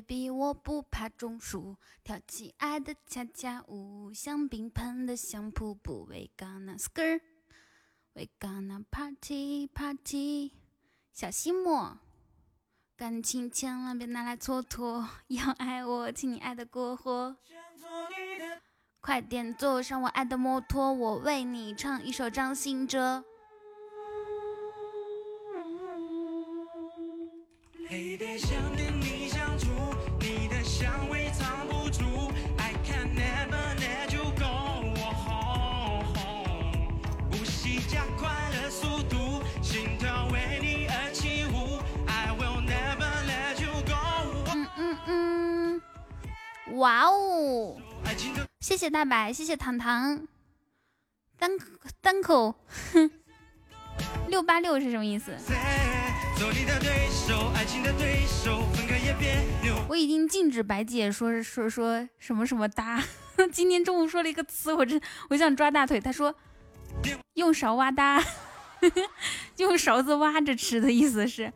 ，baby，我不怕中暑，跳起爱的恰恰舞，香槟喷的像瀑布。We gonna skirt，we gonna party party。小西莫，感情千万别拿来蹉跎，要爱我，请你爱的过火。快点坐上我爱的摩托，我为你唱一首张信哲。黑的想哇哦！谢谢大白，谢谢糖糖，单单口，哼，六八六是什么意思？我已经禁止白姐说说说什么什么搭。今天中午说了一个词，我真我想抓大腿。他说用勺挖搭，用勺子挖着吃的意思是。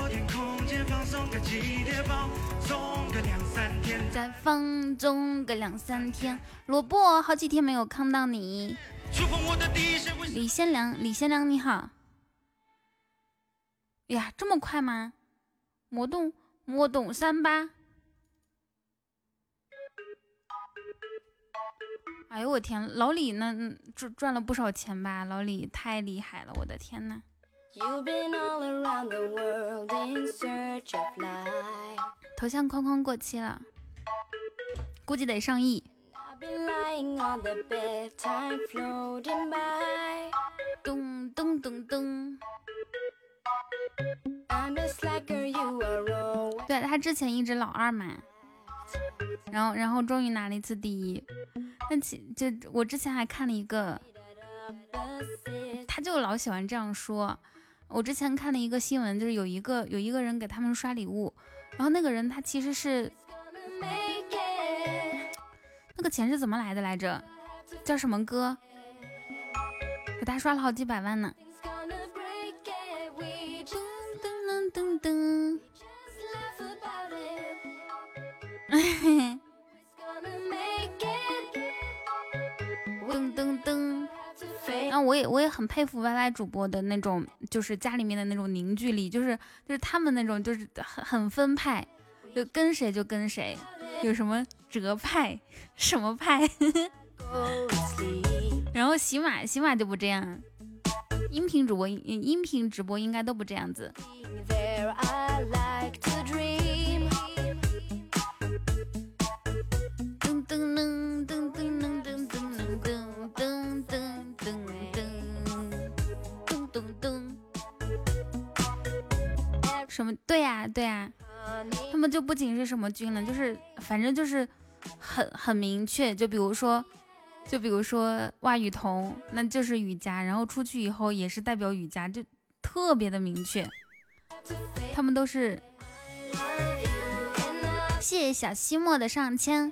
给我点空间，放松个几天，放松个两三天，再放纵个两三天。萝卜，好几天没有看到你。李先良，李先良你好。呀，这么快吗？魔动魔动三八。哎呦我天，老李那赚赚了不少钱吧？老李太厉害了，我的天呐！头像框框过期了，估计得上亿。咚咚咚咚。对他之前一直老二嘛，然后然后终于拿了一次第一。那其就我之前还看了一个，他就老喜欢这样说。我之前看了一个新闻，就是有一个有一个人给他们刷礼物，然后那个人他其实是那个钱是怎么来的来着？叫什么歌？给他刷了好几百万呢。噔噔噔噔。噔我也我也很佩服 Y Y 主播的那种，就是家里面的那种凝聚力，就是就是他们那种就是很很分派，就跟谁就跟谁，有什么哲派什么派，然后喜马喜马就不这样，音频主播音频直播应该都不这样子。什么？对呀，对呀，他们就不仅是什么军了，就是反正就是很很明确。就比如说，就比如说哇雨桐，那就是雨佳，然后出去以后也是代表雨佳，就特别的明确。他们都是。谢谢小西莫的上签。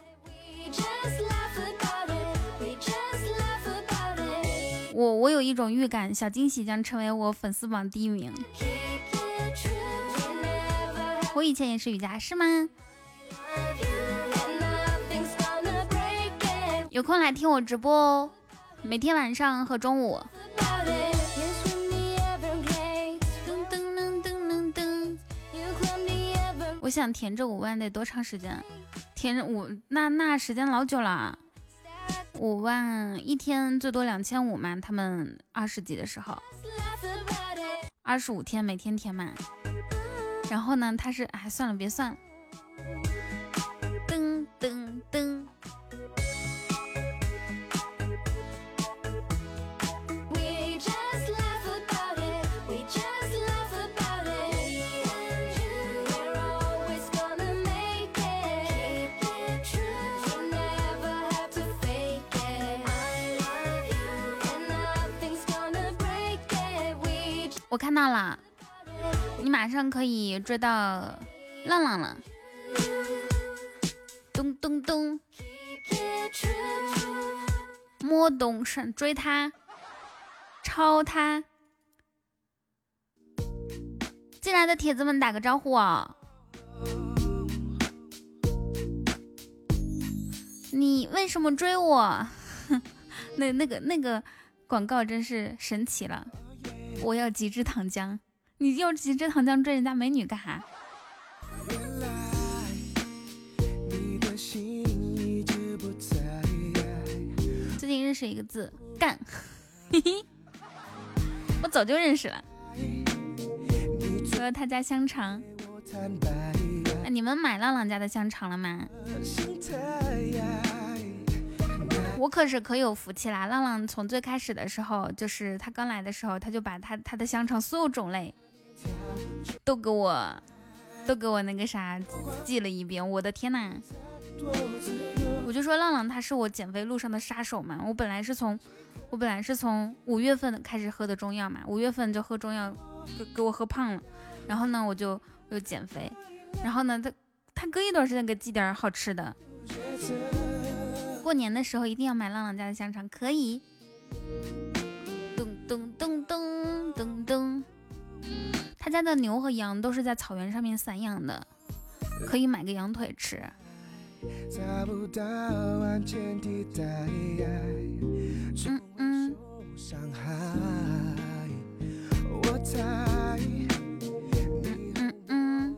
我我有一种预感，小惊喜将成为我粉丝榜第一名。我以前也是瑜伽师吗？有空来听我直播哦，每天晚上和中午。我想填这五万得多长时间？填五那那时间老久了。五万一天最多两千五嘛，他们二十级的时候，二十五天每天填满。然后呢他是哎算了别算噔噔噔。我看到了。你马上可以追到浪浪了。咚咚咚，摸懂神追他，抄他。进来的铁子们打个招呼啊！你为什么追我？那那个那个广告真是神奇了！我要极致糖浆，你要极致糖浆追人家美女干哈？最近认识一个字，干，嘿嘿，我早就认识了。我要他家香肠，那你们买浪浪家的香肠了吗？我可是可有福气啦！浪浪从最开始的时候，就是他刚来的时候，他就把他他的香肠所有种类都给我都给我那个啥寄了一遍。我的天呐！我就说浪浪他是我减肥路上的杀手嘛。我本来是从我本来是从五月份开始喝的中药嘛，五月份就喝中药，给给我喝胖了。然后呢，我就又减肥，然后呢，他他隔一段时间给寄点好吃的。过年的时候一定要买浪浪家的香肠，可以。咚咚咚咚咚咚，他家的牛和羊都是在草原上面散养的，可以买个羊腿吃。嗯嗯。嗯嗯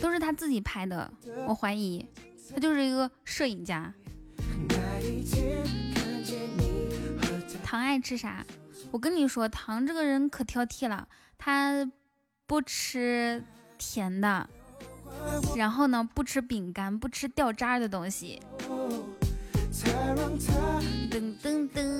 都是他自己拍的，我怀疑他就是一个摄影家。糖爱吃啥？我跟你说，糖这个人可挑剔了，他不吃甜的，然后呢，不吃饼干，不吃掉渣的东西。噔噔噔。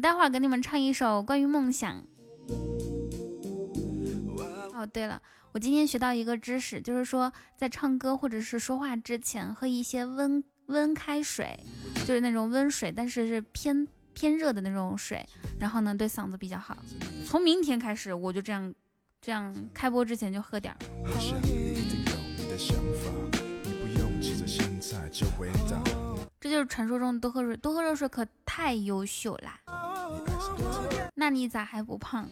待会儿给你们唱一首关于梦想。哦，对了，我今天学到一个知识，就是说在唱歌或者是说话之前喝一些温温开水，就是那种温水，但是是偏偏热的那种水，然后呢对嗓子比较好。从明天开始我就这样，这样开播之前就喝点儿。这就是传说中的多喝水，多喝热水可太优秀啦！那你咋还不胖？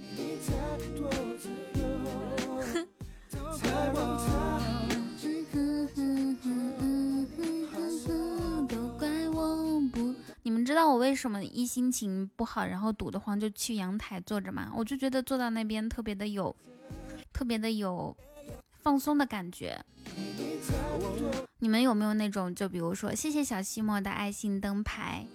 都怪我不……你们知道我为什么一心情不好，然后堵得慌就去阳台坐着吗？我就觉得坐到那边特别的有，特别的有放松的感觉。你们有没有那种，就比如说，谢谢小西莫的爱心灯牌，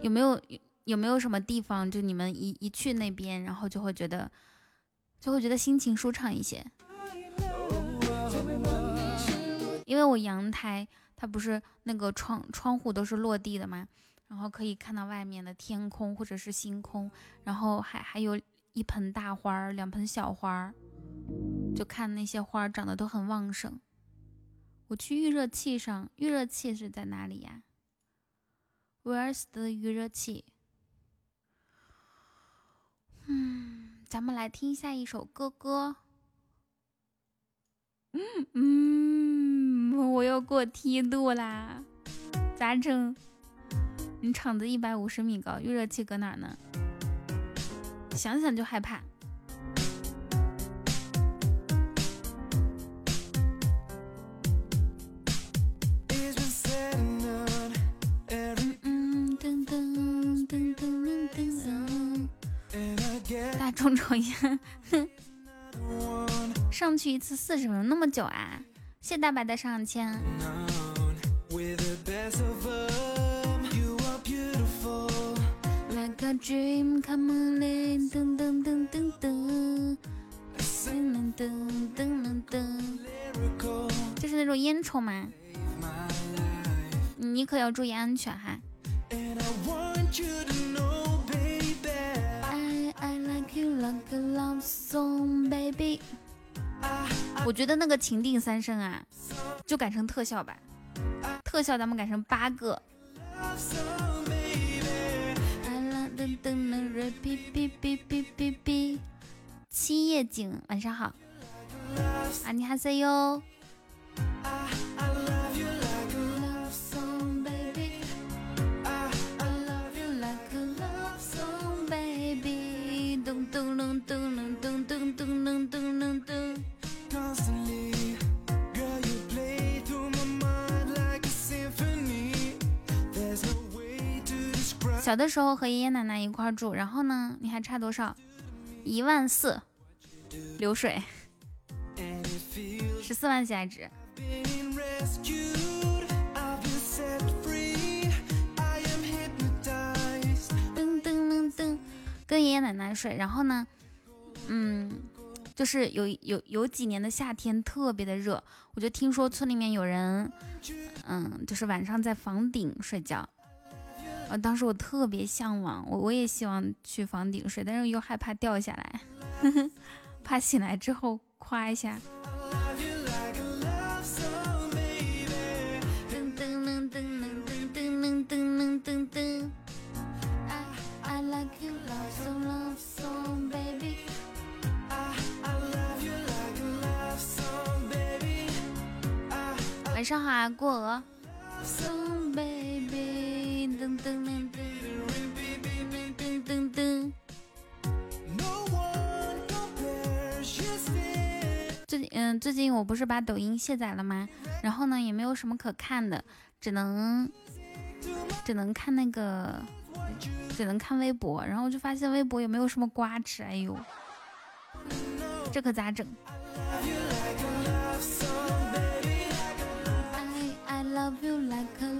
有没有有没有什么地方，就你们一一去那边，然后就会觉得，就会觉得心情舒畅一些。因为我阳台它不是那个窗窗户都是落地的嘛，然后可以看到外面的天空或者是星空，然后还还有一盆大花儿，两盆小花儿，就看那些花儿长得都很旺盛。我去预热器上，预热器是在哪里呀？Where's the 预热器？嗯，咱们来听下一首歌歌。嗯嗯，我要过梯度啦，咋整？你场子一百五十米高，预热器搁哪呢？想想就害怕。大众抽烟，上去一次四十分钟，那么久啊！谢大白的上签。就是那种烟抽吗？你可要注意安全哈。I like you like a love song, baby. 我觉得那个情定三声啊，就改成特效吧，特效咱们改成八个。七夜景，晚上好。啊，你好，C 哟。小的时候和爷爷奶奶一块住，然后呢，你还差多少？一万四，流水，十四万喜爱值。噔噔噔噔，跟爷爷奶奶睡，然后呢，嗯，就是有有有几年的夏天特别的热，我就听说村里面有人，嗯，就是晚上在房顶睡觉。啊，当时我特别向往，我我也希望去房顶睡，但是又害怕掉下来，怕醒来之后夸一下。晚上好啊，过鹅。不是把抖音卸载了吗？然后呢，也没有什么可看的，只能只能看那个，只能看微博。然后就发现微博也没有什么瓜吃，哎呦，这可咋整？我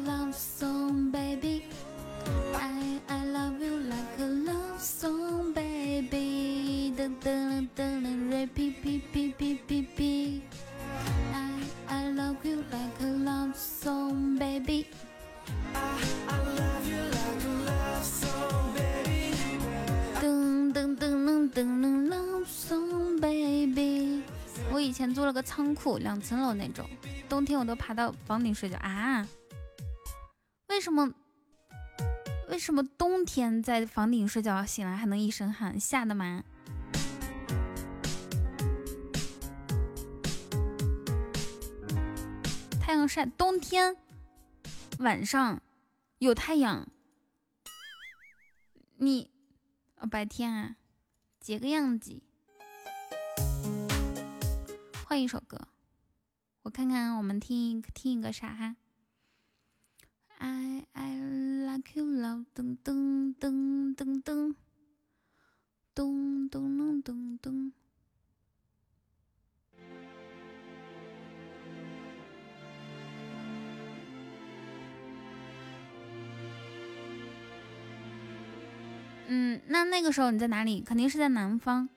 仓库，两层楼那种，冬天我都爬到房顶睡觉啊。为什么？为什么冬天在房顶睡觉，醒来还能一身汗，吓得吗？太阳晒，冬天晚上有太阳，你啊白天啊，结个样子。换一首歌，我看看我们听一听一个啥哈。I I like you love，噔噔噔噔噔，咚咚咚咚咚。嗯，那那个时候你在哪里？肯定是在南方。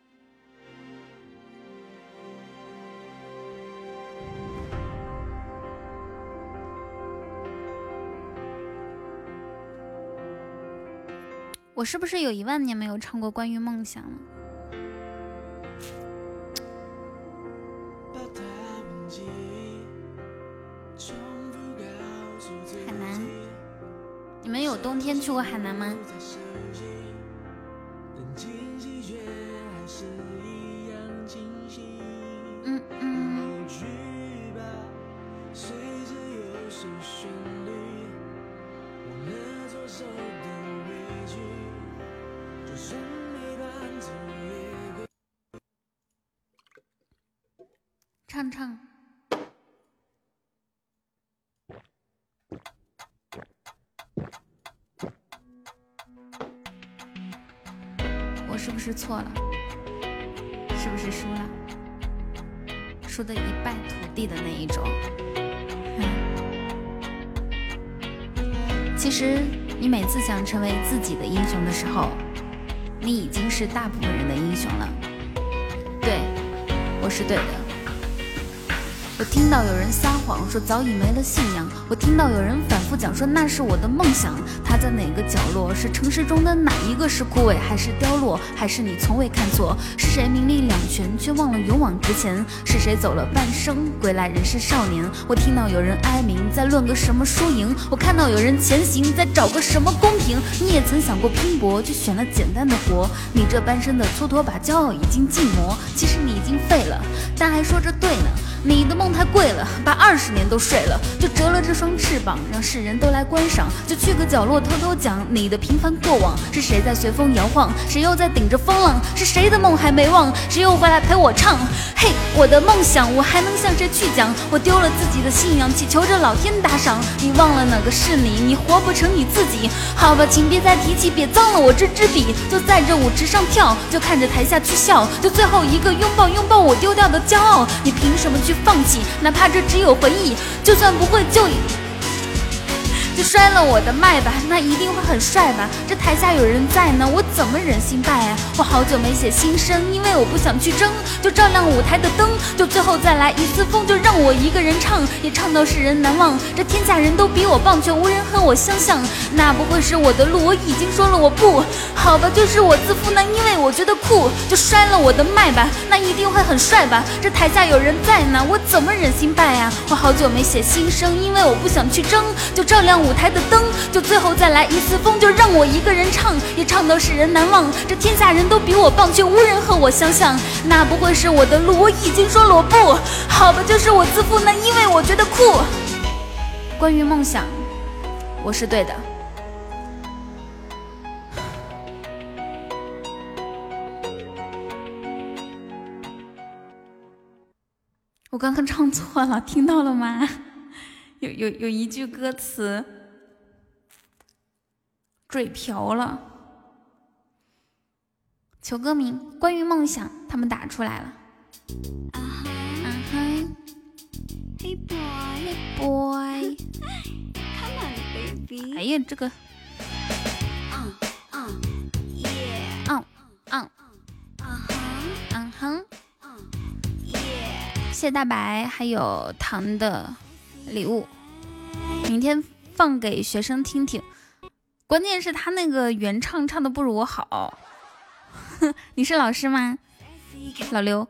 我是不是有一万年没有唱过关于梦想了？海南，你们有冬天去过海南吗？是错了？是不是输了？输的一败涂地的那一种。其实，你每次想成为自己的英雄的时候，你已经是大部分人的英雄了。对，我是对的。我听到有人撒谎说早已没了信仰，我听到有人反复讲说那是我的梦想。它在哪个角落？是城市中的哪一个是枯萎，还是凋落？还是你从未看错？是谁名利两全却忘了勇往直前？是谁走了半生归来仍是少年？我听到有人哀鸣在论个什么输赢，我看到有人前行在找个什么公平。你也曾想过拼搏，却选了简单的活。你这半生的蹉跎把骄傲已经尽磨，其实你已经废了，但还说着对呢。你的梦太贵了，把二十年都睡了，就折了这双翅膀，让世人都来观赏。就去个角落偷偷讲你的平凡过往。是谁在随风摇晃？谁又在顶着风浪？是谁的梦还没忘？谁又回来陪我唱？嘿，我的梦想，我还能向谁去讲？我丢了自己的信仰，祈求着老天打赏。你忘了哪个是你？你活不成你自己。好吧，请别再提起，别脏了我这支笔。就在这舞池上跳，就看着台下去笑。就最后一个拥抱，拥抱我丢掉的骄傲。你凭什么？去去放弃，哪怕这只有回忆，就算不会就。就摔了我的脉吧，那一定会很帅吧？这台下有人在呢，我怎么忍心败啊？我好久没写新生，因为我不想去争，就照亮舞台的灯，就最后再来一次风，就让我一个人唱，也唱到世人难忘。这天下人都比我棒，却无人和我相像，那不会是我的路？我已经说了我不好吧，就是我自负，那因为我觉得酷，就摔了我的脉吧，那一定会很帅吧？这台下有人在呢，我怎么忍心败啊？我好久没写新生，因为我不想去争，就照亮我。舞台的灯，就最后再来一次风，就让我一个人唱，也唱到世人难忘。这天下人都比我棒，却无人和我相像，那不会是我的路？我已经说了我不好吧，就是我自负，那因为我觉得酷。关于梦想，我是对的。我刚刚唱错了，听到了吗？有有有一句歌词。嘴瓢了，求歌名。关于梦想，他们打出来了。啊哈，啊哈，Hey boy，Hey boy，Come on baby。哎呀，这个，嗯嗯耶，嗯嗯，嗯哼，嗯哼，耶。谢谢大白还有糖的礼物，明天放给学生听听。关键是他那个原唱唱的不如我好，你是老师吗，老刘？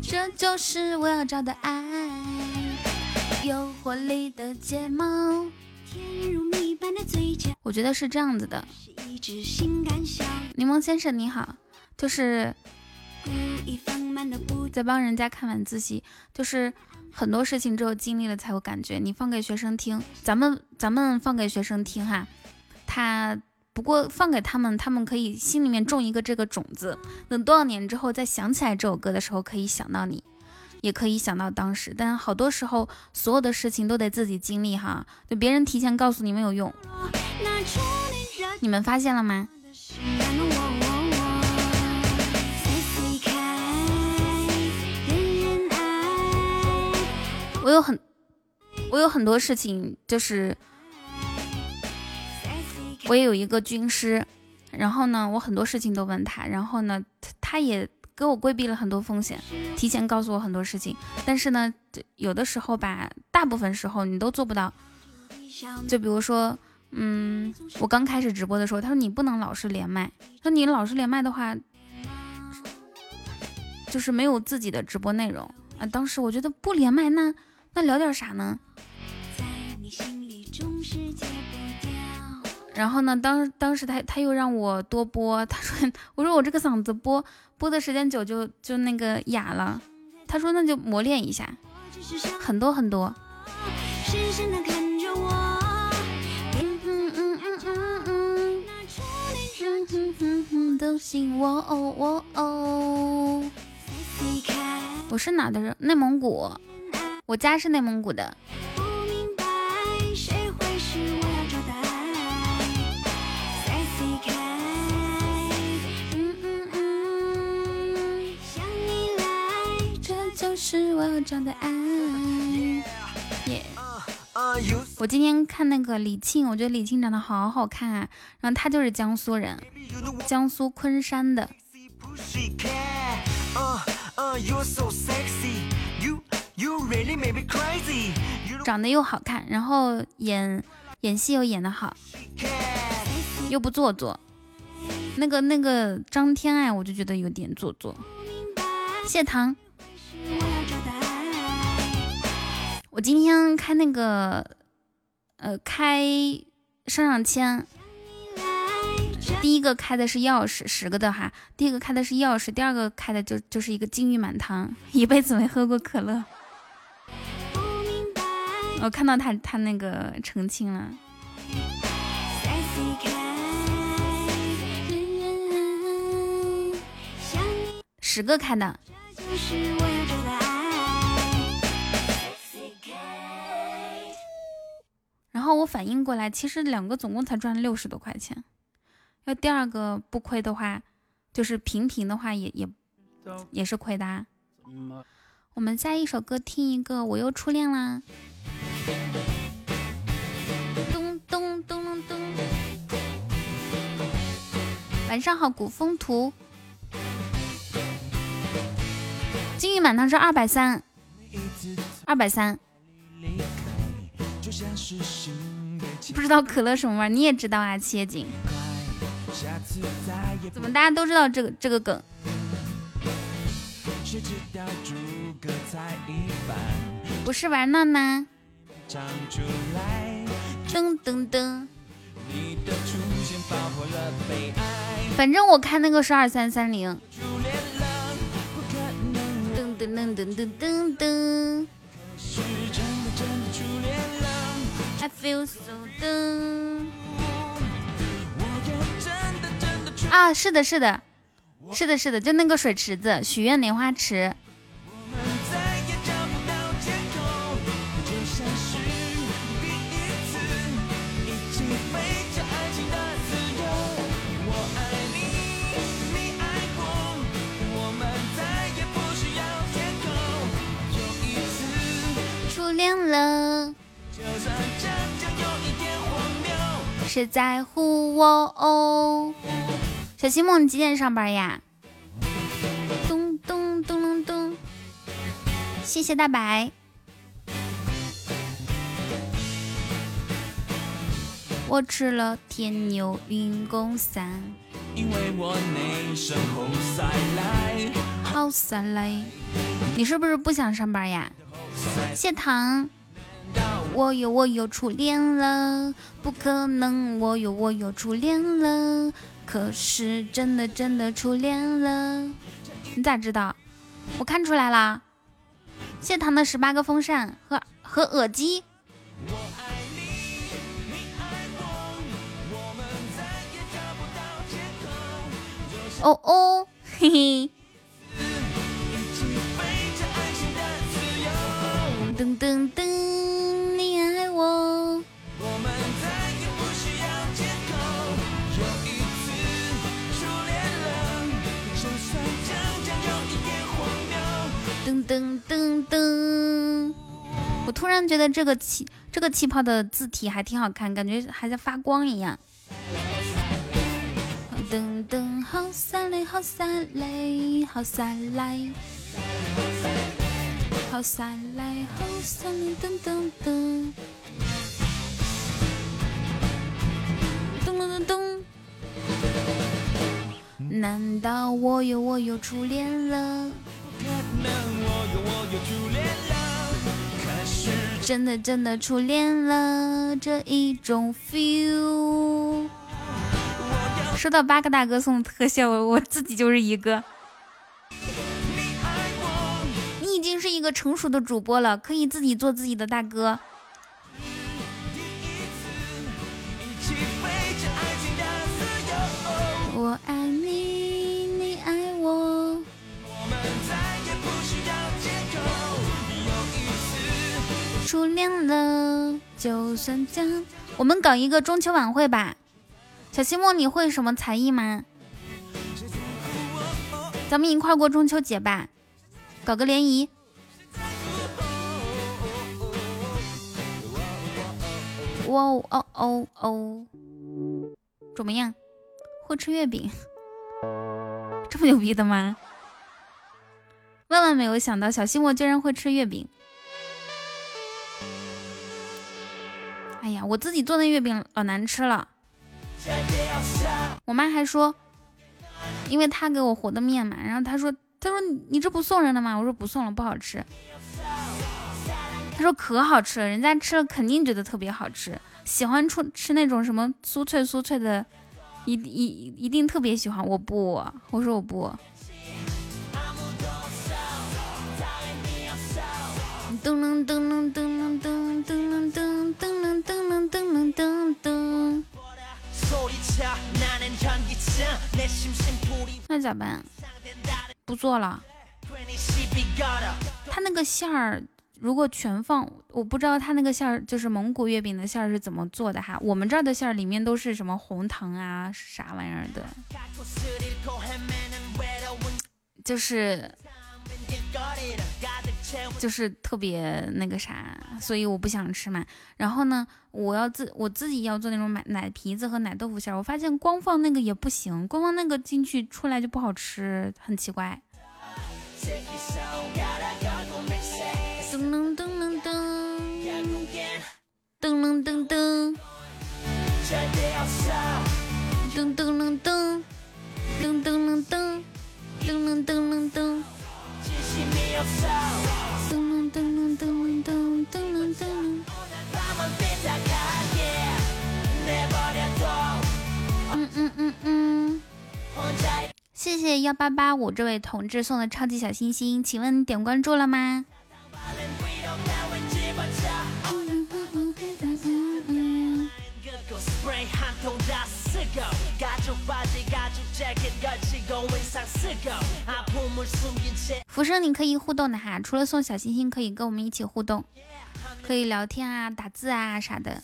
这就是我要找的爱，有活力的睫毛，我觉得是这样子的。柠檬先生你好，就是在帮人家看晚自习，就是。很多事情只有经历了才有感觉。你放给学生听，咱们咱们放给学生听哈。他不过放给他们，他们可以心里面种一个这个种子。等多少年之后再想起来这首歌的时候，可以想到你，也可以想到当时。但好多时候，所有的事情都得自己经历哈，就别人提前告诉你没有用。你们发现了吗？我有很，我有很多事情，就是我也有一个军师，然后呢，我很多事情都问他，然后呢，他也给我规避了很多风险，提前告诉我很多事情，但是呢，有的时候吧，大部分时候你都做不到。就比如说，嗯，我刚开始直播的时候，他说你不能老是连麦，说你老是连麦的话，就是没有自己的直播内容啊。当时我觉得不连麦那。那聊点啥呢？然后呢？当当时他他又让我多播，他说 我说我这个嗓子播播的时间久就就那个哑了，他说那就磨练一下，很多很多。我是哪的人？内蒙古。我家是内蒙古的。是我找的爱。我今天看那个李沁，我觉得李沁长得好好看啊。然后他就是江苏人，江苏昆山的。You really may be crazy 长得又好看，然后演演戏又演得好，又不做作。那个那个张天爱，我就觉得有点做作。谢糖，我今天开那个，呃，开上上签。第一个开的是钥匙，十个的哈。第一个开的是钥匙，第二个开的就就是一个金玉满堂。一辈子没喝过可乐。我看到他他那个澄清了。十个开的，然后我反应过来，其实两个总共才赚了六十多块钱。要第二个不亏的话，就是平平的话也也也是亏的。我们下一首歌听一个，我又初恋啦。咚咚咚咚。晚上好，古风图。金玉满堂是二百三，二百三。不知道可乐什么味儿，你也知道啊，切景。怎么大家都知道这个这个梗？不是玩闹吗？噔噔噔。反正我看那个是二三三零。噔噔噔噔噔。I feel so 噔。啊，是的，是的，是的，是的，就那个水池子，许愿莲花池。恋了，谁在乎我？哦，小西梦，你几点上班呀？咚咚咚咚咚，谢谢大白。我吃了天牛运功散，因为我内身好晒来，好晒来。你是不是不想上班呀？谢糖，我有我有初恋了，不可能，我有我有初恋了，可是真的真的初恋了，你咋知道？我看出来了，谢糖的十八个风扇和和耳机。哦哦，嘿嘿。噔噔噔，你爱我。噔噔噔噔，我突然觉得这个气这个气泡的字体还挺好看，感觉还在发光一样。噔噔，好洒泪，好洒泪，好洒泪。好洒来，好洒来，噔噔噔，咚咚咚咚。难道我有我有初恋了？可能我有我有初恋了，可是真的真的初恋了，这一种 feel。收到八个大哥送的特效，我我自己就是一个。已经是一个成熟的主播了，可以自己做自己的大哥。我爱你，你爱我。初恋了，就算将我们搞一个中秋晚会吧。小西莫，你会什么才艺吗？咱们一块过中秋节吧。搞个联谊，哦哦哦哦，怎么样？会吃月饼，这么牛逼的吗？万万没有想到，小西莫居然会吃月饼。哎呀，我自己做的月饼老难吃了。我妈还说，因为她给我和的面嘛，然后她说，她说你这不送人了吗？我说不送了，不好吃。他说可好吃了，人家吃了肯定觉得特别好吃，喜欢吃吃那种什么酥脆酥脆的，一一一定特别喜欢。我不，我说我不。噔噔噔噔噔噔噔噔噔噔噔噔噔噔。那咋办？不做了。他那个馅儿如果全放，我不知道它那个馅儿就是蒙古月饼的馅儿是怎么做的哈。我们这儿的馅儿里面都是什么红糖啊啥玩意儿的，就是。就是特别那个啥，所以我不想吃嘛。然后呢，我要自我自己要做那种奶奶皮子和奶豆腐馅儿。我发现光放那个也不行，光放那个进去出来就不好吃，很奇怪。噔噔噔噔噔，噔噔噔噔，噔噔噔噔，噔噔噔噔，噔噔噔噔。噔噔噔噔噔噔噔。噔噔噔噔噔噔噔噔噔噔。谢谢幺八八五这位同志送的超级小心心，请问你点关注了吗？浮生，你可以互动的哈，除了送小心心，可以跟我们一起互动，可以聊天啊、打字啊啥的。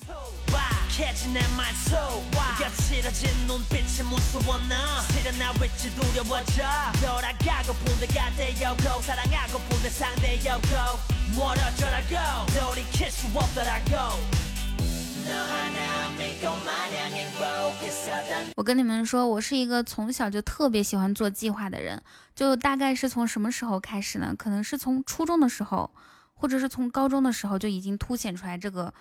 我跟你们说，我是一个从小就特别喜欢做计划的人。就大概是从什么时候开始呢？可能是从初中的时候，或者是从高中的时候就已经凸显出来这个。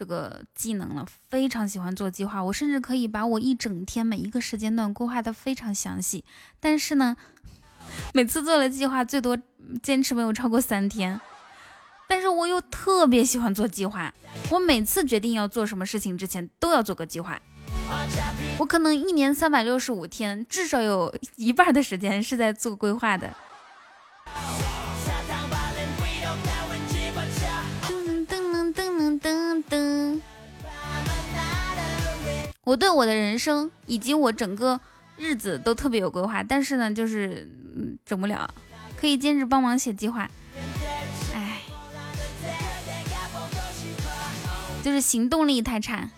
这个技能了。非常喜欢做计划，我甚至可以把我一整天每一个时间段规划的非常详细。但是呢，每次做了计划，最多坚持没有超过三天。但是我又特别喜欢做计划，我每次决定要做什么事情之前都要做个计划。我可能一年三百六十五天，至少有一半的时间是在做规划的。我对我的人生以及我整个日子都特别有规划，但是呢，就是整不了。可以兼职帮忙写计划。就是行动力太差，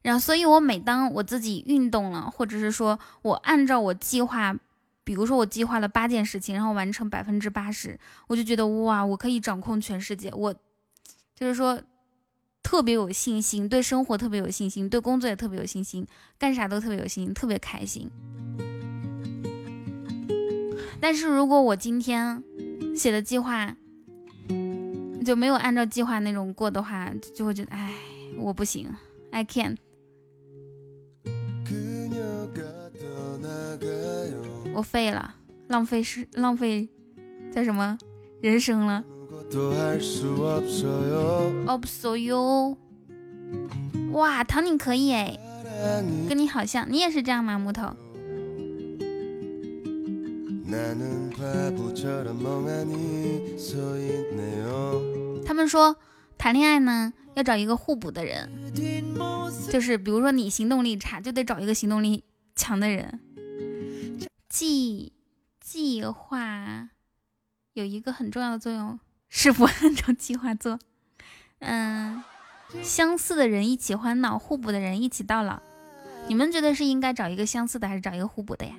然后所以，我每当我自己运动了，或者是说我按照我计划，比如说我计划了八件事情，然后完成百分之八十，我就觉得哇，我可以掌控全世界，我就是说特别有信心，对生活特别有信心，对工作也特别有信心，干啥都特别有信心，特别开心。但是如果我今天写的计划，就没有按照计划那种过的话，就会觉得哎，我不行，I can't。我废了，浪费是浪费，叫什么人生了？Obso yo，哇，唐你可以哎，跟你好像，你也是这样吗？木头。他们说谈恋爱呢要找一个互补的人，就是比如说你行动力差，就得找一个行动力强的人。计计划有一个很重要的作用，是不按照计划做。嗯，相似的人一起欢闹，互补的人一起到老。你们觉得是应该找一个相似的，还是找一个互补的呀？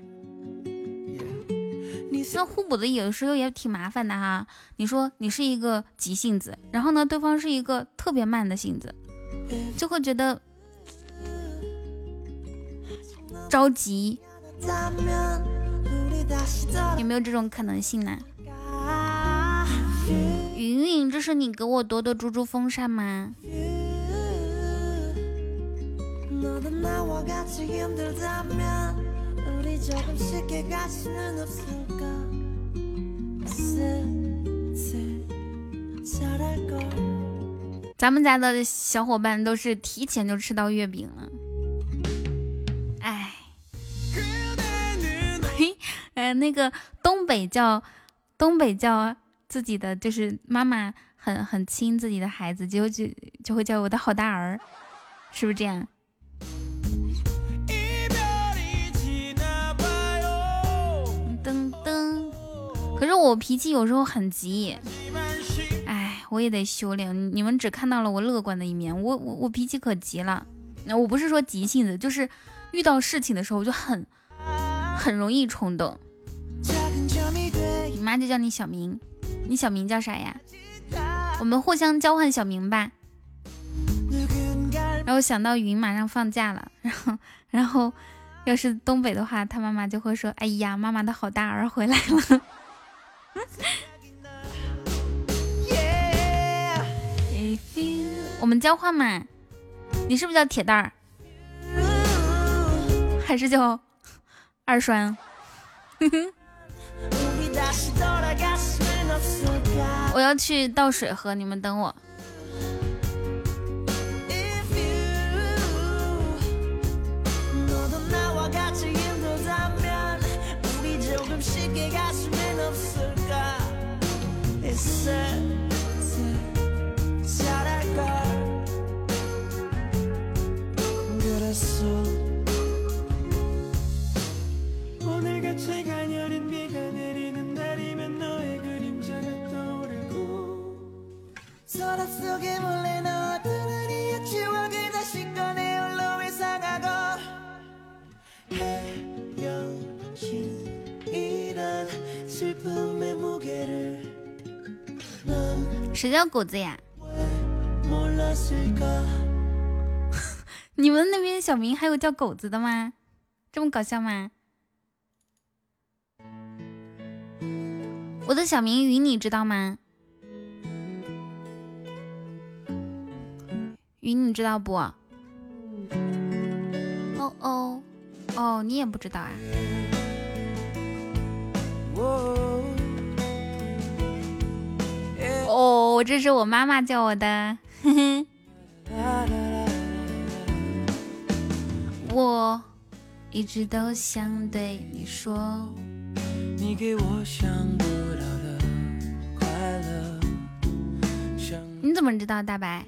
那互补的有时候也挺麻烦的哈。你说你是一个急性子，然后呢，对方是一个特别慢的性子，就会觉得着急有没有这种可能性呢？云云，这是你给我夺的猪猪风扇吗？咱们家的小伙伴都是提前就吃到月饼了，哎，嘿，呃，那个东北叫东北叫自己的就是妈妈很很亲自己的孩子，就就就会叫我的好大儿，是不是这样？噔噔，可是我脾气有时候很急。哎我也得修炼，你们只看到了我乐观的一面，我我我脾气可急了。那我不是说急性子，就是遇到事情的时候就很很容易冲动。你妈就叫你小名，你小名叫啥呀？我们互相交换小名吧。然后想到云马上放假了，然后然后要是东北的话，他妈妈就会说：“哎呀，妈妈的好大儿回来了。”我们交换嘛？你是不是叫铁蛋儿？还是叫二栓？我要去倒水喝，你们等我。谁叫狗子呀？你们那边小名还有叫狗子的吗？这么搞笑吗？我的小名云，你知道吗？云，你知道不？哦哦哦，你也不知道啊？哦，这是我妈妈叫我的。我一直都想对你说，你给我想不到的快乐。你怎么知道大白？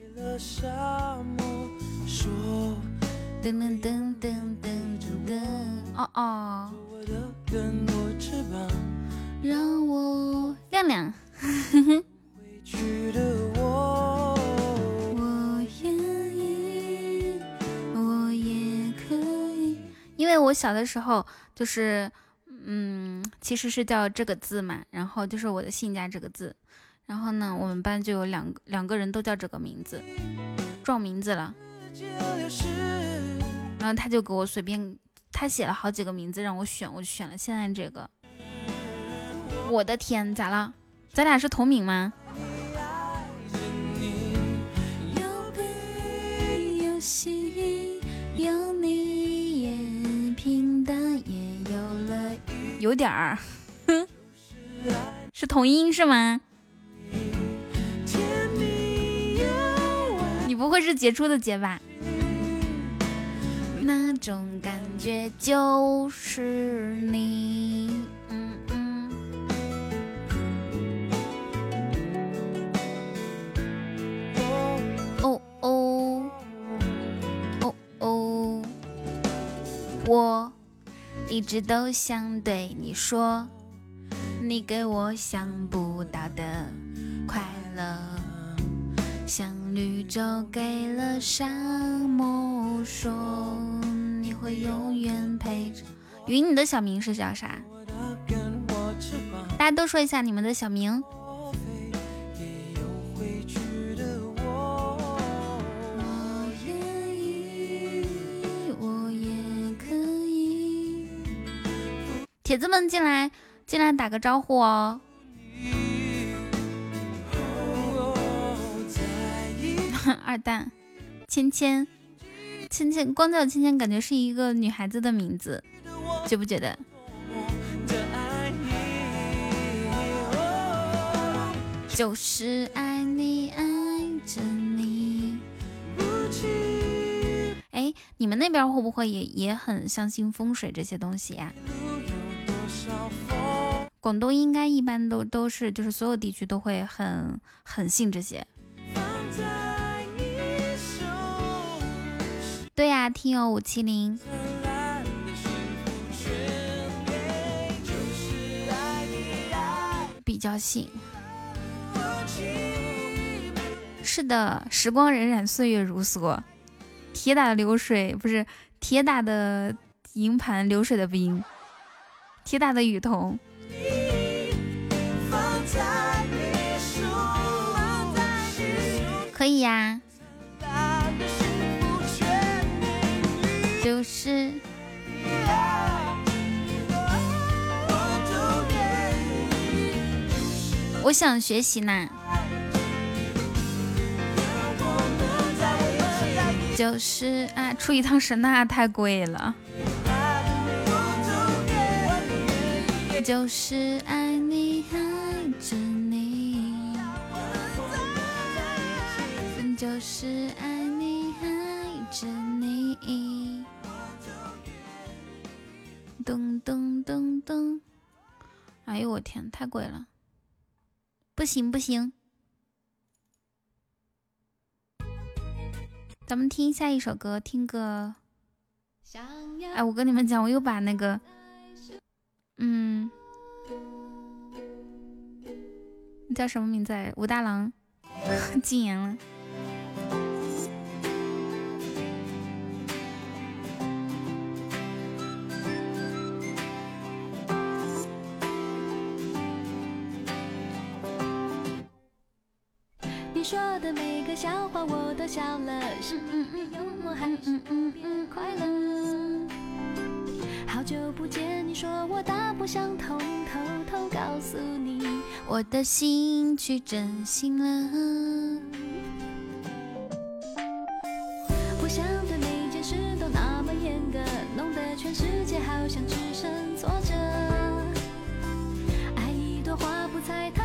噔噔噔噔噔噔，哦哦。让我亮亮。因为我小的时候就是，嗯，其实是叫这个字嘛，然后就是我的姓加这个字，然后呢，我们班就有两两个人都叫这个名字，撞名字了，然后他就给我随便，他写了好几个名字让我选，我就选了现在这个。我的天，咋了？咱俩是同名吗？有点儿，是同音是吗？不会是杰出的杰吧？那种感觉就是你，嗯嗯。哦哦哦哦，我。一直都想对你说，你给我想不到的快乐，像绿洲给了沙漠说，你会永远陪着。云，你的小名是叫啥？大家都说一下你们的小名。铁子们进来，进来打个招呼哦。二蛋，芊芊，芊芊，光叫芊芊，感觉是一个女孩子的名字，觉不觉得？就是爱你，爱着你。哎，你们那边会不会也也很相信风水这些东西呀？广东应该一般都都是，就是所有地区都会很很信这些。对呀，听友五七零，比较信。是的，时光荏苒，岁月如梭，铁打的流水不是铁打的营盘流水的兵，铁打的雨桐。可以呀。是，我想学习呢。就是啊，出一趟神那太贵了。就是爱你，爱着你。就是爱噔噔噔噔！哎呦我天，太贵了，不行不行。咱们听下一首歌，听个。哎，我跟你们讲，我又把那个，嗯，你叫什么名字？武大郎 禁言了。说的每个笑话我都笑了，是因为幽默还是特别快乐？好久不见，你说我大不相同，偷偷告诉你，我的心去真心了。不想对每件事都那么严格，弄得全世界好像只剩挫折。爱一朵花不猜它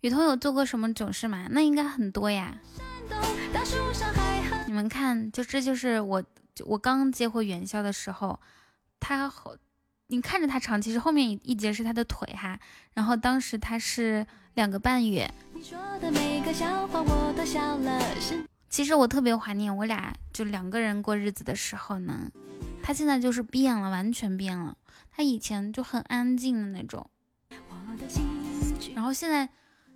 雨桐有做过什么囧事吗？那应该很多呀。你们看，就这就是我，我刚接回元宵的时候，他后，你看着他长，其实后面一节是他的腿哈，然后当时他是两个半月。其实我特别怀念我俩就两个人过日子的时候呢，他现在就是变了，完全变了，他以前就很安静的那种，然后现在。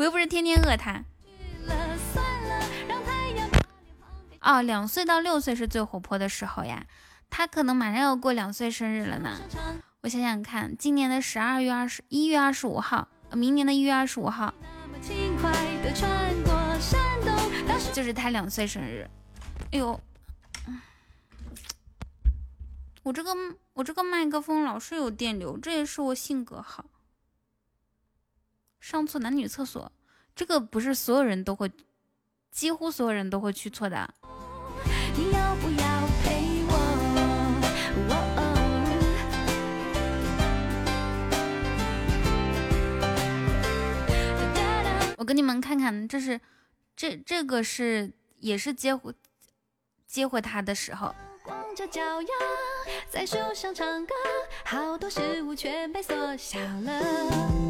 我又不是天天饿他。哦，两岁到六岁是最活泼的时候呀，他可能马上要过两岁生日了呢。我想想看，今年的十二月二十一月二十五号，明年的一月二十五号，就是他两岁生日。哎呦，我这个我这个麦克风老是有电流，这也是我性格好。上错男女厕所这个不是所有人都会几乎所有人都会去错的你要不要陪我？我。给你们看看这是这这个是也是接回接回他的时候。光着脚丫在树上唱歌好多事物全被缩小了。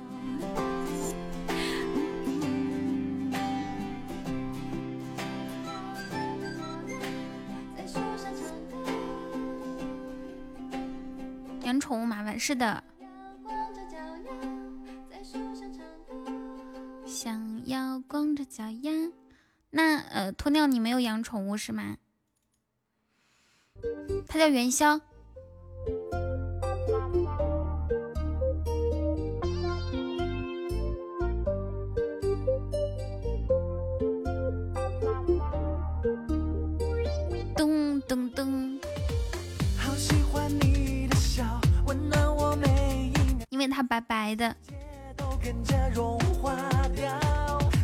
养宠物麻烦是的。想要光着脚丫，那呃，鸵鸟你没有养宠物是吗？它叫元宵。噔噔噔。他它白白的。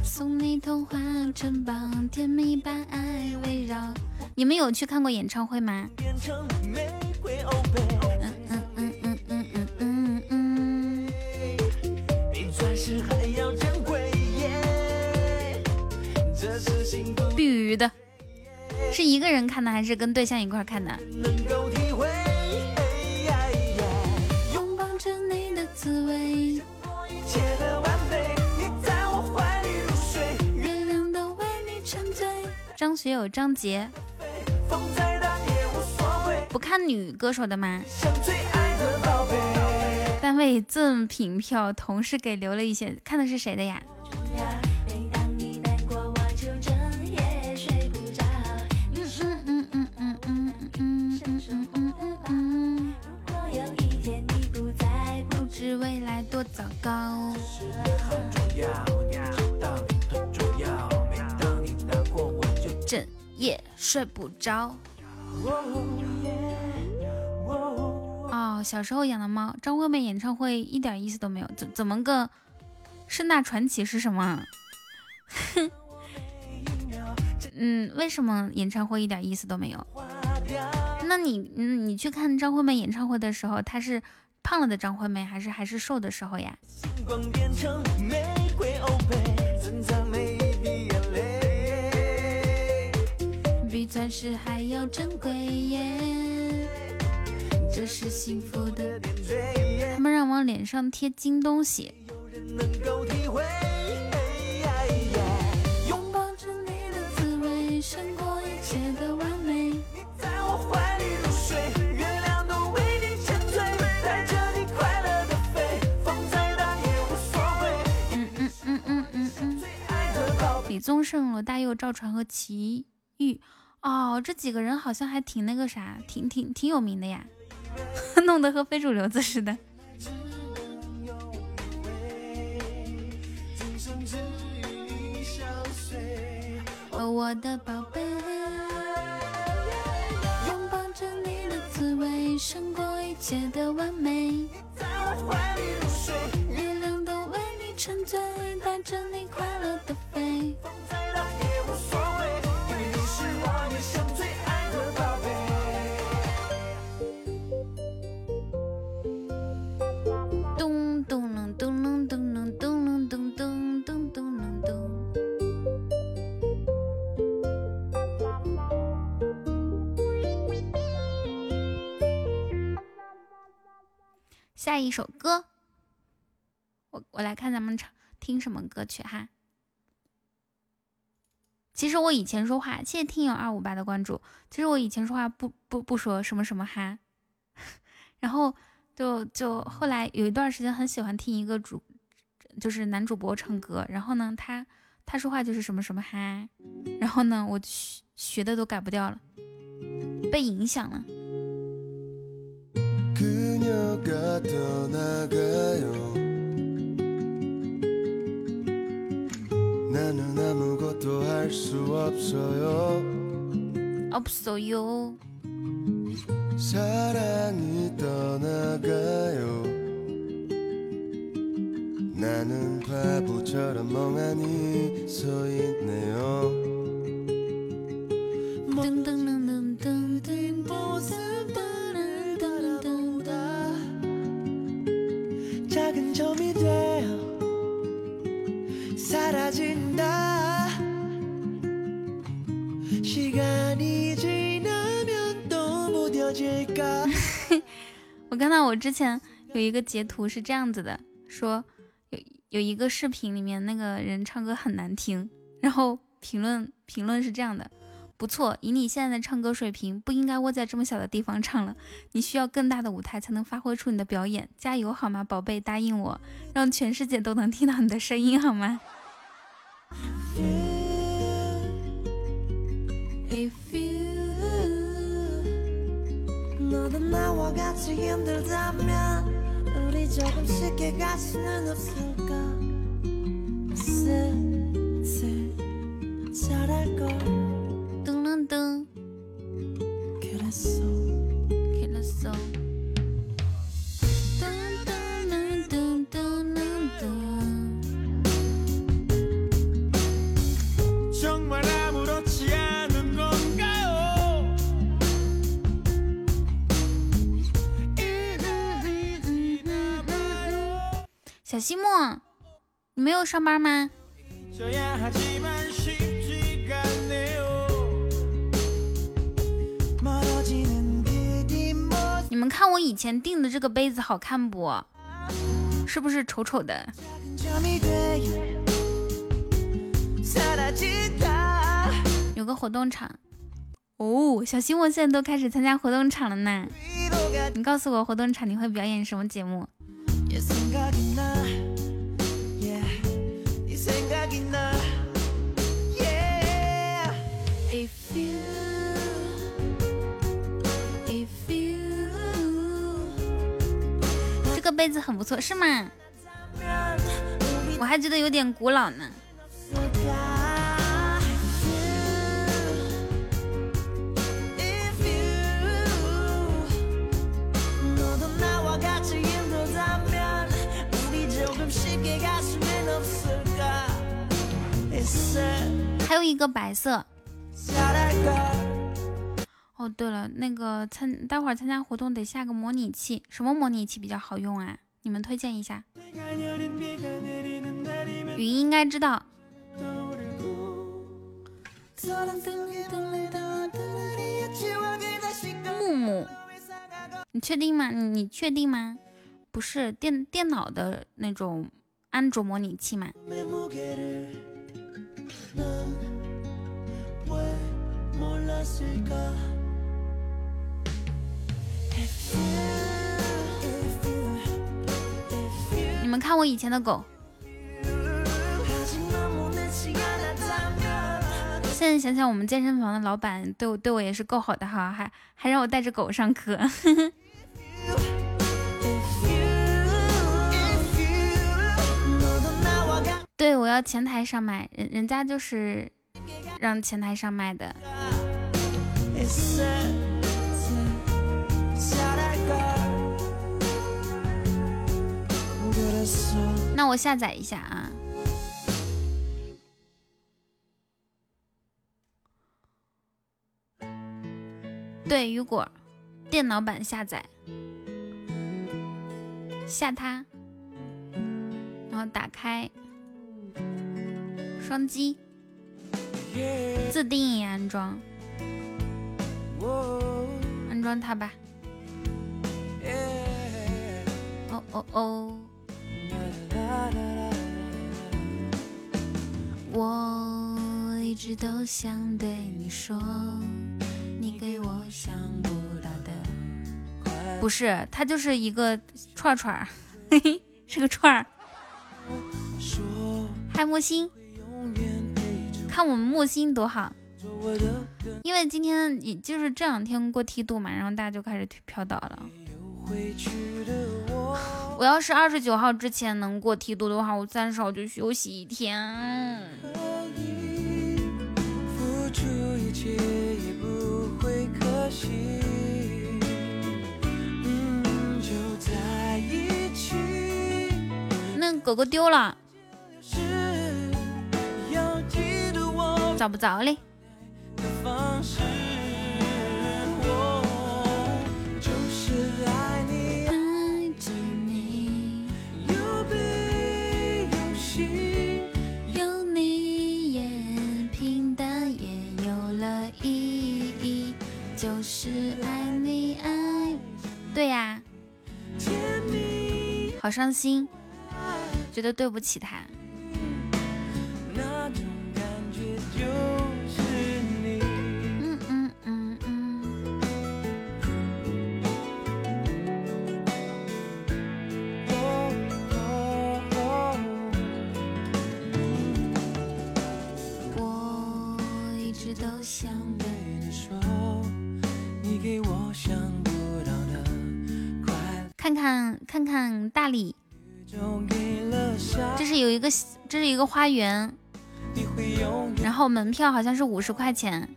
送你童话城堡，甜蜜爱围绕。你们有去看过演唱会吗？嗯嗯嗯嗯嗯嗯嗯嗯。钻石还要珍贵，这是。的，是一个人看的还是跟对象一块看的？能够听张学友、张杰，不看女歌手的吗？单位赠品票，同事给留了一些，看的是谁的呀？不知未来多糟糕。夜睡不着。哦，小时候养的猫，张惠妹演唱会一点意思都没有，怎怎么个盛大传奇是什么？哼 嗯，为什么演唱会一点意思都没有？那你嗯，你去看张惠妹演唱会的时候，她是胖了的张惠妹，还是还是瘦的时候呀？钻石还要珍贵耶，这是幸福的。他们让往脸上贴金东西。拥抱着你的滋味，胜过一切的完美。你在我怀里入睡，月亮都为你沉醉，带着你快乐的飞，风再大也无所谓。嗯嗯嗯嗯嗯嗯。李宗盛、罗大佑、赵传和齐豫。哦，这几个人好像还挺那个啥，挺挺挺有名的呀，弄得和非主流子似的。哦，我的宝贝，拥抱着你的滋味，胜过一切的完美。在我怀里入睡，月亮都为你沉醉，带着你快乐的飞。风再大也无所谓。咚下一首歌，我我来看咱们唱听什么歌曲哈。其实我以前说话，谢谢听友二五八的关注。其实我以前说话不不不说什么什么哈，然后就就后来有一段时间很喜欢听一个主，就是男主播唱歌，然后呢他他说话就是什么什么哈，然后呢我学学的都改不掉了，被影响了。 그녀가 떠나가요. 나는 아무것도 할 수 없어요. 없어요. 사랑이 떠나가요. 나는 바보처럼 멍하니 서 있네요. 등등등등. 점이 되어 사라진다 시간이 지나면 또 무뎌질까 我看到我之前有一个截图是这样子的，说有有一个视频里面那个人唱歌很难听，然后评论评论是这样的： 不错，以你现在的唱歌水平，不应该窝在这么小的地方唱了，你需要更大的舞台才能发挥出你的表演，加油好吗，宝贝？答应我，让全世界都能听到你的声音好吗？If you 小西莫，你没有上班吗？你们看我以前订的这个杯子好看不？是不是丑丑的？有个活动场。哦小心我现在都开始参加活动场了呢。你告诉我活动场你会表演什么节目？杯子很不错是吗？我还觉得有点古老呢。还有一个白色。哦，对了，那个参待会儿参加活动得下个模拟器，什么模拟器比较好用啊？你们推荐一下。语音应该知道。木木，你确定吗？你确定吗？不是电电脑的那种安卓模拟器吗？你们看我以前的狗，现在想想我们健身房的老板对我对我也是够好的哈，还还让我带着狗上课。对我要前台上麦，人人家就是让前台上麦的。那我下载一下啊。对，雨果，电脑版下载，下它，然后打开，双击，自定义安装，安装它吧。哦哦哦.我一直都想对你说，你给我想不到的。不是，它就是一个串串儿，嘿嘿，是个串儿。说嗨，木星，看我们木星多好。因为今天也就是这两天过梯度嘛，然后大家就开始飘倒了。我要是二十九号之前能过梯度的话，我三十号就休息一天。那狗狗丢了，找不着嘞。对呀，好伤心，觉得对不起他。嗯嗯嗯嗯。我一直都想对你说，你给我想。看看看看大理，这是有一个这是一个花园，然后门票好像是五十块钱。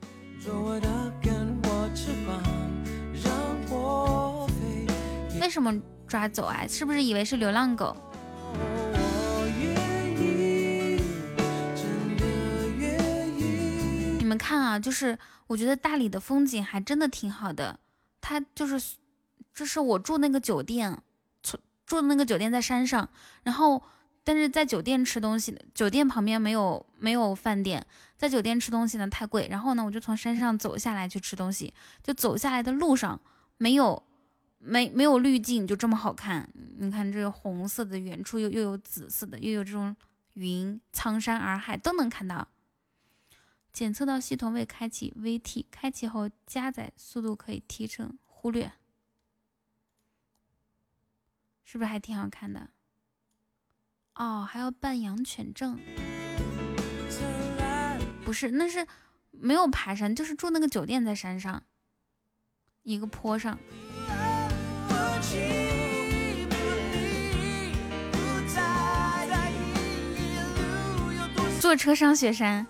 为什么抓走啊？是不是以为是流浪狗？你们看啊，就是我觉得大理的风景还真的挺好的。它就是，就是我住那个酒店，住住的那个酒店在山上，然后但是在酒店吃东西，酒店旁边没有没有饭店，在酒店吃东西呢太贵。然后呢，我就从山上走下来去吃东西，就走下来的路上没有。没没有滤镜就这么好看，你看这个红色的，远处又又有紫色的，又有这种云，苍山洱海都能看到。检测到系统未开启 VT，开启后加载速度可以提升，忽略。是不是还挺好看的？哦，还要办养犬证？不是，那是没有爬山，就是住那个酒店在山上，一个坡上。坐车上雪山，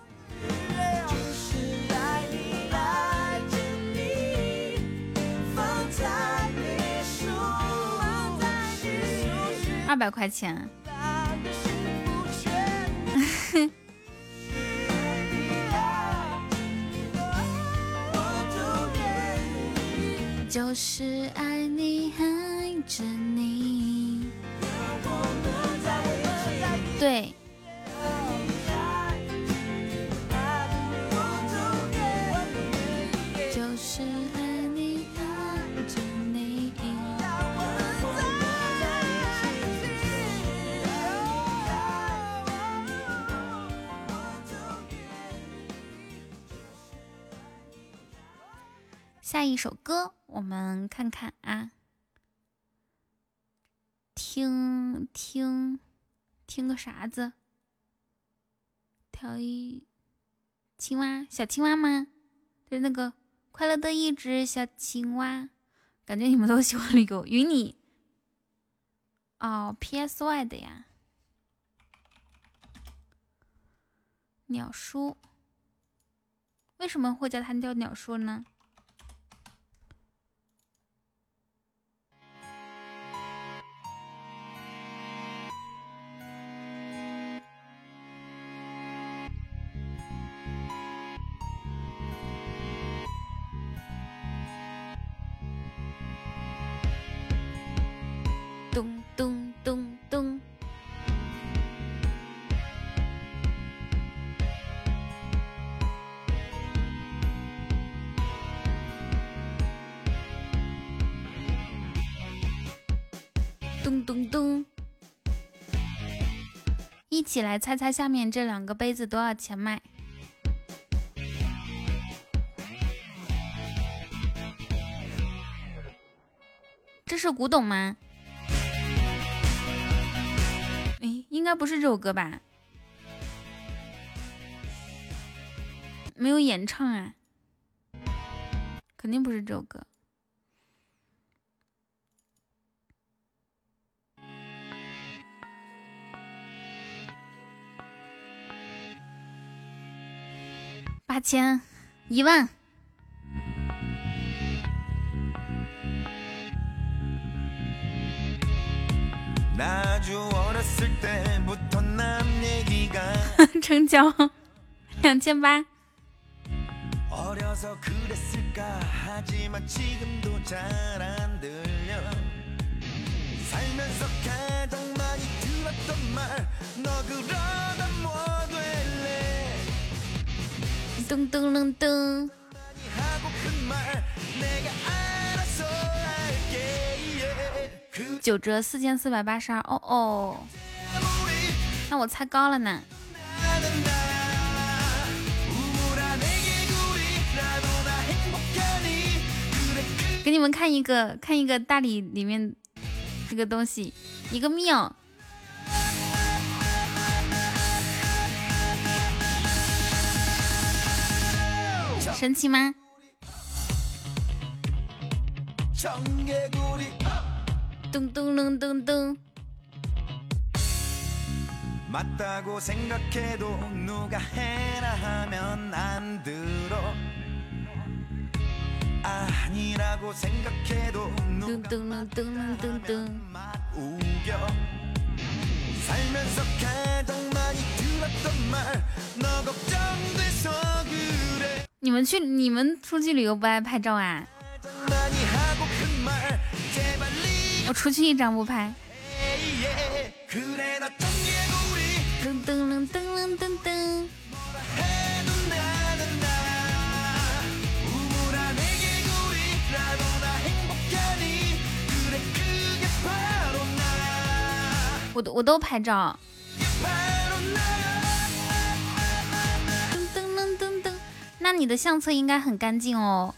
二百块钱。就是爱你，爱着你。对。下一首歌。我们看看啊，听听听个啥子？跳一青蛙，小青蛙吗？就那个快乐的一只小青蛙。感觉你们都喜欢那个与你哦，PSY 的呀。鸟叔，为什么会叫他叫鸟叔呢？一起来猜猜下面这两个杯子多少钱卖？这是古董吗？哎，应该不是这首歌吧？没有演唱啊，肯定不是这首歌。八千，一万。成交两千八。噔噔噔噔。九折四千四百八十二哦哦。那我猜高了呢。给你们看一个看一个大理里面这个东西一个庙。噔噔噔噔噔。 맛 우겨 살면서 가장 많이 들었던 말 너 걱정돼서 그래 你们去，你们出去旅游不爱拍照啊？我出去一张不拍。我都我都拍照。那你的相册应该很干净哦。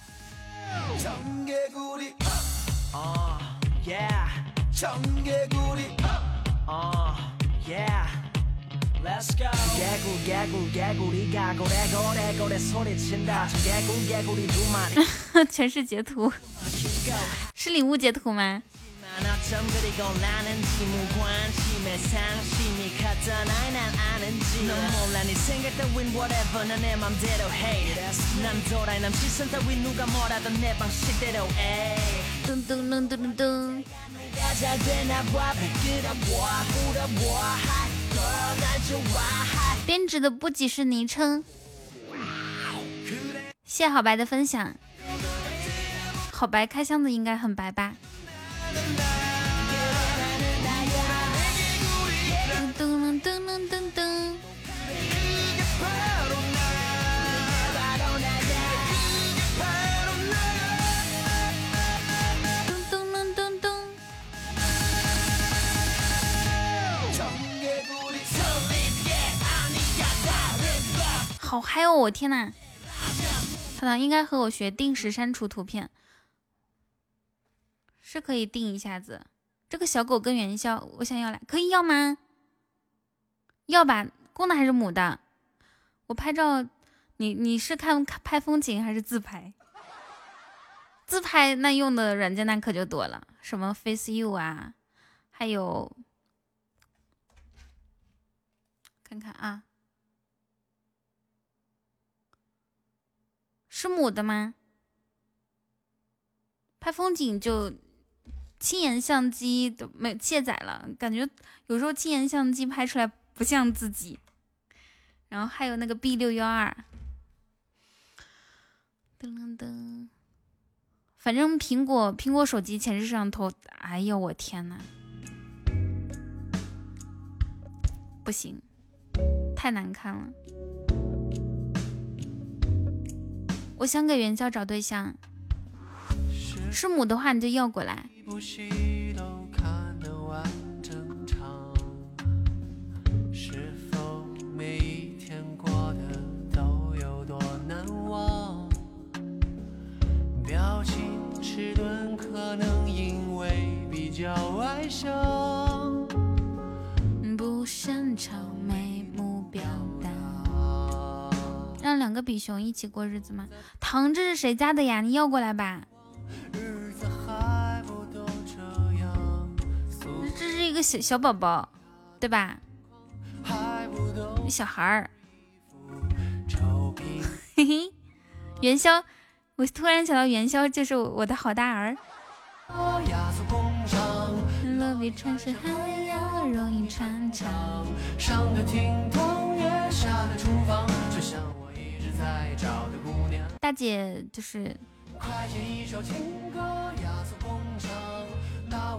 全是 截图，是礼物截图吗？어쩜 그리고 나는지 무관심에 상심이 갔던 아이 난 아는지 넌 몰라 네 생각 따윈 whatever 난 내 맘대로 해. 난 도라이 남 시선 따윈 누가 뭐라던 내 방식대로 해. 噔噔噔噔噔， 누가 잘 되나 봐 베끼려봐 물어봐 hot girl 날 좋아해 编织的不仅是昵称。谢好白的分享，好白开箱子应该很白吧？ 好嗨哦！我天呐，他呢应该和我学定时删除图片，是可以定一下子。这个小狗跟元宵，我想要来，可以要吗？要吧，公的还是母的？我拍照，你你是看拍风景还是自拍？自拍那用的软件那可就多了，什么 Face You 啊，还有看看啊，是母的吗？拍风景就轻颜相机都没卸载了，感觉有时候轻颜相机拍出来不像自己。然后还有那个 B 六幺二，噔噔噔，反正苹果苹果手机前置摄像头，哎呦我天呐，不行，太难看了。我想给元宵找对象，是母的话你就要过来。一部戏都看得完整场，是否每一天过得都有多难忘？表情迟钝，可能因为比较外向。不擅长两个比熊一起过日子吗？糖，这是谁家的呀？你要过来吧。日子还不都这样，这是一个小小宝宝，对吧？还不都小孩儿，嘿嘿。元宵，我突然想到元宵就是我的好大儿。压缩工厂，Love 比船是还要容易传唱。上的厅堂，月下的厨房，就像我。大姐就是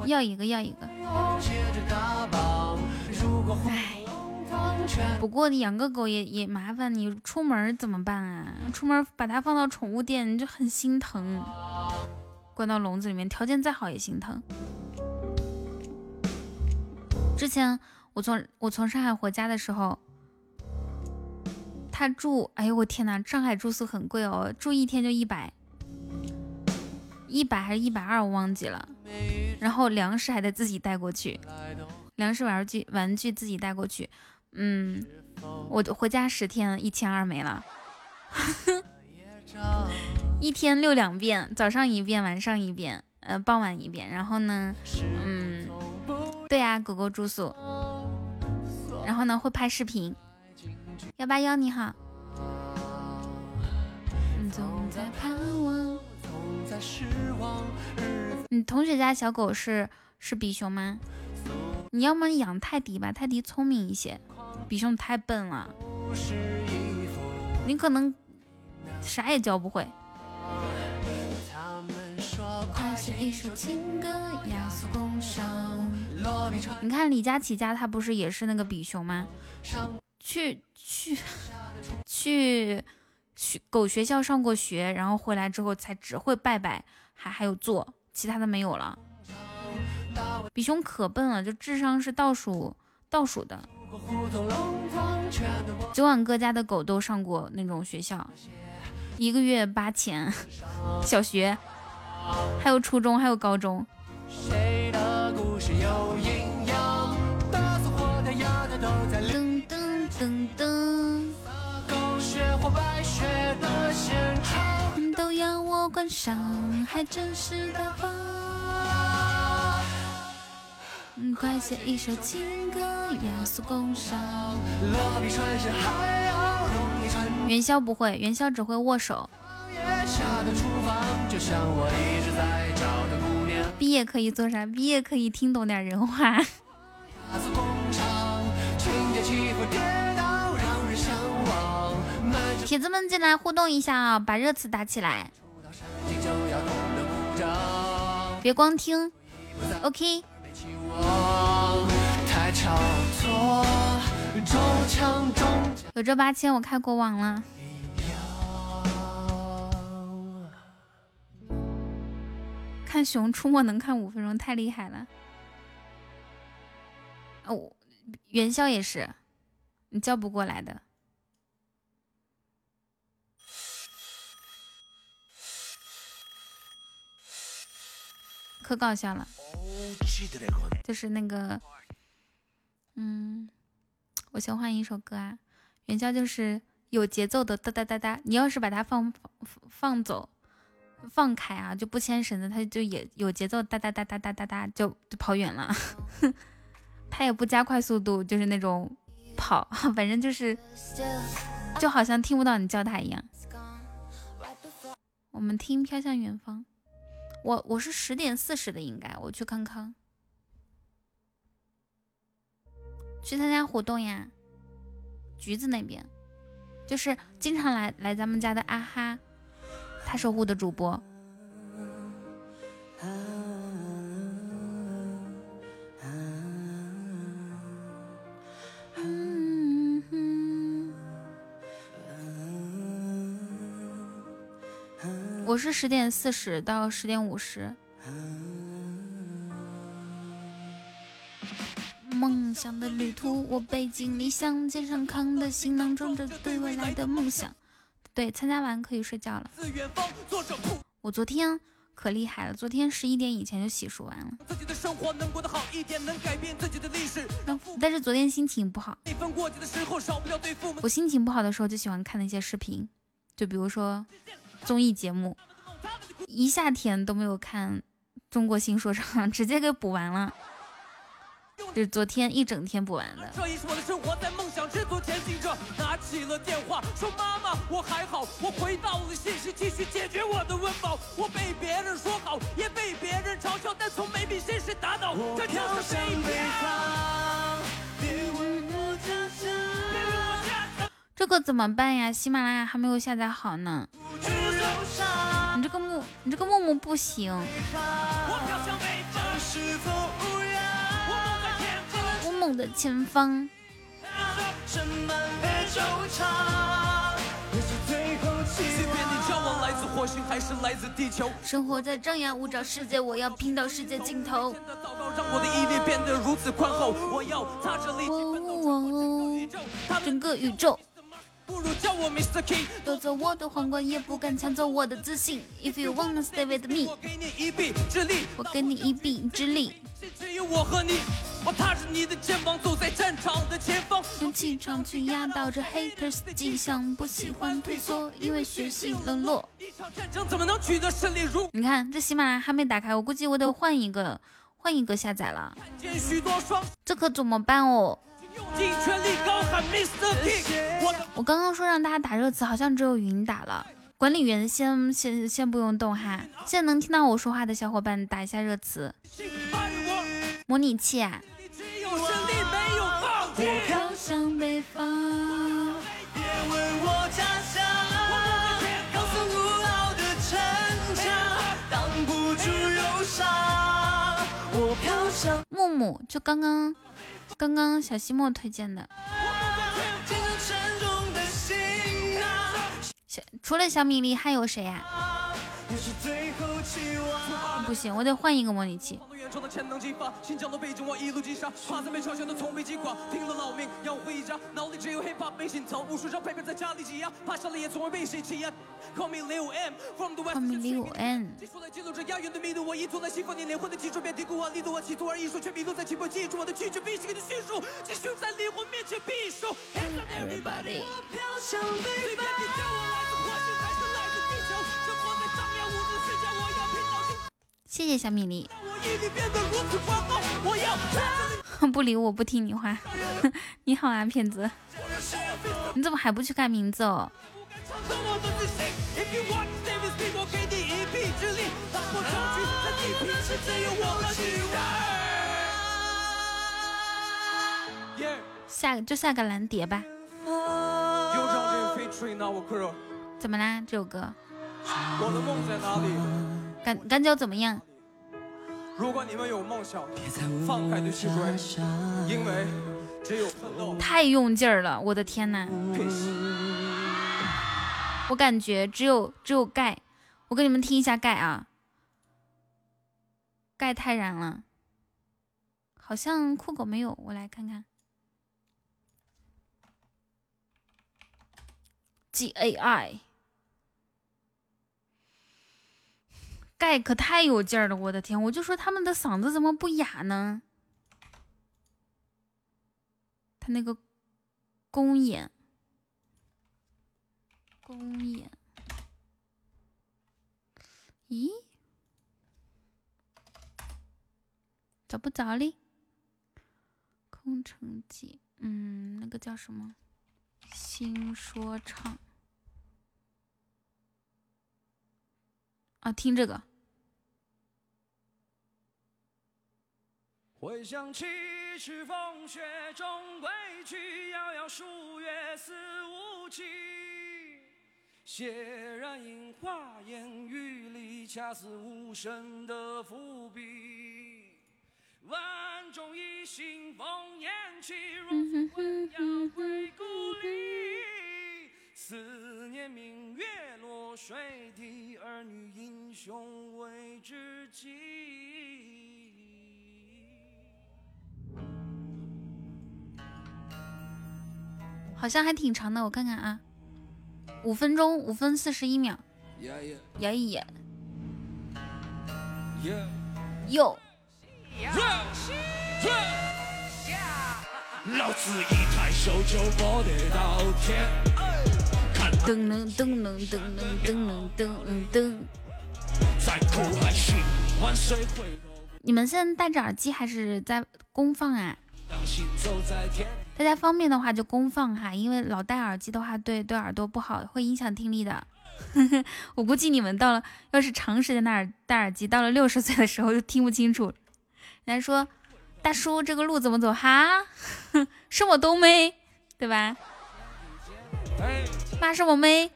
要一个要一个，油接着打榜。如果红唉。红汤全不过你养个狗也也麻烦，你出门怎么办啊？出门把它放到宠物店，你就很心疼。关到笼子里面，条件再好也心疼。之前我从我从上海回家的时候，他住，哎呦我天呐，上海住宿很贵哦，住一天就一百，一百还是一百二，我忘记了。然后粮食还得自己带过去，粮食玩具玩具自己带过去，嗯，我回家十天，一千二没了。一天遛两遍，早上一遍，晚上一遍，呃，傍晚一遍。然后呢，嗯，对呀、狗狗住宿。然后呢，会拍视频。幺八幺你好。总在盼望。总在失望，你同学家小狗是是比熊吗？你要么养泰迪吧，泰迪聪明一些，比熊太笨了，你可能啥也教不会。他们说快写一首情歌，压缩工伤。落笔传你看李佳琦家，他不是也是那个比熊吗？去去去学狗学校上过学，然后回来之后才只会拜拜，还还有做，其他的没有了。比熊可笨了，就智商是倒数倒数的。过胡同弄堂，全都我九碗哥家的狗都上过那种学校，一个月八千，小学，还有初中，还有高中。谁的故事有营养？大都在。噔噔，都要我关上，还真是大方。快写一首情歌，压缩工伤。落笔传神还要容易传元宵不会，元宵只会握手。毕业可以做啥？毕业可以听懂点人话。铁子们进来互动一下啊，把热词打起来，别光听。OK，有这八千，我开国网了。看《熊出没》能看五分钟，太厉害了。哦，元宵也是，你叫不过来的。可搞笑了，就是那个，嗯，我先换一首歌啊。元宵就是有节奏的哒哒哒哒，你要是把它放放放走，放开啊，就不牵绳子，它就也有节奏哒哒哒哒哒哒哒，就就跑远了。它也不加快速度，就是那种跑，反正就是就好像听不到你叫它一样。我们听《飘向远方》，我我是十点四十的，应该我去看看，去参加活动呀。橘子那边，就是经常来来咱们家的啊哈，他守护的主播。我是十点四十到十点五十。梦想的旅途，我背井离乡，肩上扛的行囊装着对未来的梦想。对，参加完可以睡觉了。我昨天可厉害了，昨天十一点以前就洗漱完了，自己的生活能过得好一点，能改变自己的历史。让父母但是昨天心情不好。我心情不好的时候就喜欢看那些视频，就比如说综艺节目，一夏天都没有看《中国新说唱》，直接给补完了，就是昨天一整天补完的。这一是我的生活，在梦想之途前行着。拿起了电话，说妈妈，我还好。我回到了现实，继续解决我的温饱。我被别人说好，也被别人嘲笑，但从没被现实打倒。，这就是北方。这个怎么办呀？喜马拉雅还没有下载好呢。你这个木，你这个木木不行。我梦的前方。生活在张牙舞爪世界，我要拼到世界尽头。整个宇宙。不如叫我 Mr. King，夺走我的皇冠，也不敢抢走我的自信。If you wanna stay with me，我给你一臂之力，我给你一臂之力。只有我和你，我踏着你的肩膀，走在战场的前方，用气场去压倒这 haters 的迹象。不喜欢退缩，因为学习冷落。一场战争怎么能取得胜利？如你看，这喜马拉雅还没打开，我估计我得换一个，换一个下载了。这可怎么办哦？我刚刚说让大家打热词，好像只有云打了。管理员先先先不用动哈。现在能听到我说话的小伙伴打一下热词。模拟器啊。木木，就刚刚。刚刚小西莫推荐的，小除了小米粒还有谁呀？不行我一路击 Come in 6M from the 一方我的 everybody 谢谢小米粒。不理我，不听你话。你好啊，骗子！你怎么还不去改名字哦？下就下个蓝蝶吧。怎么啦？这首歌？我的梦在哪里？感感觉怎么样？如果你们有梦想，放开的去追，因为只有奋斗。太用劲儿了，我的天呐！我感觉只有只有钙，我给你们听一下钙啊，钙太燃了，好像酷狗没有，我来看看，G A I。盖可太有劲儿了，我的天！我就说他们的嗓子怎么不哑呢？他那个公演，公演，咦，找不着哩。空城计，嗯，那个叫什么？新说唱。啊，听这个。回想起赤风雪中归去，遥遥数月思无期。血染樱花烟雨里，恰似无声的伏笔。万众一心烽烟起，若复魂要归故里。思念明月落水底，儿女英雄为知己。好像还挺长的，我看看啊，五分钟五分四十一秒，摇一眼，哟。噔噔噔噔噔噔噔噔噔。你们现在戴着耳机还是在公放啊？大家方便的话就公放哈，因为老戴耳机的话对对耳朵不好，会影响听力的。我估计你们到了，要是长时间戴耳戴耳机，到了六十岁的时候就听不清楚，人家说大叔这个路怎么走哈？是我都没，对吧？马是我妹，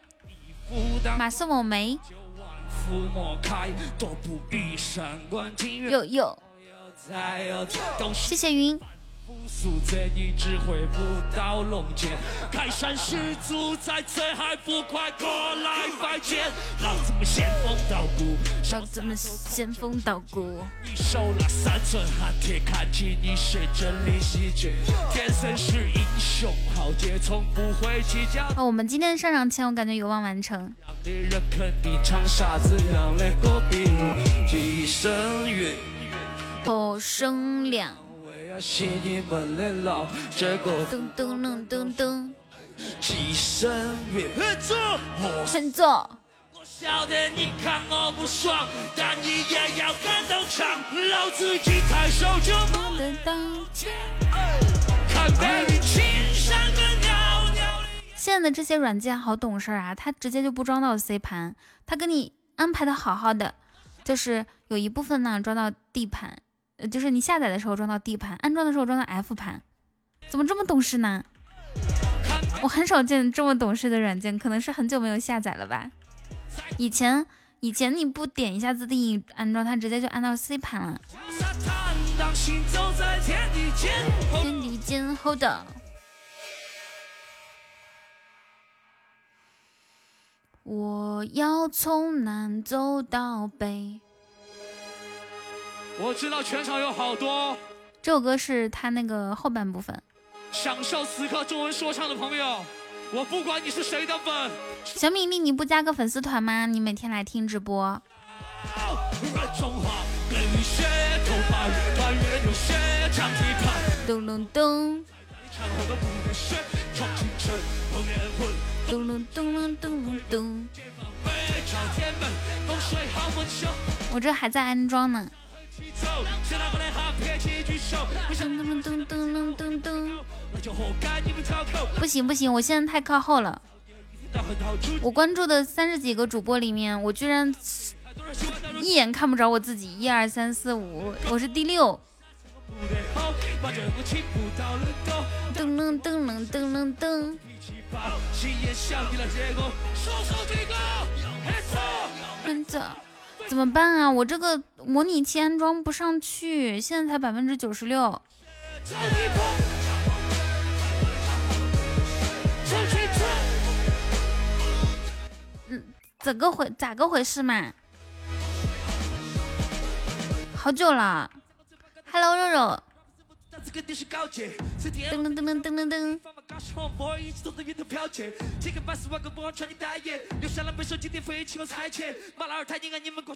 马是我妹。有有，谢谢云。宿醉你只会不到龙间，开山始祖在此，还不快过来拜见？老子们仙风道骨，老子们仙风道骨。你受了三寸寒铁，看起你是真理细菌。天生是英雄豪杰，从不会计较。哦，我们今天上场前，我感觉有望完成。让人肯定唱傻子，让泪过鼻如几声月，后生亮。谢你们的老，这个噔噔噔噔噔，几声乐，很走，很走。我晓得你看我不爽，但你也要跟到场。老子一抬手就不能当前。看美女青山的袅袅。现在的这些软件好懂事啊，它直接就不装到 C 盘，它给你安排的好好的，就是有一部分呢装到 D 盘。就是你下载的时候装到 D 盘，安装的时候装到 F 盘，怎么这么懂事呢？我很少见这么懂事的软件，可能是很久没有下载了吧。以前以前你不点一下自定义安装，它直接就安到 C 盘了。天地间，Hold。我要从南走到北。我知道全场有好多，这首歌是他那个后半部分。享受此刻中文说唱的朋友，我不管你是谁的粉。小米粒，你不加个粉丝团吗？你每天来听直播。咚隆咚。咚隆咚隆咚隆咚。我这还在安装呢。不行不行，我现在太靠后了。我关注的三十几个主播里面，我居然一眼看不着我自己。一二三四五，我是第六。噔噔噔噔噔噔噔。跟着。怎么办啊？我这个模拟器安装不上去，现在才百分之九十六。嗯，怎个回咋个回事嘛？好久了，Hello 肉肉。噔噔噔噔噔噔。噔。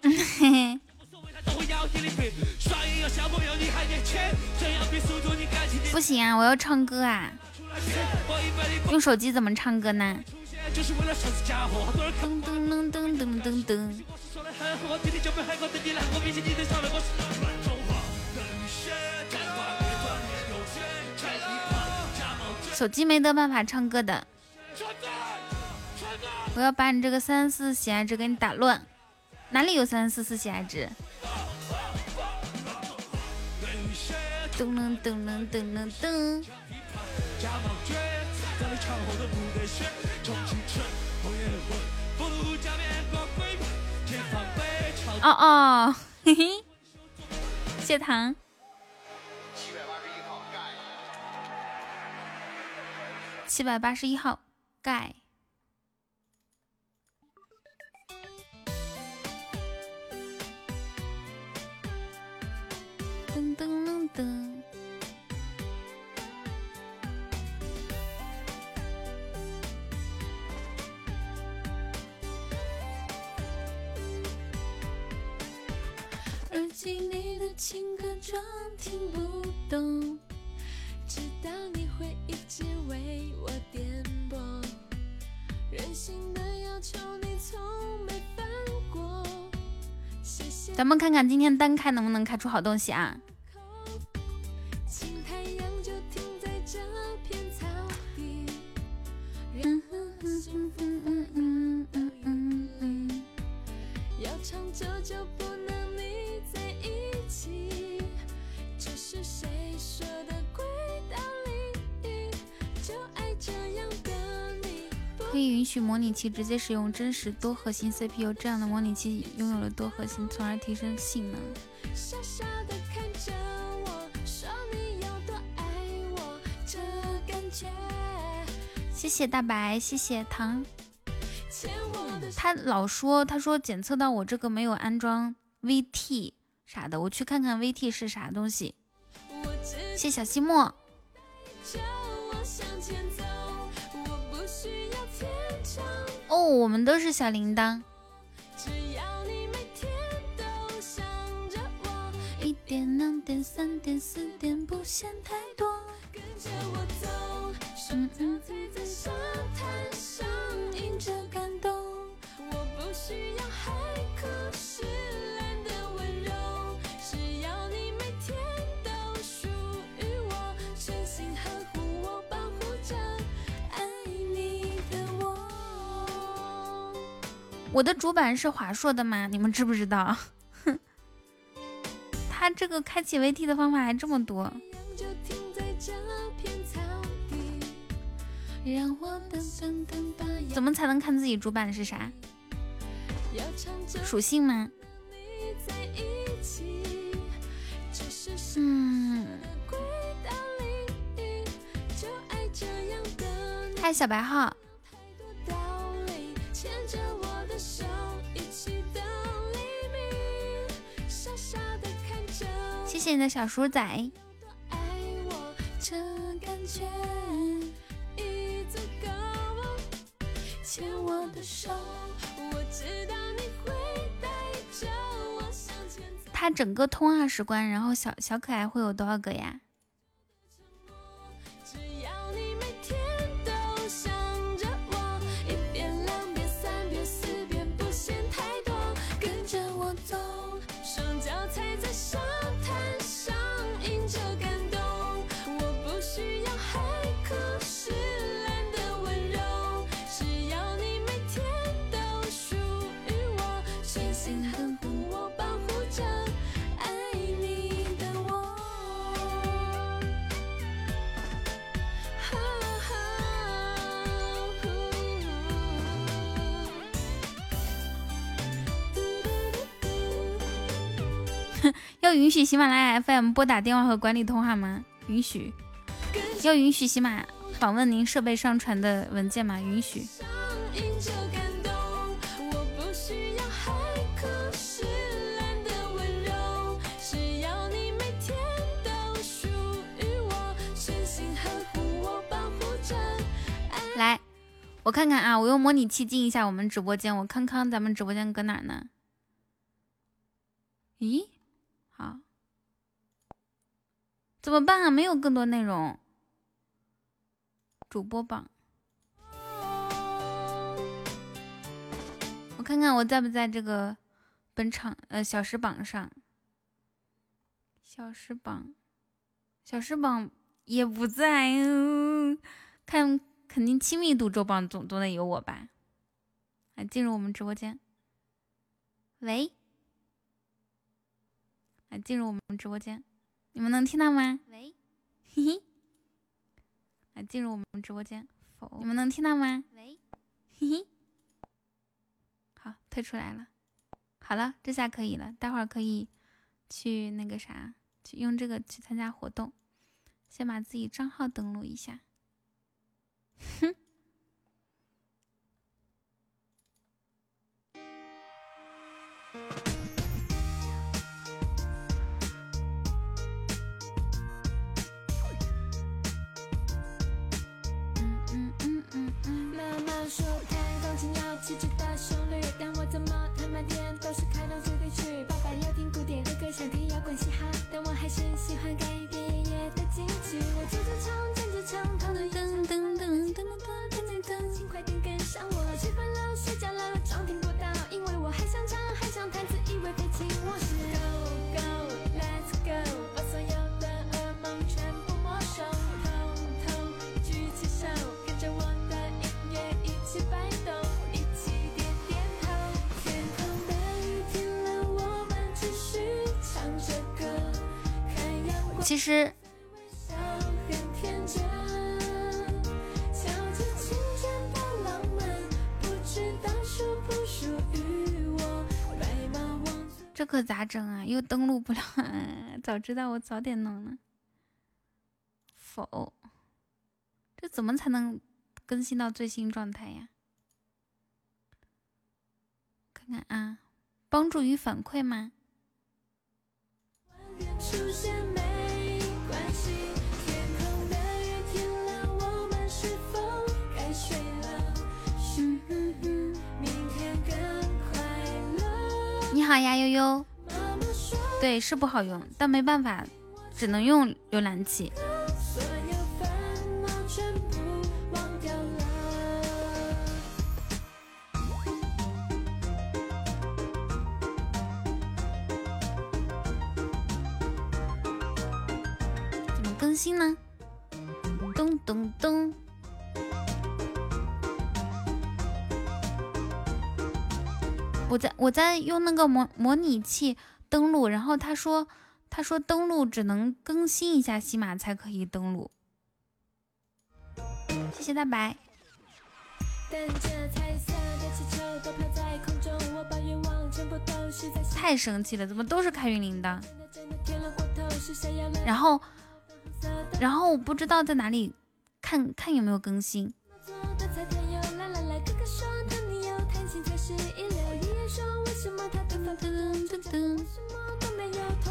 不行啊，我要唱歌啊！用手机怎么唱歌呢？噔噔噔噔噔噔噔。手机没得办法唱歌的，我要把你这个三四喜爱值给你打乱。哪里有三四四喜爱值？噔噔噔噔噔噔噔。哦哦，嘿嘿，谢糖。七百八十一号盖。噔噔噔噔。耳机里的情歌装听不懂。知道你会一直为我颠簸，任性的要求你从没犯过。谢谢咱们看看今天单开能不能开出好东西啊？允许模拟器直接使用真实多核心 CPU，这样的模拟器拥有了多核心，从而提升性能。傻傻地看着我，说你有多爱我，这感觉。谢谢大白，谢谢糖。他老说，他说检测到我这个没有安装 VT 啥的，我去看看 VT 是啥东西。谢谢小西莫，哦，我们都是小铃铛。只要你每天都想着我，一点、两点、三点、四点，不嫌太多。跟着我走，在沙滩上，迎着感动。我不需要我的主板是华硕的吗？你们知不知道？哼。他这个开启 vt 的方法还这么多。怎么才能看自己主板是啥？属性吗？嗯。嗨小白号。谢谢你的小鼠仔。他整个通二十关，然后小小可爱会有多少个呀？要允许喜马拉雅 FM 拨打电话和管理通话吗？允许。要允许喜马访问您设备上传的文件吗？允许。来，我看看啊，我用模拟器进一下我们直播间，我康康咱们直播间搁哪儿呢？咦，好，怎么办啊？没有更多内容。主播榜，我看看我在不在这个本场呃小时榜上。小时榜，小时榜也不在，嗯，看肯定亲密度周榜总总得有我吧？来进入我们直播间。喂，来进入我们直播间，你们能听到吗？喂，嘿嘿，来进入我们直播间，否，你们能听到吗？喂，嘿嘿，好，退出来了。好了，这下可以了，待会儿可以去那个啥，去用这个去参加活动。先把自己账号登录一下。哼。说弹钢琴要气质的旋律，但我怎么弹半天都是开头主题曲。爸爸要听古典，的歌想听摇滚嘻哈，但我还是喜欢改编爷爷的京剧。我坐着唱，站着唱，头的噔噔噔噔噔其实，这可咋整啊？又登录不了，早知道我早点弄了。否，这怎么才能更新到最新状态呀？看看啊，帮助与反馈吗？你好呀，悠悠。对，是不好用，但没办法，只能用浏览器。怎么更新呢？咚咚咚。我在我在用那个模模拟器登录，然后他说他说登录只能更新一下西马才可以登录。谢谢大白。太生气了，怎么都是开云铃铛？然后然后我不知道在哪里看看有没有更新。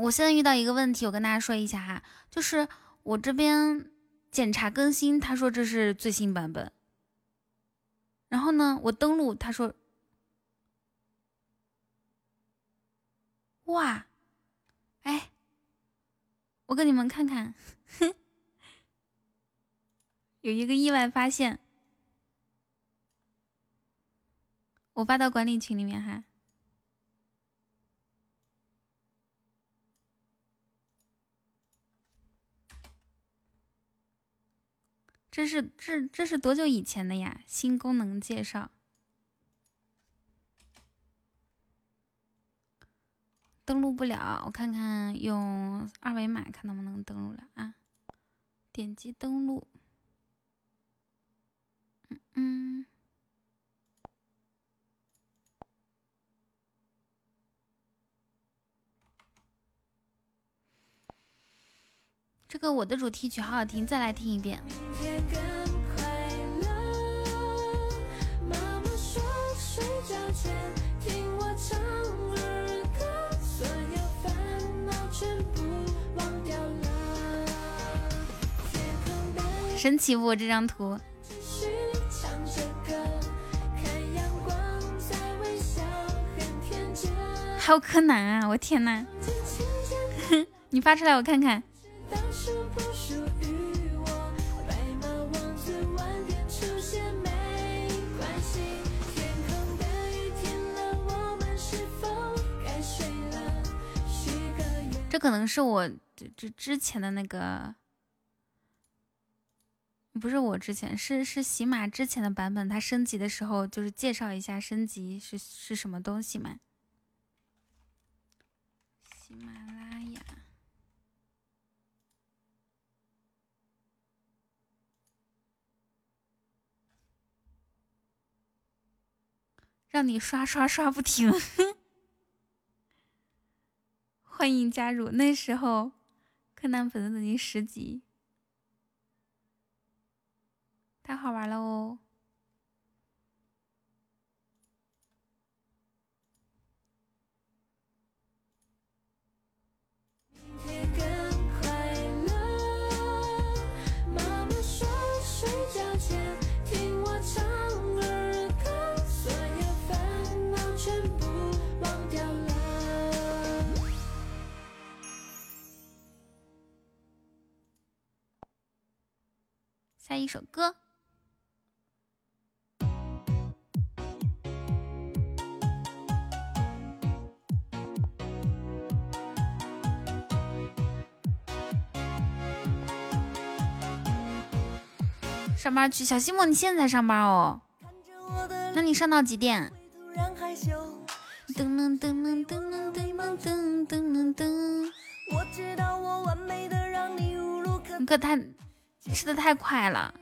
我现在遇到一个问题，我跟大家说一下哈，就是我这边检查更新，他说这是最新版本，然后呢，我登录，他说，哇，哎，我给你们看看，有一个意外发现，我发到管理群里面哈。这是这这是多久以前的呀？新功能介绍，登录不了，我看看用二维码看能不能登录了啊？点击登录，嗯嗯，这个我的主题曲好好听，再来听一遍。神奇不？这张图，还有柯南啊！我天呐，你发出来我看看。这可能是我这这之前的那个，不是我之前，是是喜马之前的版本，它升级的时候就是介绍一下升级是是什么东西嘛。喜马拉雅，让你刷刷刷不停。欢迎加入，那时候柯南粉丝已经十级，太好玩了哦！下一首歌。上班去，小西莫，你现在才上班哦？那你上到几点？噔噔噔噔噔噔噔噔噔噔噔。你可太吃的太快了，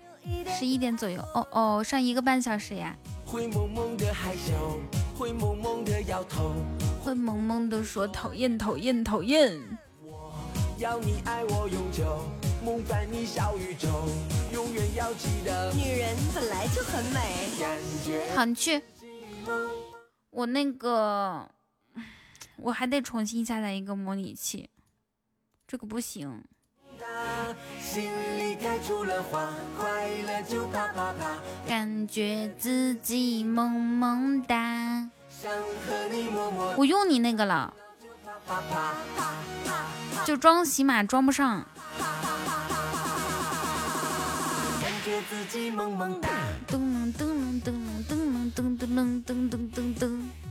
十一点左右。哦哦，上一个半小时呀。灰蒙蒙的害羞，灰蒙蒙的摇头，灰蒙蒙的说讨厌讨厌讨厌。我要你爱我永久，梦伴你小宇宙，永远要记得。女人本来就很美。好，你去。我那个，我还得重新下载一个模拟器，这个不行。感觉自己萌萌哒。我用你那个了，就装喜马装不上。噔噔噔噔噔噔噔噔噔噔噔。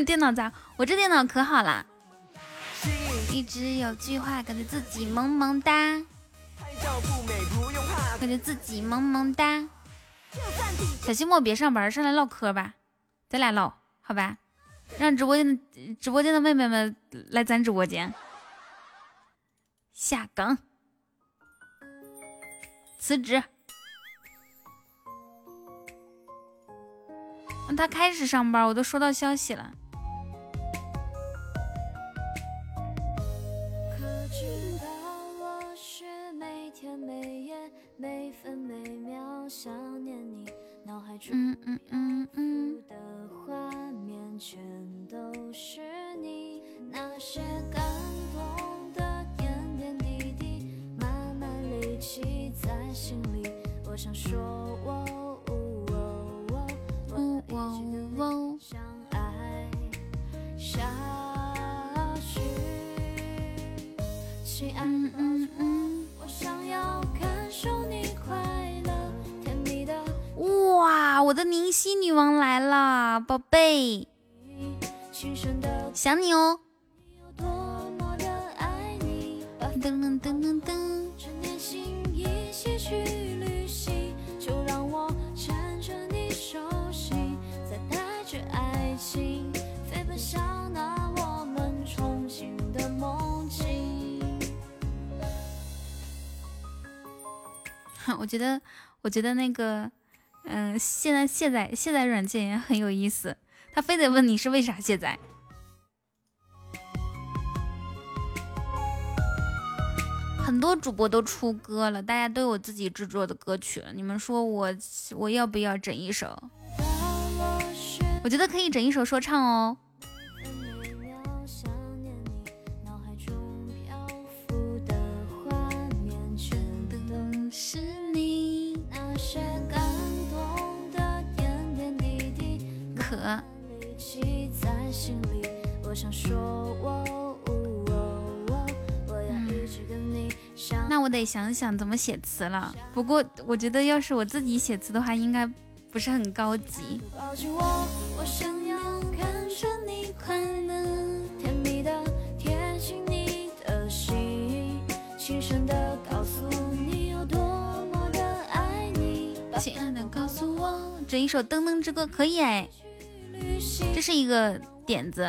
电脑咋？我这电脑可好了。一直有句话，感觉自己萌萌哒，感觉自己萌萌哒。小西莫别上班，上来唠嗑吧，咱俩唠好吧？让直播间的直播间的妹妹们来咱直播间。下岗，辞职。他开始上班，我都收到消息了。每分每秒想念你，脑海中的画面全都是你，那些感动的点点滴滴，慢慢累积在心里。我想说，我我我我相爱下去，亲爱的，哇，我的宁熙女王来了，宝贝，想你哦。噔噔噔噔噔。我觉得，我觉得那个。嗯，现在卸载卸载软件也很有意思，他非得问你是为啥卸载。很多主播都出歌了，大家都有自己制作的歌曲了，你们说我我要不要整一首？我觉得可以整一首说唱哦。是你那些感动的点点滴滴，可在心里。我想说，我我，我要一直跟你。那我得想想怎么写词了。不过我觉得，要是我自己写词的话，应该不是很高级。的亲爱的，告诉我，整一首《噔噔之歌》可以哎。这是一个点子。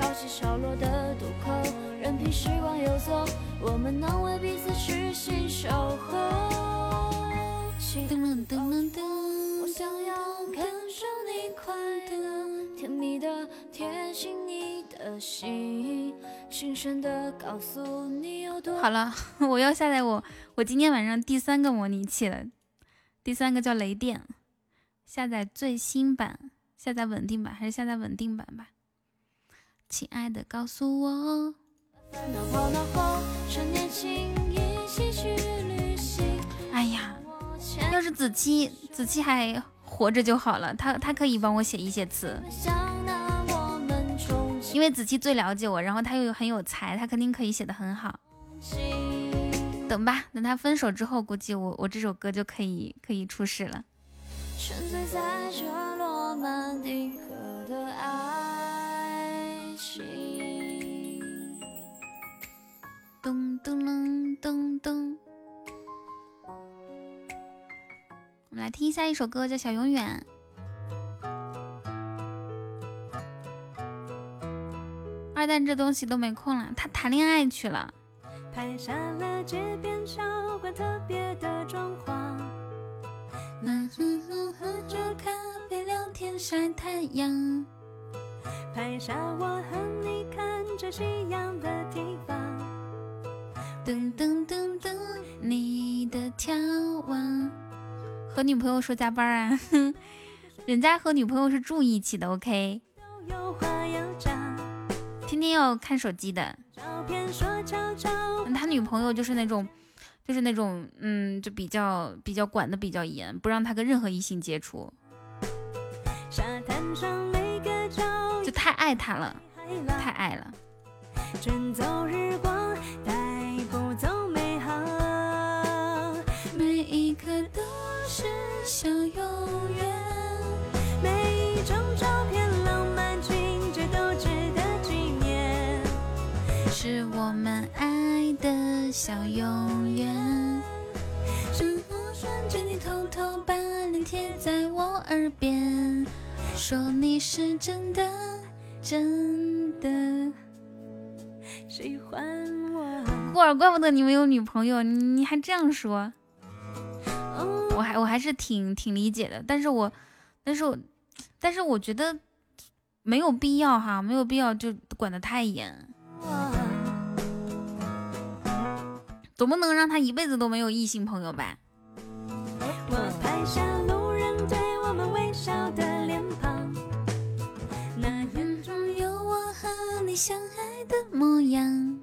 潮起潮落的渡口任凭时光游走我们能为彼此痴心守候。噔噔噔噔我想要感受你快乐甜蜜的贴近你的心的告诉你有多好了我要下载我我今天晚上第三个模拟器了第三个叫雷电下载最新版下载稳定版还是下载稳定版吧亲爱的，告诉我。哎呀，要是子期子期还活着就好了，他他可以帮我写一些词，因为子期最了解我，然后他又很有才，他肯定可以写的很好。等吧，等他分手之后，估计我我这首歌就可以可以出世了。咚咚隆咚咚，我们来听一下一首歌，叫《小永远》。二蛋这东西都没空了，他谈恋爱去了。拍下了街边小馆特别的装潢，嗯哼哼，喝着咖啡聊天晒太阳，拍下我和你看着夕阳的地方，噔噔噔噔，你的眺望。和女朋友说加班啊，人家和女朋友是住一起的，OK。天天要看手机的。他女朋友就是那种，就是那种，嗯，就比较比较管的比较严，不让他跟任何异性接触，就太爱他了，太爱了。真走日光带不走美好每一刻都是小永远，每一张照片浪漫情节都值得纪念。是我们爱的小永远。生活顺着你偷偷把脸贴在我耳边，说你是真的真的喜欢我。霍尔，怪不得你没有女朋友，你还这样说，我还我还是挺挺理解的。但是我，但是我，但是我觉得没有必要哈，没有必要就管得太严。总不能让他一辈子都没有异性朋友吧？我拍下模样。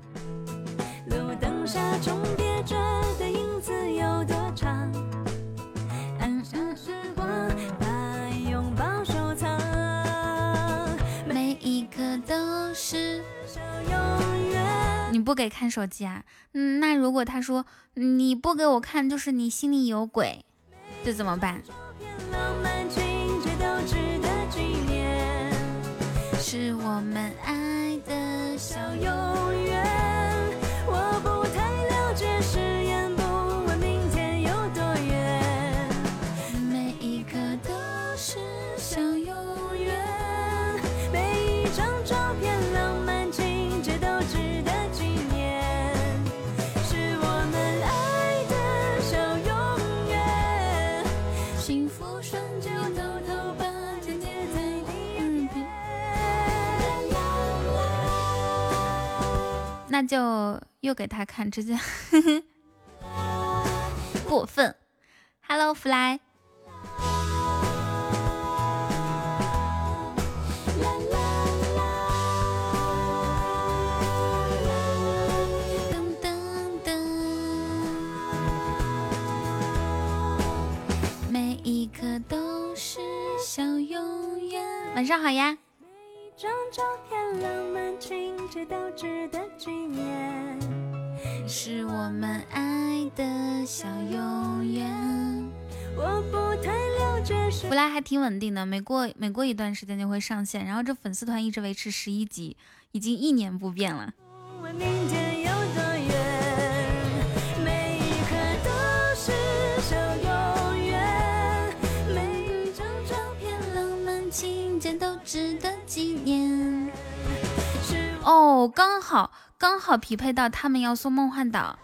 路灯下重叠着的影子有多长？按下时光，把拥抱收藏，每一刻都是永远。你不给看手机啊？嗯，那如果他说你不给我看，就是你心里有鬼，这怎么办？是我们爱的要永远。那就又给他看，直 接过分。Hello Fly，噔噔噔，每一刻都是小永远。晚上好呀。张照片浪漫情节都值得纪念，是我们爱的小永远。我不太了解。弗莱还挺稳定的，每过每过一段时间就会上线，然后这粉丝团一直维持十一级，已经一年不变了。都哦，刚好刚好匹配到他们要送梦幻岛。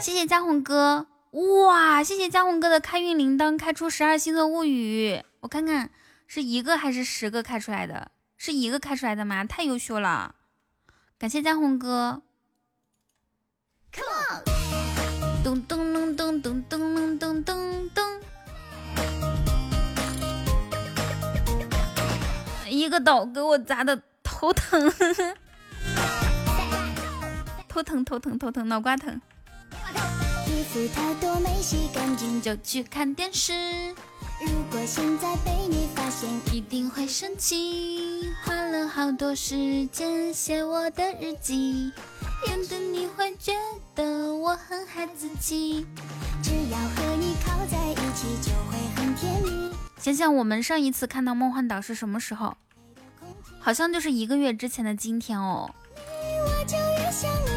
谢谢嘉宏哥，哇，谢谢嘉宏哥的开运铃铛，开出十二星座物语。我看看是一个还是十个开出来的？是一个开出来的吗？太优秀了，感谢嘉宏哥。Come on，咚咚咚咚咚咚咚咚一个岛给我砸的头疼，头疼头疼头疼，脑瓜疼。衣服太多没洗干净，就去看电视，如果现在被你发现，一定会生气。花了好多时间写我的日记，有的你会觉得我很孩子气。只要和你靠在一起，就会很甜蜜。想想我们上一次看到梦幻岛是什么时候？好像就是一个月之前的今天哦。我就越想你，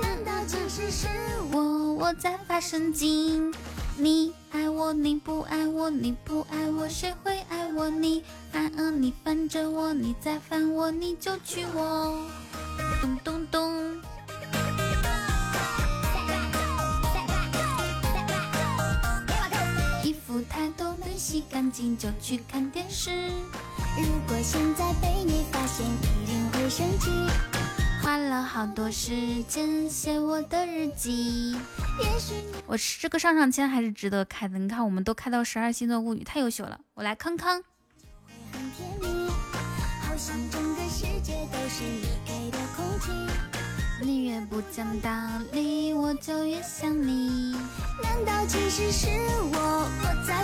难道只是是我我在发神经，你爱我你不爱我，你不爱我谁会爱我？你反而你烦着我，你再烦我你就娶我。咚咚，服太多没洗干净，就去看电视。如果现在被你发现，一定会生气。花了好多时间写我的日记。也许你我是这个上上签还是值得开的。你看，我们都开到十二星座物语，太优秀了。我来康康，很甜蜜，好像整个世界都是你给的空气。你越不讲道理，我就越想你。难道其实是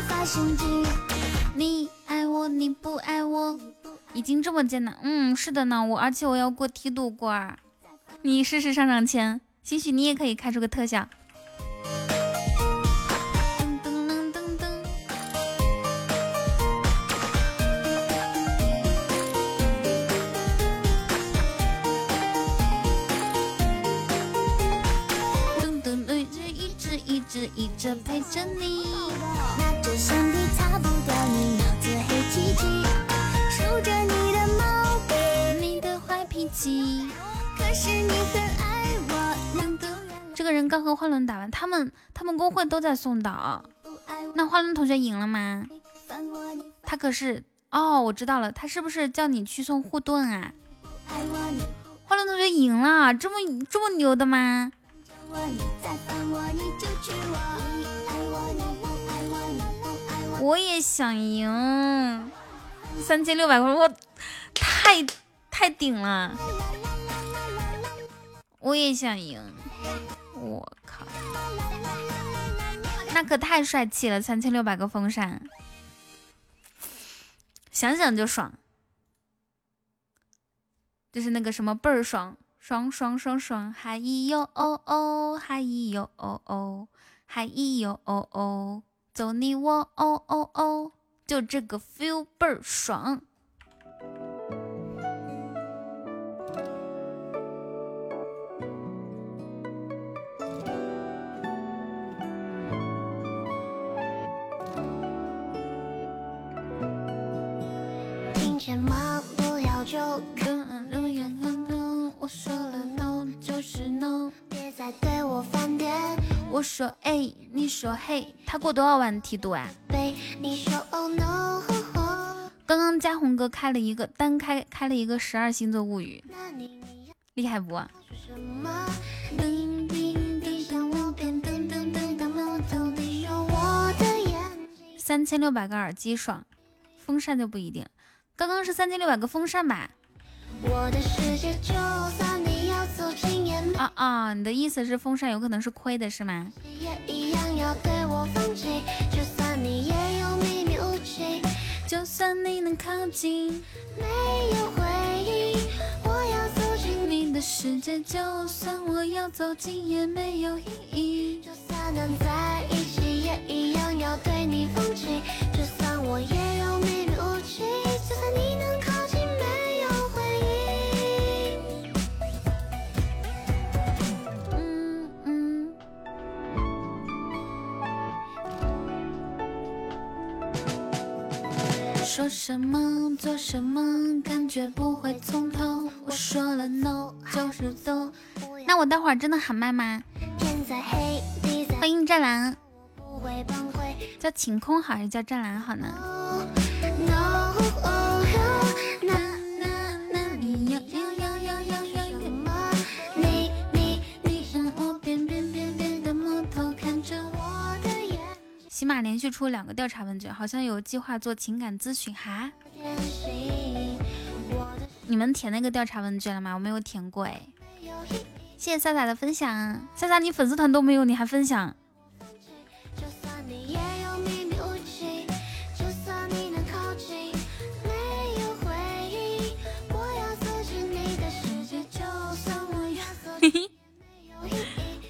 发神经？你爱我，你不爱我，已经这么艰难。嗯，是的呢，我而且我要过梯度关。你试试上上签，兴许你也可以开出个特效。直一直陪着你。拿着橡皮擦不掉你脑子黑漆漆，数着你的毛病，你的坏脾气。可是你很爱我，能够这个人刚和花轮打完，他们他们公会都在送岛。那花轮同学赢了吗？他可是哦，我知道了，他是不是叫你去送护盾啊？花轮同学赢了，这么这么牛的吗？我你再烦我你就娶我，你爱我你不爱我你不爱我，我也想赢，三千六百块，我太太顶了，我也想赢，我靠，那可太帅气了，三千六百个风扇，想想就爽，就是那个什么倍儿爽，爽爽爽爽，嗨咿哟哦哦，嗨咿哟哦哦，嗨咿哟哦哦，走你我哦哦哦，就这个 feel 倍儿爽。听见吗？不要就留言很多，我我翻脸，我说哎你说嘿，他过多少万梯度啊？被你说 oh no，刚刚嘉宏哥开了一个单开开了一个十二星座物语，厉害不？三千六百个耳机爽，风扇就不一定。刚刚是三千六百个风扇吧？我的世界，就算你要走啊啊，你的意思是风扇有可能是亏的是吗？也一样要对我放弃，就算你也有秘密武器，就算你能靠近没有回应，我要走进你，的世界，就算我要走近也没有意义。就算能在一起，也一样要对你放弃，就算我也有秘密武器，就算你能靠说什么做什么，感觉不会从头。我说了 no 就是走。那我待会儿真的喊麦吗？天再黑，地再欢迎湛蓝，不会崩溃。叫晴空好还是叫湛蓝好呢？No，那那起码连续出两个调查问卷，好像有计划做情感咨询哈。你们填那个调查问卷了吗？我没有填过哎。谢谢萨萨的分享，萨萨你粉丝团都没有，你还分享？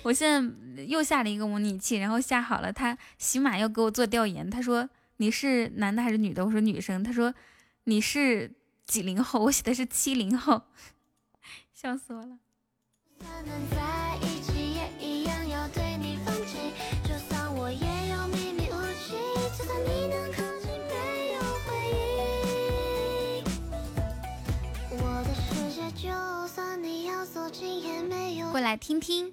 我现在又下了一个模拟器，然后下好了，他起码要给我做调研。他说你是男的还是女的？我说女生。他说你是几零后？我写的是七零后，笑死我了。过来听听。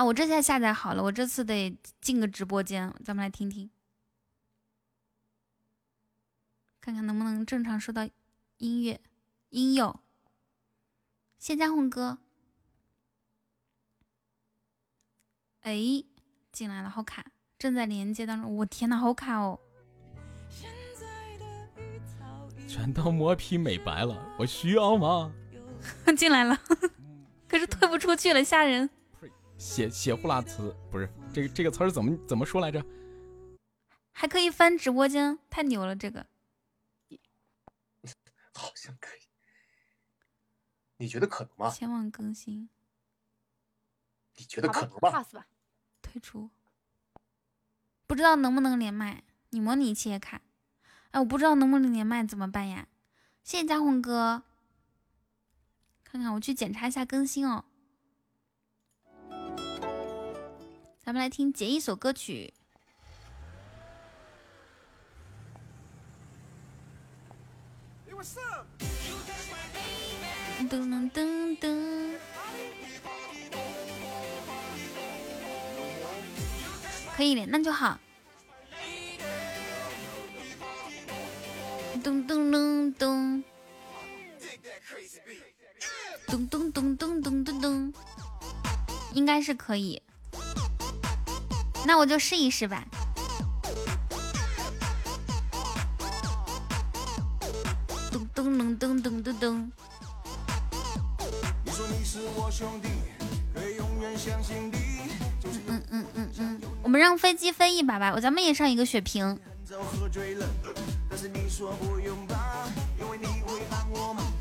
啊，我这下下载好了，我这次得进个直播间，咱们来听听，看看能不能正常收到音乐音友。谢家红哥，哎，进来了，好卡，正在连接当中，我天呐，好卡哦！全都磨皮美白了，我需要吗？进来了，可是退不出去了，吓人。写写呼啦词不是这个这个词儿怎么怎么说来着？还可以翻直播间，太牛了！这个 好像可以，你觉得可能吗？前往更新，你觉得可能吗？pass 吧，退出，不知道能不能连麦？你模拟器也卡，哎，我不知道能不能连麦，怎么办呀？谢谢嘉宏哥，看看我去检查一下更新哦。咱们来听截一首歌曲。噔噔噔噔，可以的，那就好。咚咚咚咚，咚咚咚咚咚咚咚，应该是可以。那我就试一试吧。咚咚咚咚咚咚咚。嗯嗯嗯嗯，我们让飞机飞一把吧，我咱们也上一个血瓶。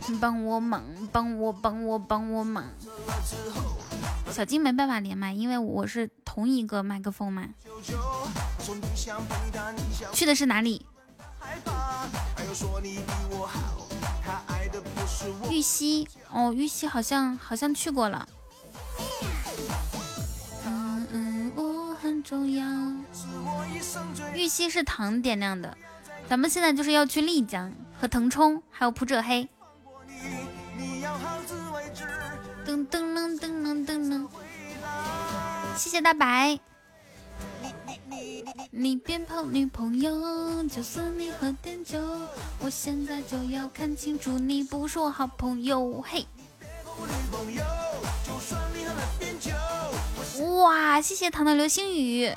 你帮我忙，帮我帮我帮我忙。小金没办法连麦，因为我是同一个麦克风吗。去的是哪里？玉溪哦，玉溪好像好像去过了。嗯嗯，我很重要。玉溪是糖点亮的，咱们现在就是要去丽江和腾冲，还有普者黑。噔噔噔噔噔噔噔，谢谢大白。你别跑，女朋友，就算你喝点酒，我现在就要看清楚，你不是我好朋友。嘿。哇，谢谢糖的流星雨。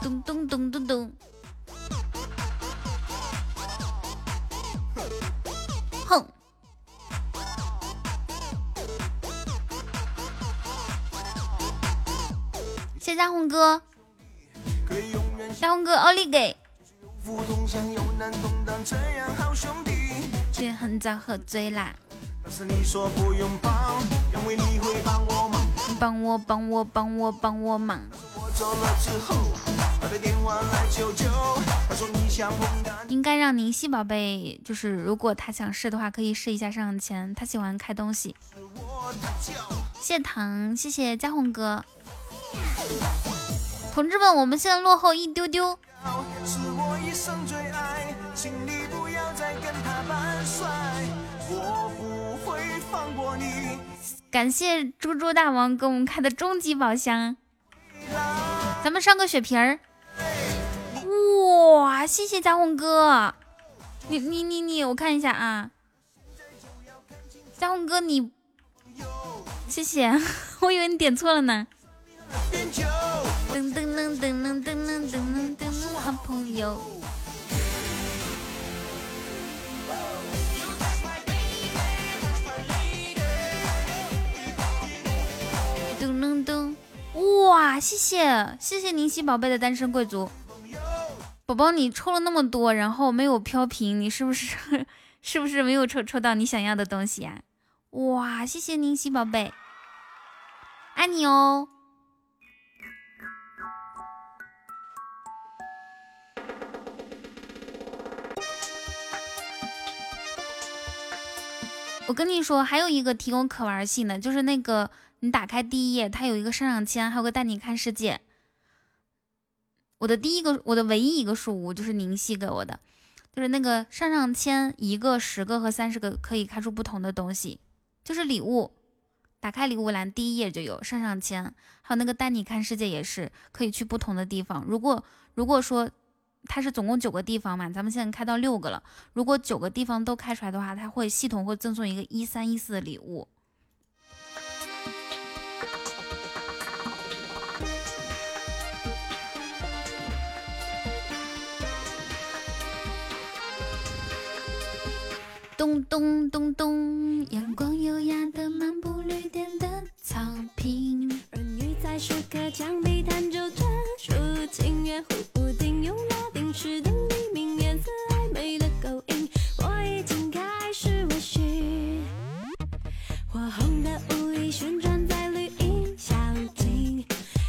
咚咚咚咚咚。谢家红哥，家红哥奥利给。却很早喝醉啦。帮我帮我帮我帮我忙。应该让宁熙宝贝，就是如果他想试的话，可以试一下上上签。他喜欢开东西。谢糖，谢谢嘉宏哥。同志们，我们现在落后一丢丢。感谢猪猪大王给我们开的终极宝箱，咱们上个血瓶儿。哇，谢谢嘉宏哥，你你你你，我看一下啊，嘉宏哥你，谢谢，我以为你点错了呢。噔噔噔噔噔噔噔噔噔，好朋友。噔噔噔，哇，谢谢谢谢宁熙宝贝的单身贵族宝宝，你抽了那么多，然后没有飘屏，你是不是是不是没有抽抽到你想要的东西呀？哇，谢谢宁熙宝贝，爱你哦。我跟你说，还有一个提供可玩性的，就是那个你打开第一页，它有一个上上签，还有个带你看世界。我的第一个，我的唯一一个树屋就是宁熙给我的，就是那个上上签，一个、十个和三十个可以开出不同的东西，就是礼物。打开礼物栏第一页就有上上签，还有那个带你看世界也是可以去不同的地方。如果如果说。它是总共九个地方嘛，咱们现在开到六个了。如果九个地方都开出来的话，它会系统会赠送一个一三一四的礼物。咚咚咚咚，阳光优雅的漫步绿电的草坪。儿女在石刻墙壁弹奏专属情乐，忽不停用拉丁诗的黎明颜色暧昧的勾引。我已经开始微醺，火红的舞衣旋转在绿荫小径，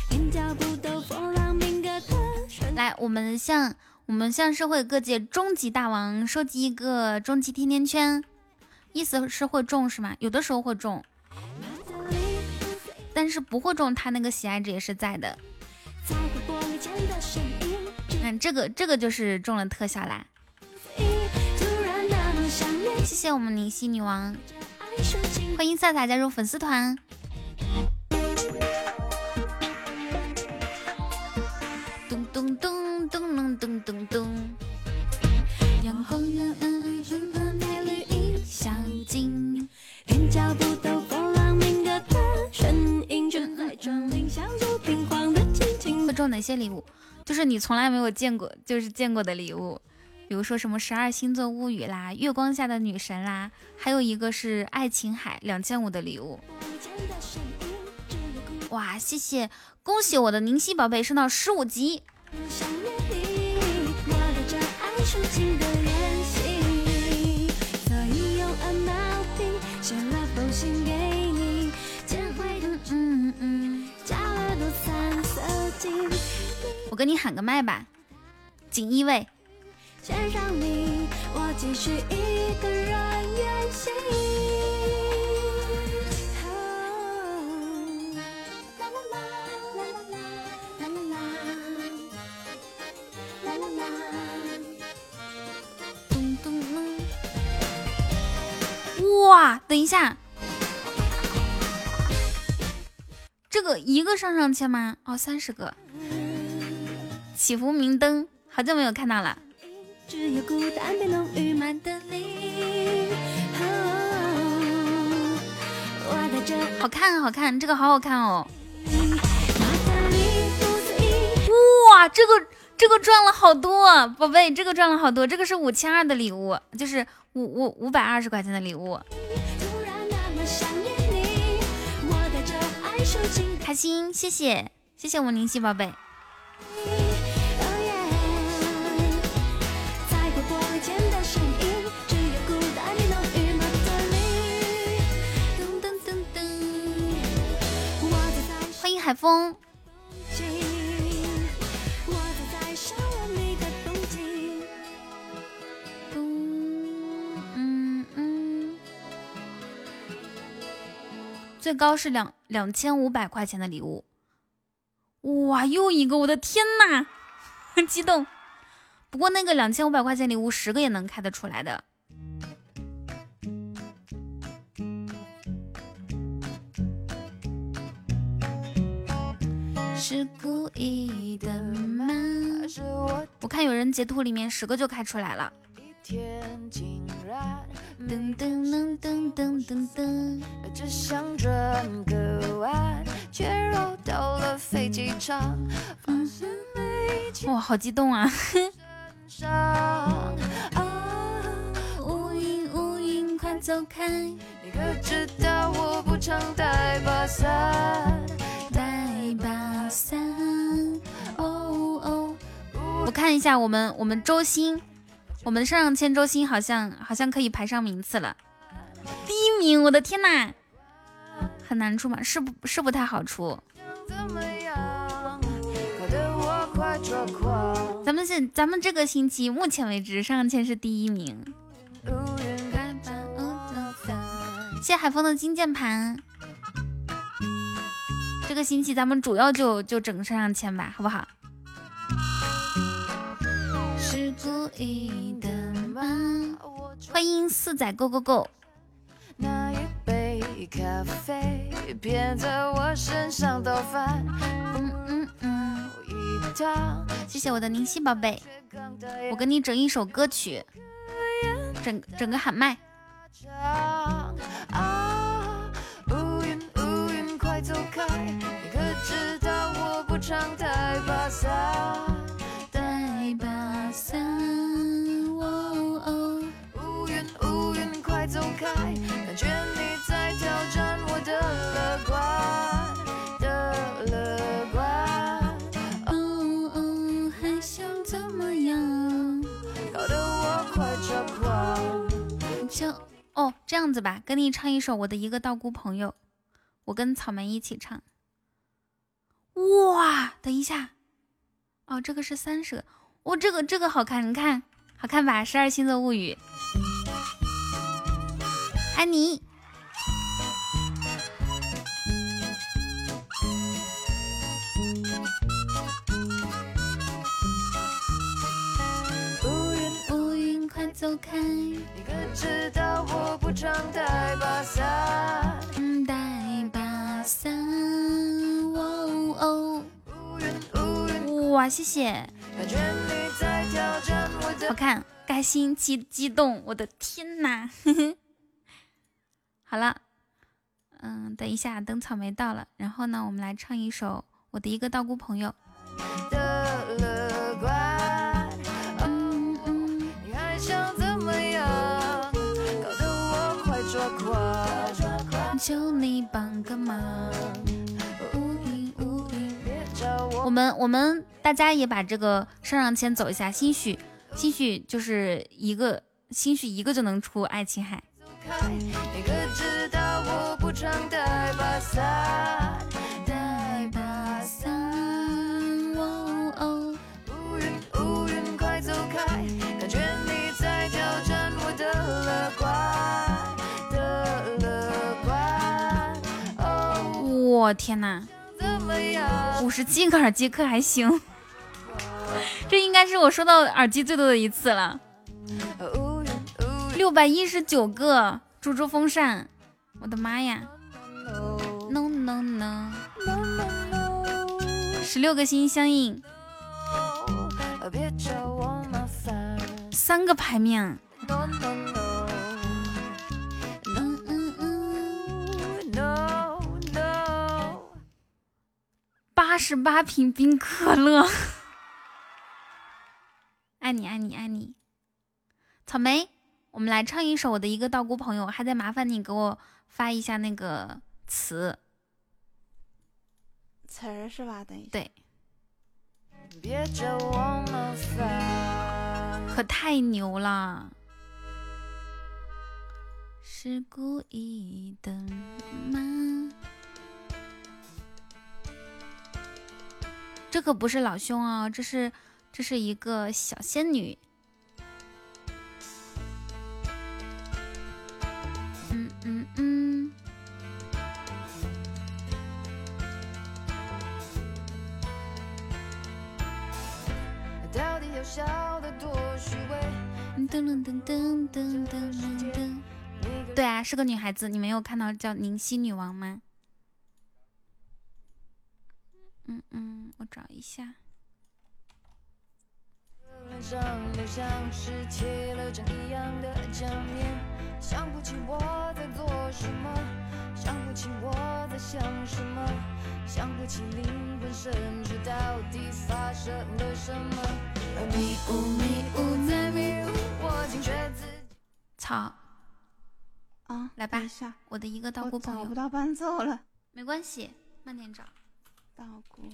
连脚步都波浪鸣歌的旋律。来，我们向我们向社会各界终极大王收集一个终极甜甜圈，意思是会中是吗？有的时候会中，但是不会中，他那个喜爱值也是在的。嗯，这个这个就是中了特效啦。谢谢我们灵犀女王，欢迎萨萨加入粉丝团。咚咚咚咚咚咚咚咚，阳光圆嗯旋转在绿荫小径，连脚步都波浪鸣歌的身影，正在转领像素平晃的轻轻。会中哪些礼物？就是你从来没有见过，就是见过的礼物，比如说什么十二星座物语啦、月光下的女神啦，还有一个是爱琴海两千五的礼物。哇，谢谢，恭喜我的宁熙宝贝升到十五级。嗯嗯，我跟你喊个麦吧，锦衣卫。哇，等一下，这个一个上上签吗？哦，三十个。祈福明灯，好久没有看到了。好看，好看，这个好好看哦。哇，这个这个赚了好多，宝贝，这个赚了好多，这个是五千二的礼物，就是五五五百二十块钱的礼物。开心，谢谢，谢谢我宁熙宝贝。海风。嗯嗯。最高是两两千五百块钱的礼物。哇又一个我的天呐激动。不过那个两千五百块钱礼物十个也能开得出来的。是故意的吗？我看有人截图里面十个就开出来了。噔噔噔噔噔噔噔。只想转个弯，却绕到了飞机场。哇，好激动啊！乌云乌云快走开！你可知道我不常带把伞？带把伞。哦哦。我看一下我们我们周星。我们上上签周星好像好像可以排上名次了，第一名！我的天呐，很难出吗？是不？是不太好出。咱们现咱们这个星期目前为止上上签是第一名。谢谢海风的金键盘。这个星期咱们主要就就整上上签吧，好不好？是故意的吗？欢迎四仔 Go Go Go。那一杯咖啡偏在我身上倒翻。嗯嗯嗯。谢谢我的宁熙宝贝，我给你整一首歌曲，整整个喊麦。快走开，你可知道我不常带把伞？带把伞，哦哦乌云乌云快走开，感觉你在挑战我的乐观的乐观。哦哦，还想怎么样？搞得我快抓狂。就哦，这样子吧，跟你唱一首我的一个道姑朋友，我跟草莓一起唱。哇，等一下，哦，这个是三舍。我这个这个好看，你看好看吧？十二星座物语，爱你。乌云乌云快走开，你可知道我不常带把伞？带三。哦哦。哇，谢谢。好看，开心，激激动，我的天呐！好了，嗯，等一下，等草莓到了，然后呢，我们来唱一首我的一个道姑朋友。帮个忙。我们我们大家也把这个上上签走一下，兴许兴许就是一个兴许一个就能出爱琴海。我我天哪！五十七个耳机可还行，这应该是我收到耳机最多的一次了。六百一十九个猪猪风扇，我的妈呀！No No No，十六个心心相印，三个牌面。八十八瓶冰可乐，爱你爱你爱你，草莓，我们来唱一首我的一个道姑朋友，还得麻烦你给我发一下那个词，词儿是吧？等一下，对，可太牛了，是故意的吗？这可不是老兄哦这是这是一个小仙女。嗯嗯嗯。到底要笑得多虚伪噔噔噔噔噔噔噔噔。对啊是个女孩子你没有看到叫宁熙女王吗？嗯嗯，我找一下。想不起我在做什么，想不起我在想什么，想不起灵魂深处到底发生了什么。迷雾迷雾在迷雾，我惊觉自己。操！啊，来吧一下，我的一个道姑朋友我找不，到伴奏了。没关系，慢点找。道姑，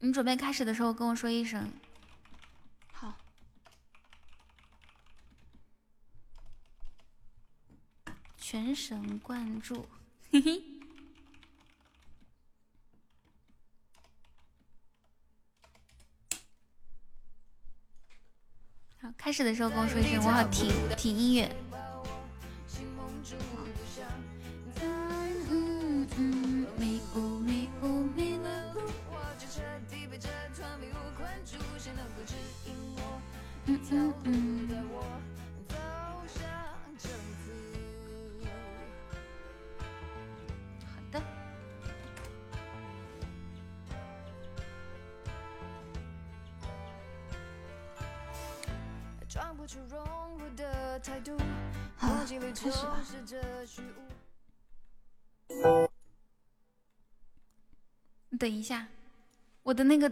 你准备开始的时候跟我说一声。好，全神贯注，嘿嘿。好，开始的时候跟我说一声，我好听听音乐。好的。好开始吧。等一下，我的那个，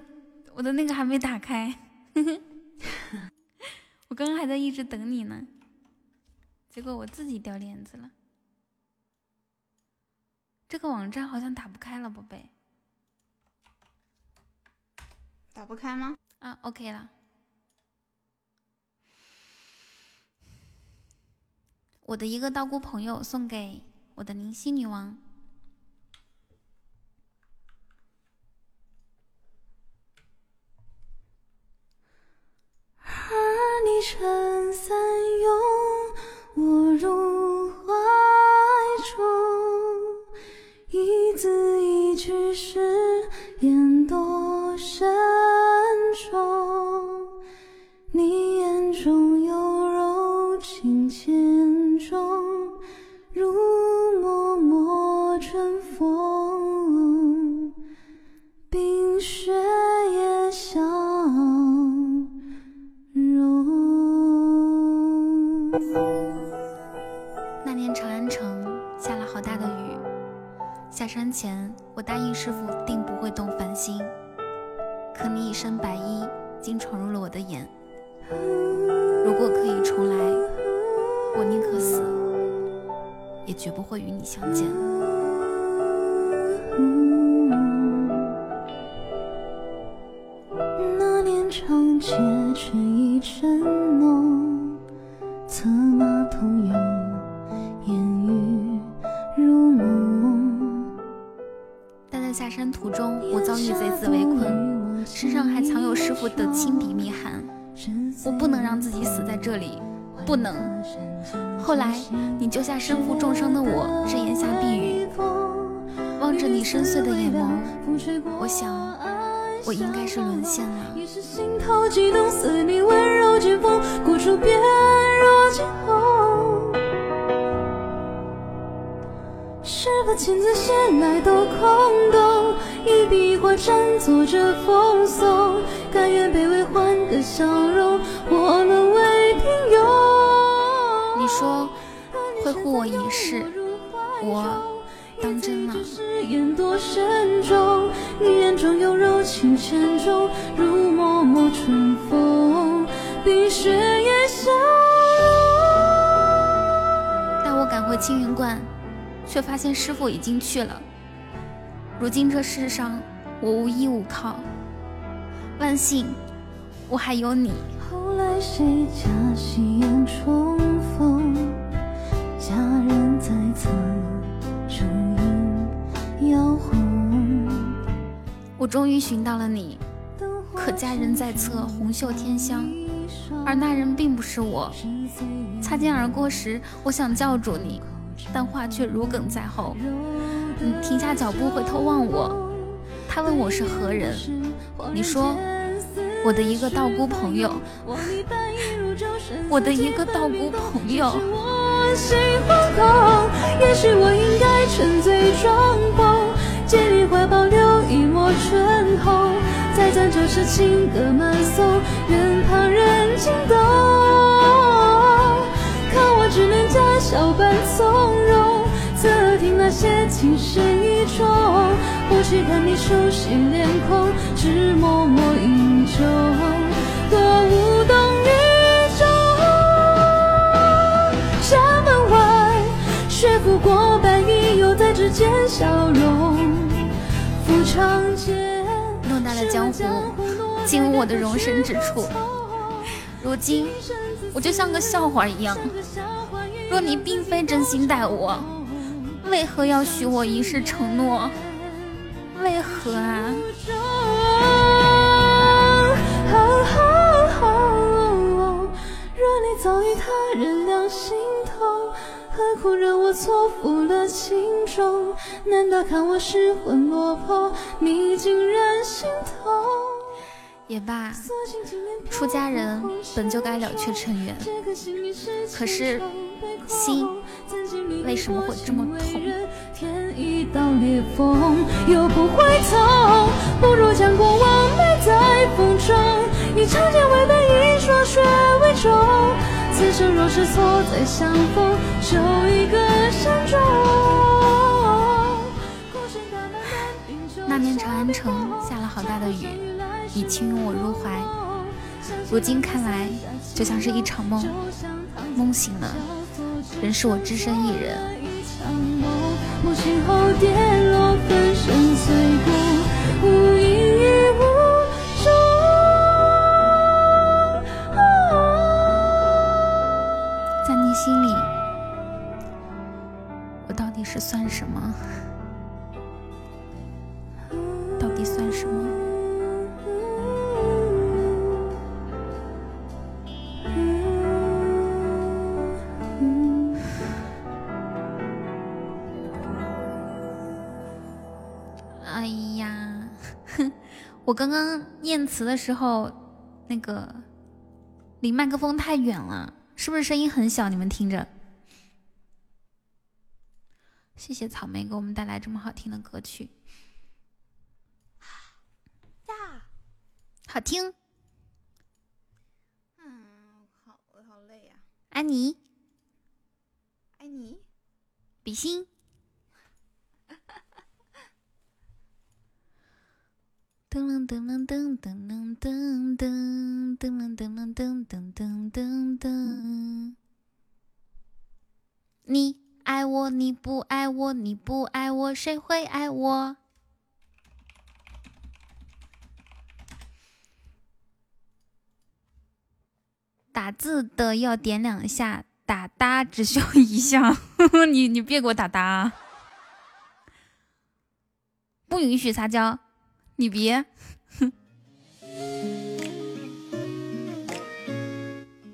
我的那个还没打开，我刚刚还在一直等你呢，结果我自己掉链子了。这个网站好像打不开了，宝贝。打不开吗？啊，OK 了。我的一个道姑朋友送给我的灵犀女王。你撑伞拥我入怀中，一字一句誓言多慎重。你眼中有柔情千种，如下山前我答应师傅定不会动凡心，可你一身白衣竟闯入了我的眼。如果可以重来，我宁可死，也绝不会与你相见。那年长街春意正浓，傅的亲笔密函，我不能让自己死在这里，不能。后来，你救下身负重伤的我，至檐下避雨，望着你深邃的眼眸，我想，我应该是沦陷了。心头悸动，似你温柔剑锋，孤处便若是否千字写来都空洞？一笔一画沾作着风送，甘愿卑微换个笑容，我沦为平庸。你说会护我一世，我当真了。誓言多慎重，你眼中有柔情千种，如脉脉春风，冰雪也相待我赶回青云观，却发现师傅已经去了。如今这世上，我无依无靠，万幸我还有你。后来谁家夕阳重逢？佳人在侧，烛影摇红。我终于寻到了你，可佳人在侧，红袖添香，而那人并不是我。擦肩而过时，我想叫住你，但话却如鲠在喉。你停下脚步回头望我，他问我是何人，你说我的一个道姑朋友，我的一个道姑朋友。也许我应该沉醉装疯，借你怀抱留一抹醇厚，再将这痴情歌慢诵，任旁人惊动。可我只能假笑般从容，侧听那些情深意重，不去看你熟悉脸孔，只默默饮酒，多无动于衷。家门外，雪拂过白衣，又在指尖消融。抚长剑，偌大的江湖，尽无我的容身之处。如今，我就像个笑话一样。若你并非真心待我，为何要许我一世承诺？为何啊？若你早与他人两心同，何苦让我错付了情衷？难道看我失魂落魄，你竟然心痛？也罢，出家人本就该了却尘缘，可是心为什么会这么痛？添一道裂缝，又不会痛。不如将过往埋在风中，霜雪。此生若是错，再相逢，一个。那年长安城下了好大的雨。你轻拥我入怀，如今看来就像是一场梦，梦醒了，仍是我只身一人。母亲后跌落，粉身碎骨，无影亦无踪。在你心里，我到底是算什么？到底算什么？我刚刚念词的时候，那个离麦克风太远了，是不是声音很小？你们听着。谢谢草莓给我们带来这么好听的歌曲，呀，好听。嗯，好，我好累呀、爱你，爱你。比心。噔噔噔噔噔噔噔噔噔噔噔噔噔噔噔噔。你爱我，你不爱我，你不爱我，谁会爱我？打字的要点两下，打哒只需要一下。你你别给我打哒，不允许撒娇，你别。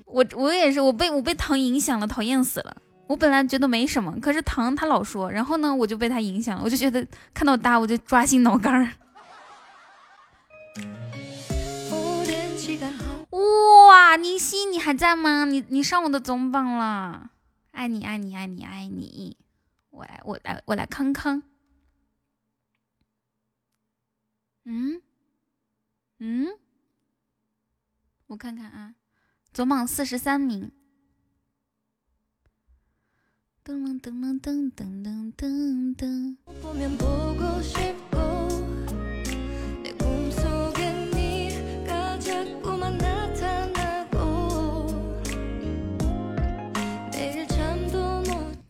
我我也是，我被我被糖影响了，讨厌死了。我本来觉得没什么，可是糖他老说，然后呢，我就被他影响了，我就觉得看到哒我就抓心挠肝儿。哇，宁熙，你还在吗？你你上我的总榜了，爱你爱你爱你爱你，我来我来我来康康。嗯，嗯，我看看啊，总榜四十三名。噔噔噔噔噔噔噔噔。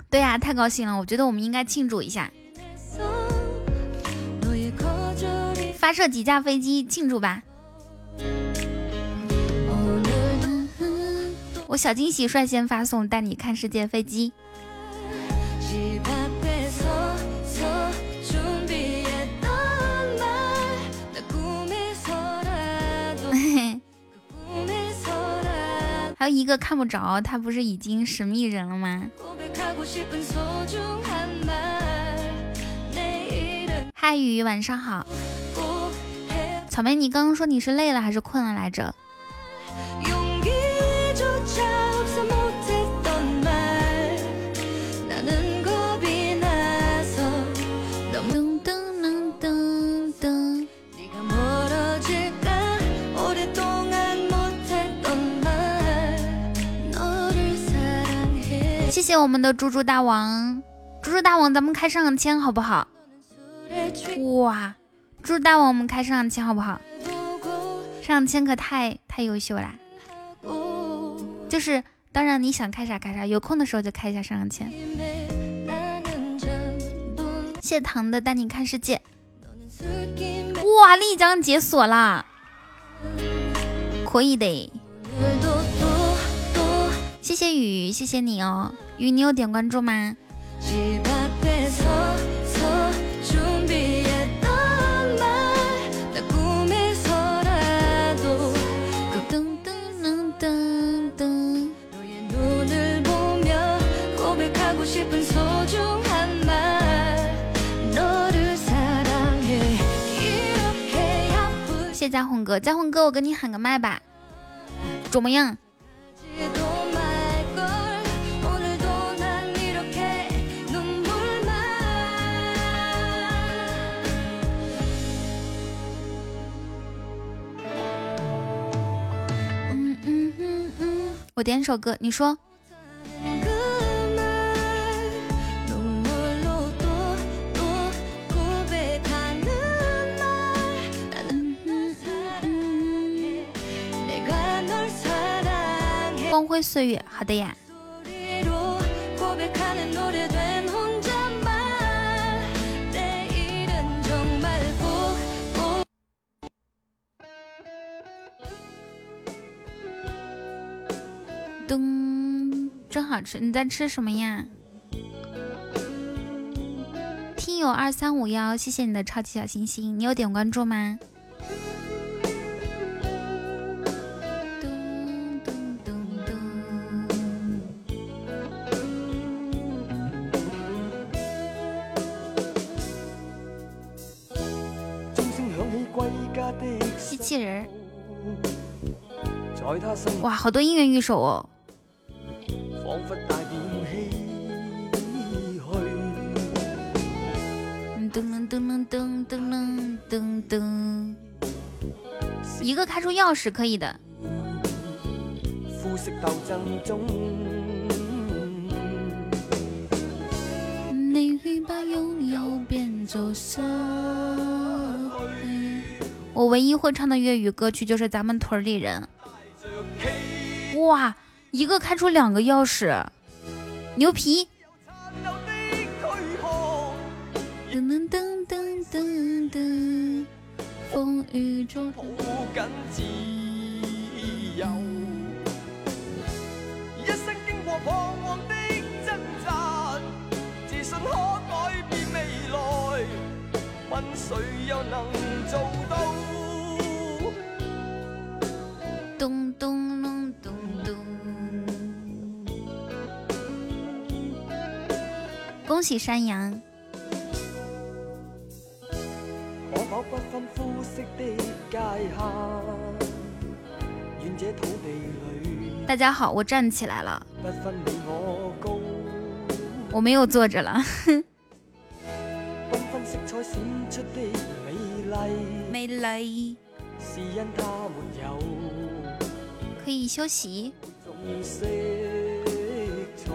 对呀，太高兴了，我觉得我们应该庆祝一下。发射几架飞机庆祝吧。我小惊喜率先发送，带你看世界飞机。还有一个看不着，他不是已经神秘人了吗？嗨，雨，晚上好。草莓，你刚刚说你是累了还是困了来着？噔噔噔噔噔。谢谢我们的猪猪大王，猪猪大王，咱们开上个签好不好？哇，猪猪大王，我们开上个签好不好？上上签可太太优秀啦！就是，当然你想开啥开啥，有空的时候就开一下上上签。谢糖的带你看世界。哇，丽江解锁啦，可以的。谢谢雨，谢谢你哦，雨，你有点关注吗？佳宏哥，佳宏哥，我给你喊个麦吧。怎么样？我点首歌，你说。光辉岁月。好的呀。噔，真好吃！你在吃什么呀？听友二三五幺，谢谢你的超级小心心，你有点关注吗？人。哇，好多音乐御手哦。仿佛。噔噔噔噔噔噔噔噔噔。一个开出钥匙可以的。肤色斗争中。你把拥有变作奢。我唯一会唱的粤语歌曲就是咱们屯里人。哇，一个开出两个钥匙，牛皮！噔噔噔噔噔噔，风雨中。一生經過彷徨的掙扎，自信可改變未來，問誰又能做到？咚咚隆咚咚。恭喜山羊！可否不分膚色的界限？願這土地裏大家好，我站起来了，不分你我高，我没有坐着了。繽紛色彩閃出的美麗，美麗，是因它沒有可以休息。色彩。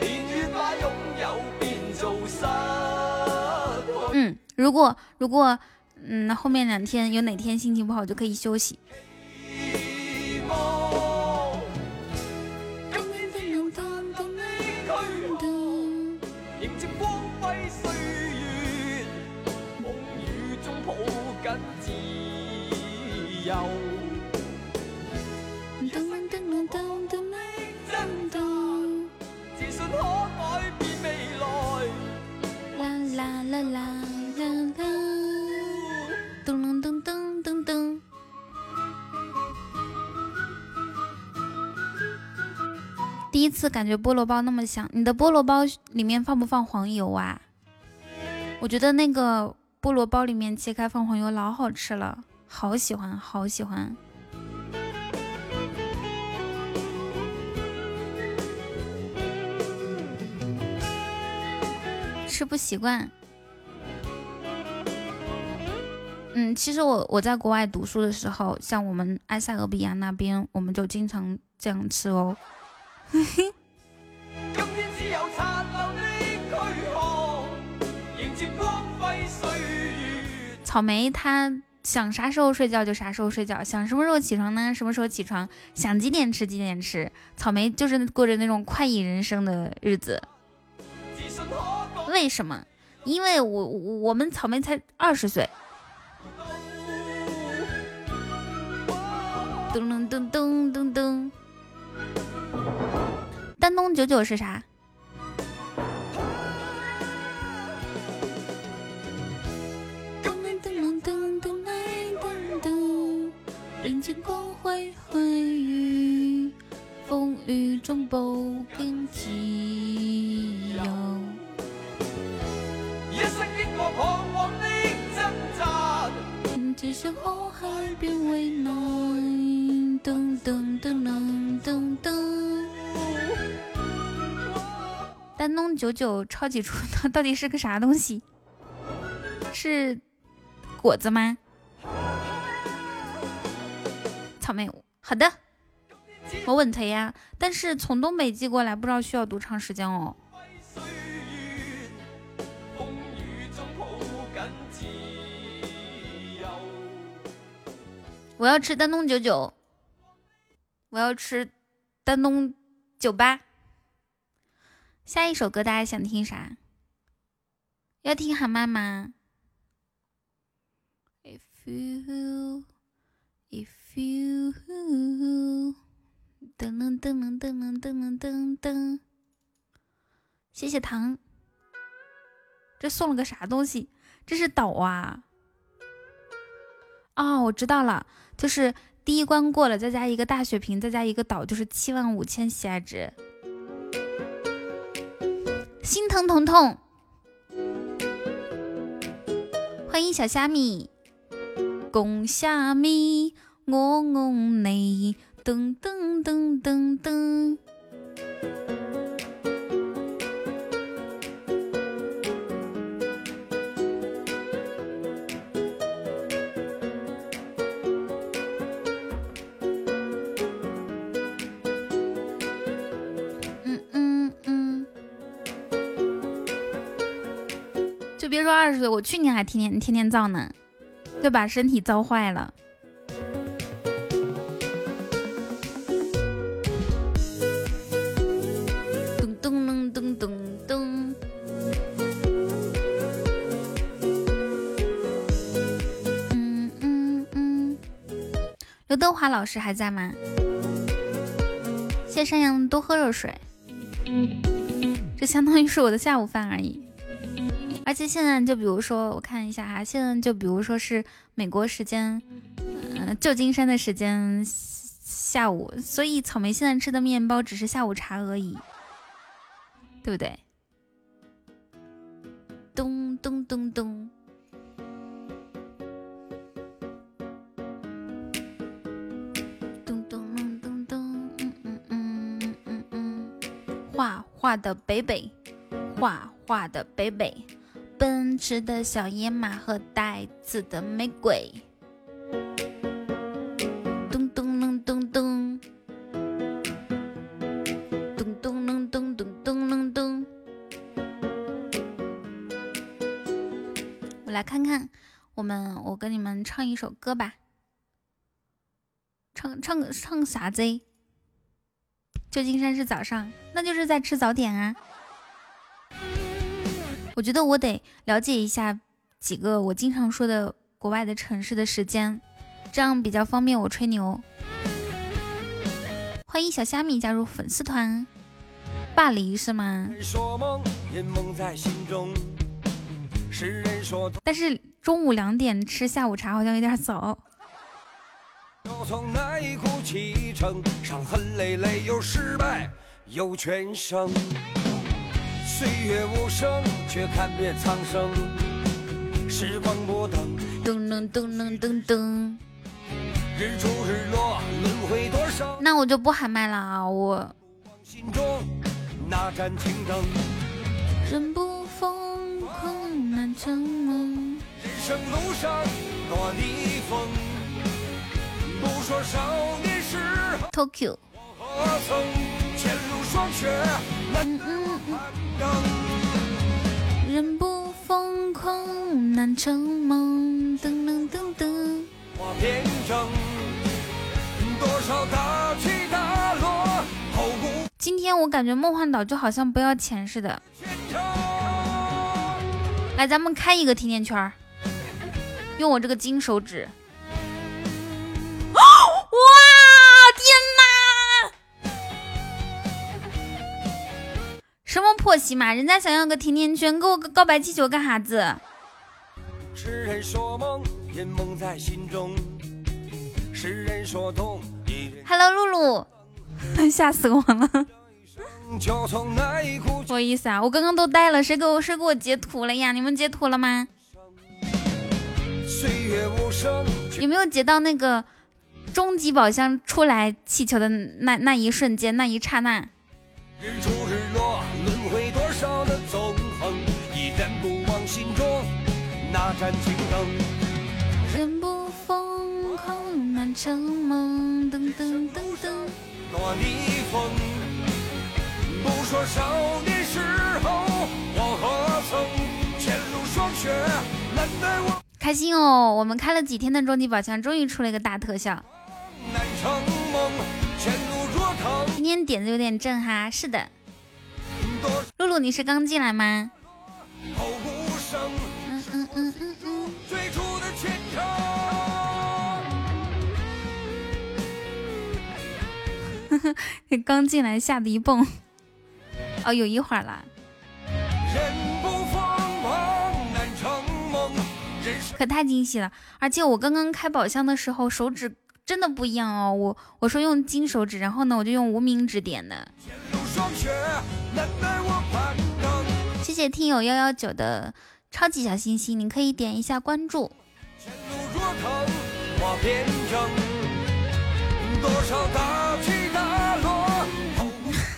年月把擁有變做失去。嗯，如果如果嗯后面两天有哪天心情不好，就可以休息。啦啦啦啦啦啦，噔噔噔噔噔噔。第一次感觉菠萝包那么香，你的菠萝包里面放不放黄油啊？我觉得那个菠萝包里面切开放黄油老好吃了，好喜欢，好喜欢。吃不习惯。嗯，其实我我在国外读书的时候，像我们埃塞俄比亚那边，我们就经常这样吃哦。今天只有殘留的軀殼，迎接光輝歲月。草莓它想啥时候睡觉就啥时候睡觉，想什么时候起床呢？什么时候起床，想几点吃几点吃。草莓就是过着那种快意人生的日子。为什么？因为我我我們草莓才二十岁。噔噔噔噔。丹东九九是啥？人间光辉辉，风雨中自由。一生经过彷徨的挣扎，只变温暖。噔噔噔噔噔噔。丹东九九超级出，它到底是个啥东西？是果子吗？草莓。好的，我稳他呀。但是从东北寄过来，不知道需要多长时间哦。我要吃丹东九九。我要吃丹东酒吧。下一首歌大家想听啥？要聽韓漫嗎？If you, if you，噔噔噔噔噔噔噔噔噔，谢谢糖。这送了个啥东西？这是島啊！哦，我知道了，就是第一关过了，再加一个大血瓶，再加一个岛，就是七万五千喜爱值。心疼彤彤，欢迎小虾米，公虾米，我爱你，噔噔噔噔噔。说二十岁，我去年还天天天天造呢，就把身体造坏了。噔噔噔噔噔，嗯嗯嗯，刘德华老师还在吗？谢山羊多喝热水，这相当于是我的下午饭而已。而且现在就比如说，我看一下哈，现在就比如说是美国时间，嗯、呃，舊金山的时间下午，所以草莓现在吃的面包只是下午茶而已，对不对？咚咚咚咚。咚咚咚咚咚，嗯嗯嗯嗯嗯，畫畫的北北，画画的北北，奔驰的小野马和带刺的玫瑰。咚咚隆咚咚，咚咚隆咚咚咚咚。我来看看，我们我跟你们唱一首歌吧。唱唱唱啥子？旧金山是早上，那就是在吃早点啊。我觉得我得了解一下几个我经常说的国外的城市的时间，这样比较方便我吹牛。欢迎小虾米加入粉丝团，巴黎是吗？但是中午两点吃下午茶好像有点早。从一，伤痕累累失败全胜。歲月无声，却看遍苍生。时光不等，噔噔噔噔噔噔。日出日落，轮回多少那我就不喊麦了啊！我心中那盏青灯。人不疯狂难成梦。人生路上多逆风，不说少年时 Tokyo，何曾前路霜雪难嗯嗯嗯，人不疯狂难成梦。噔噔噔噔。我偏正，多少大起大落，后顾今天我感觉梦幻岛就好像不要钱似的。来，咱们开一个甜甜圈，用我这个金手指。什么破喜马？人家想要个甜甜圈，给我个告白气球干啥子？痴人说梦，因梦在心中；世人说痛，Hello，露露，吓死我了！不好意思啊，我刚刚都呆了，谁给我谁给我截图了呀？你们截图了吗？岁月无声，有没有截到那个终极宝箱出来气球的那那一瞬间那一刹那？少的纵横，依然不忘心中那盏青灯。人不疯狂难成梦，噔噔噔噔。多逆风，不说少年时候，我何曾前路霜雪难耐我开心哦！我们开了几天的终极宝箱，终于出了一个大特效。难成梦，前路若，今天点子有点正哈，是的。多露露，你是刚进来吗？嗯嗯嗯嗯嗯。最初的前程。刚进来吓得一蹦。哦，有一会儿了。人不疯狂难成梦，人生可太惊喜了！而且我刚刚开宝箱的时候，手指真的不一样哦。我我说用金手指，然后呢，我就用无名指点的。谢谢听友幺幺九的超级小心心，你可以点一下关注。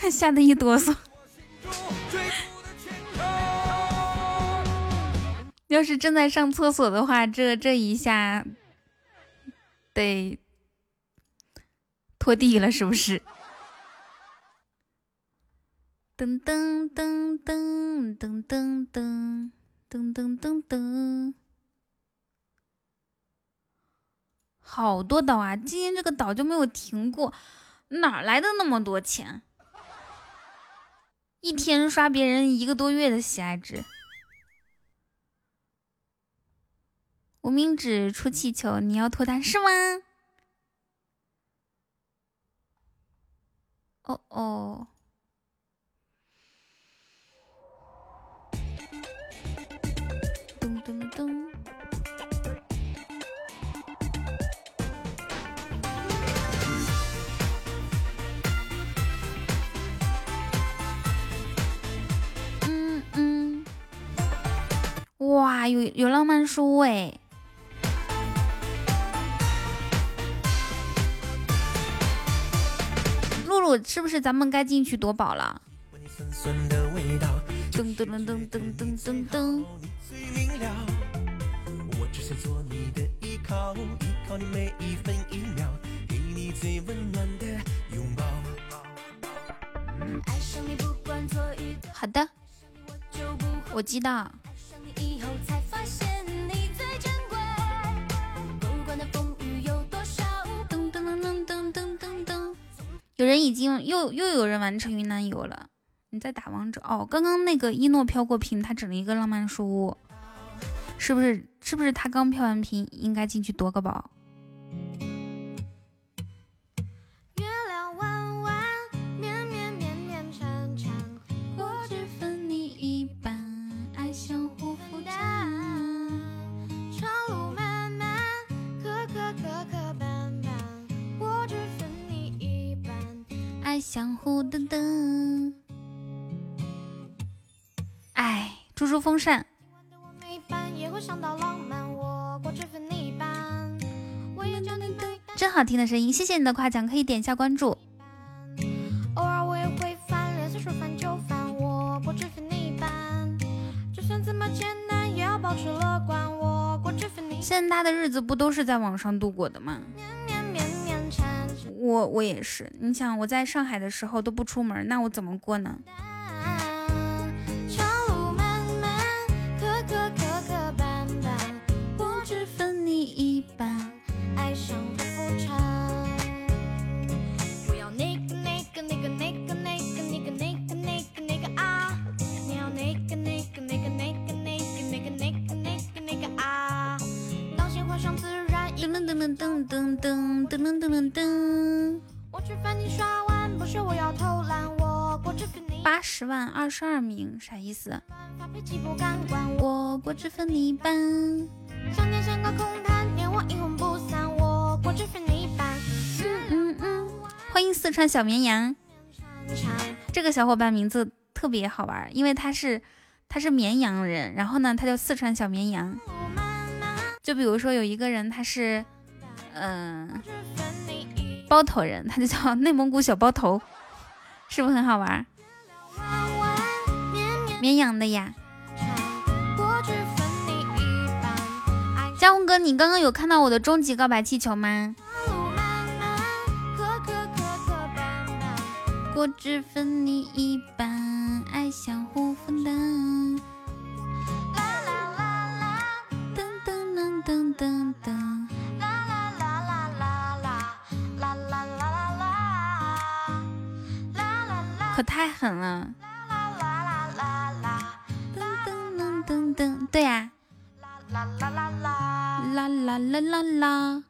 吓得一哆嗦。要是正在上厕所的话，这这一下得拖地了，是不是？噔噔噔噔噔噔噔噔噔噔噔，好多岛啊！今天这个岛就没有停过，哪来的那么多钱？一天刷别人一个多月的喜爱值。无名指出气球，你要脱单是吗？哦哦，咚咚咚，嗯嗯，哇，有有浪漫书哎。是不是咱们该进去夺宝了？酸酸的味道，噔噔噔噔噔噔噔噔，最明了。我只有人已经又又有人完成云南游了。你在打王者哦？刚刚那个一诺飘过屏，他整了一个浪漫书屋，是不是？是不是他刚飘完屏，应该进去夺个宝？你一半，我也将你对待。真好听的声音，谢谢你的夸奖，可以点一下关注。偶尔我也会翻脸色，说翻就翻，我果汁分你一半。就算怎么艰难，也要保持乐观。我果汁分你一半。现在大家的日子不都是在网上度过的吗？我我也是，你想我在上海的时候都不出门，那我怎么过呢？噔噔噔噔噔噔噔我你耍完，不是我要偷懒，我果汁分你八十万二十二名，啥意思？我。果汁分你一半。想念像个空谈，念我阴魂不散，我果汁分你一半。嗯嗯，欢迎四川小绵羊，这个小伙伴名字特别好玩，因为他是他是绵阳人，然后呢他叫四川小绵羊。就比如说有一个人他是嗯、包头人，他就叫内蒙古小包头，是不是很好玩？绵绵绵阳的呀。江红哥，你刚刚有看到我的终极告白气球吗？果汁分你一半，爱相互分担。啦啦啦啦，噔噔噔噔噔噔，可太狠了！噔噔噔噔噔，对呀、啦啦啦啦。啦啦啦啦啦。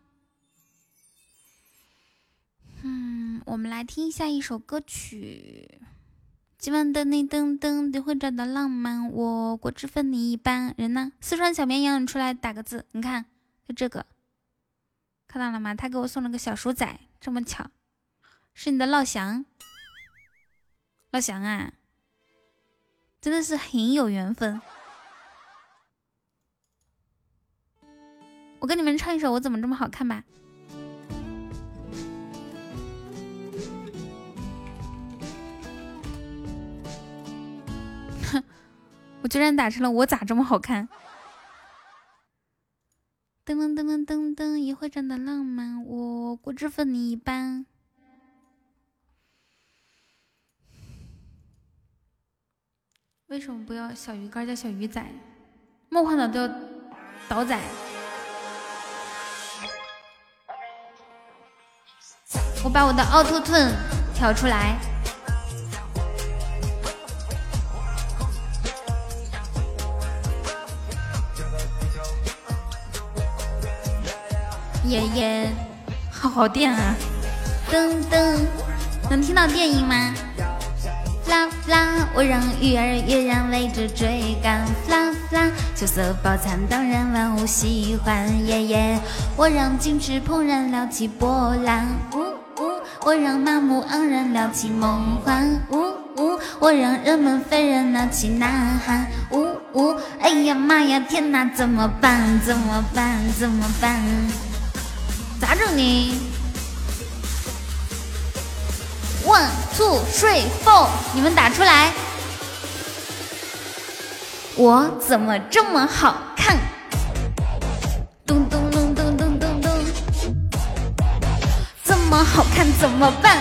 嗯，我们来听一下一首歌曲。今晚的你噔噔你会找到浪漫，我果汁分你一半。人呢？四川小绵羊，你出来打个字。你看，就这个，看到了吗？他给我送了个小鼠仔，这么巧，是你的老乡。老乡啊，真的是很有缘分。我跟你们唱一首《我怎么这么好看》吧。哼，我居然打成了我咋这么好看？噔噔噔噔噔噔，一会长的浪漫，我果汁分你一半。为什么不要小鱼干叫小鱼仔？梦幻岛叫岛仔。我把我的凹凸盾调出来。耶耶，好好电啊！噔噔，能听到电音吗？啦啦，我让鱼儿跃然为之追赶。啦啦，秋色饱餐当然万物喜欢。耶耶，我让金翅怦然撩起波澜。呜呜，我让麻木盎然撩起梦幻。呜呜，我让人们愤然闹起呐喊。呜呜，哎呀妈呀，天哪，怎么办？怎么办？怎么办？咋整呢？One two three four，你们打出来。我怎么这么好看？咚咚咚咚咚咚咚，这么好看怎么办？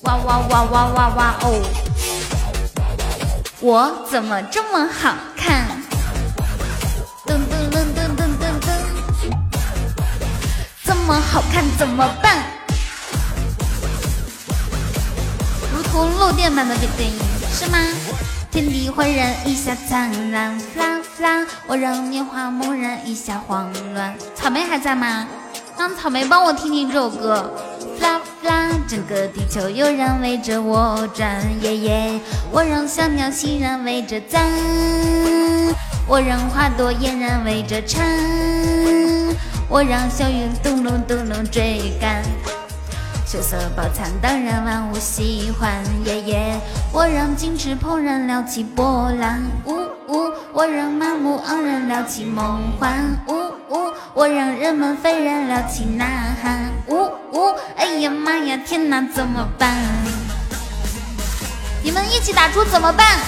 哇哇哇哇哇哇哦！我怎么这么好看？噔噔噔噔噔噔噔。这么好看怎么办？如漏电般的电影是吗？天地焕然一下灿烂，啦啦，我让年华猛然一下慌乱。草莓还在吗？让草莓帮我听听这首歌。啦啦，整个地球悠然围着我转，耶耶，我让小鸟欣然围着赞，我让花朵嫣然围着缠。我让小云咚咚咚咚追赶，秋色饱餐当然万物喜欢，耶耶！我让金翅怦然撩起波澜，呜呜！我让麻木盎然撩起梦幻，呜呜，我让人们斐然撩起呐喊，呜呜，哎呀妈呀，天哪，怎么办？你们一起打出怎么办？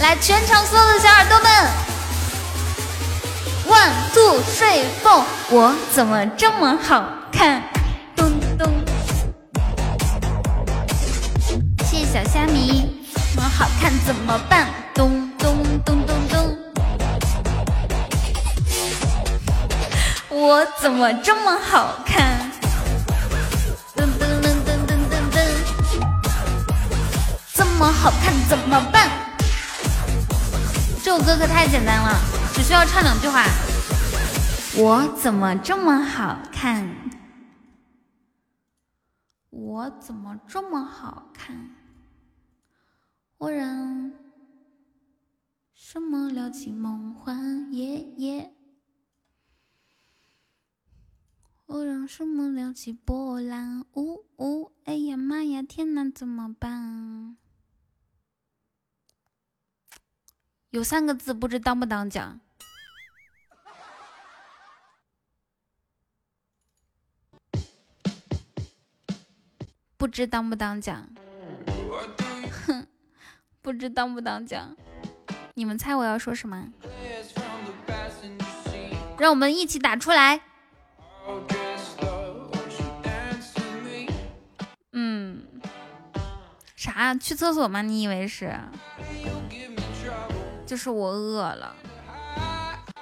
来，全场所有的小耳朵们，one two three four，我怎么这么好看？咚咚，谢谢小虾米，我好看怎么办？咚咚咚咚咚，我怎么这么好看？噔噔噔噔噔噔噔，这么好看怎么办？这首歌可太简单了，只需要唱两句话。我怎么这么好看？我怎么这么好看？我让什么撩起梦幻？耶耶！我让什么撩起波澜？呜呜！哎呀妈呀，天哪，怎么办？有三个字，不知当不当讲。不知当不当讲？哼，不知当不当讲？你们猜我要说什么？让我们一起打出来。嗯，啥？去厕所吗？你以为是？就是我饿了，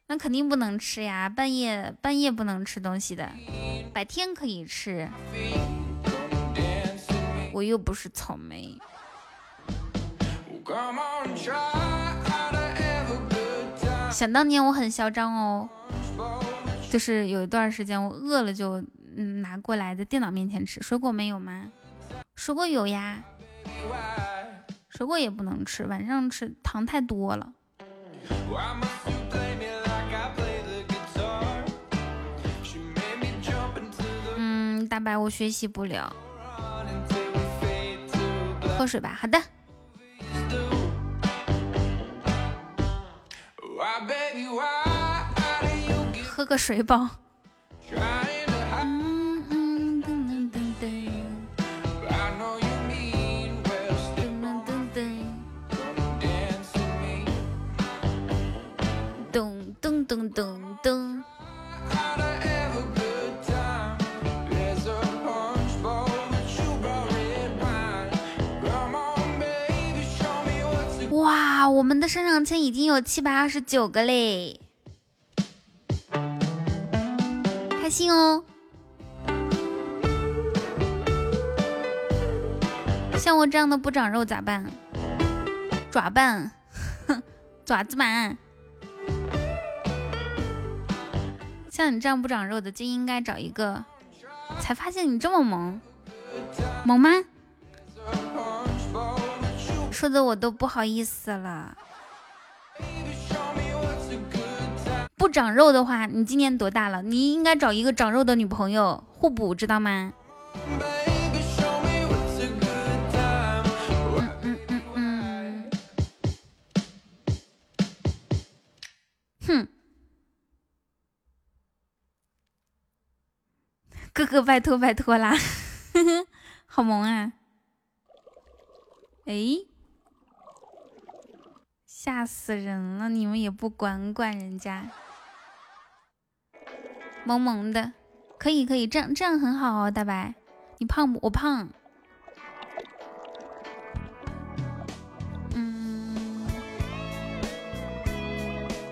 那肯定不能吃呀，半夜半夜不能吃东西的，白天可以吃。我又不是草莓。想当年我很嚣张哦，就是有一段时间我饿了就嗯拿过来在电脑面前吃。水果没有吗？水果有呀。水果也不能吃，晚上吃糖太多了。嗯，大白，我学习不了，喝水吧。好的。喝个水饱。我们的上上签已经有七百二十九个嘞，开心哦！像我这样的不长肉咋办？爪办？哼，爪子板！像你这样不长肉的，就应该找一个。才发现你这么萌，萌吗？说的我都不好意思了。不长肉的话，你今年多大了？你应该找一个长肉的女朋友，互补，知道吗？哼。哥哥，拜托拜托啦，好萌啊！哎，吓死人了！你们也不管管人家，萌萌的，可以可以，这样这样很好哦，大白，你胖不？我胖。嗯，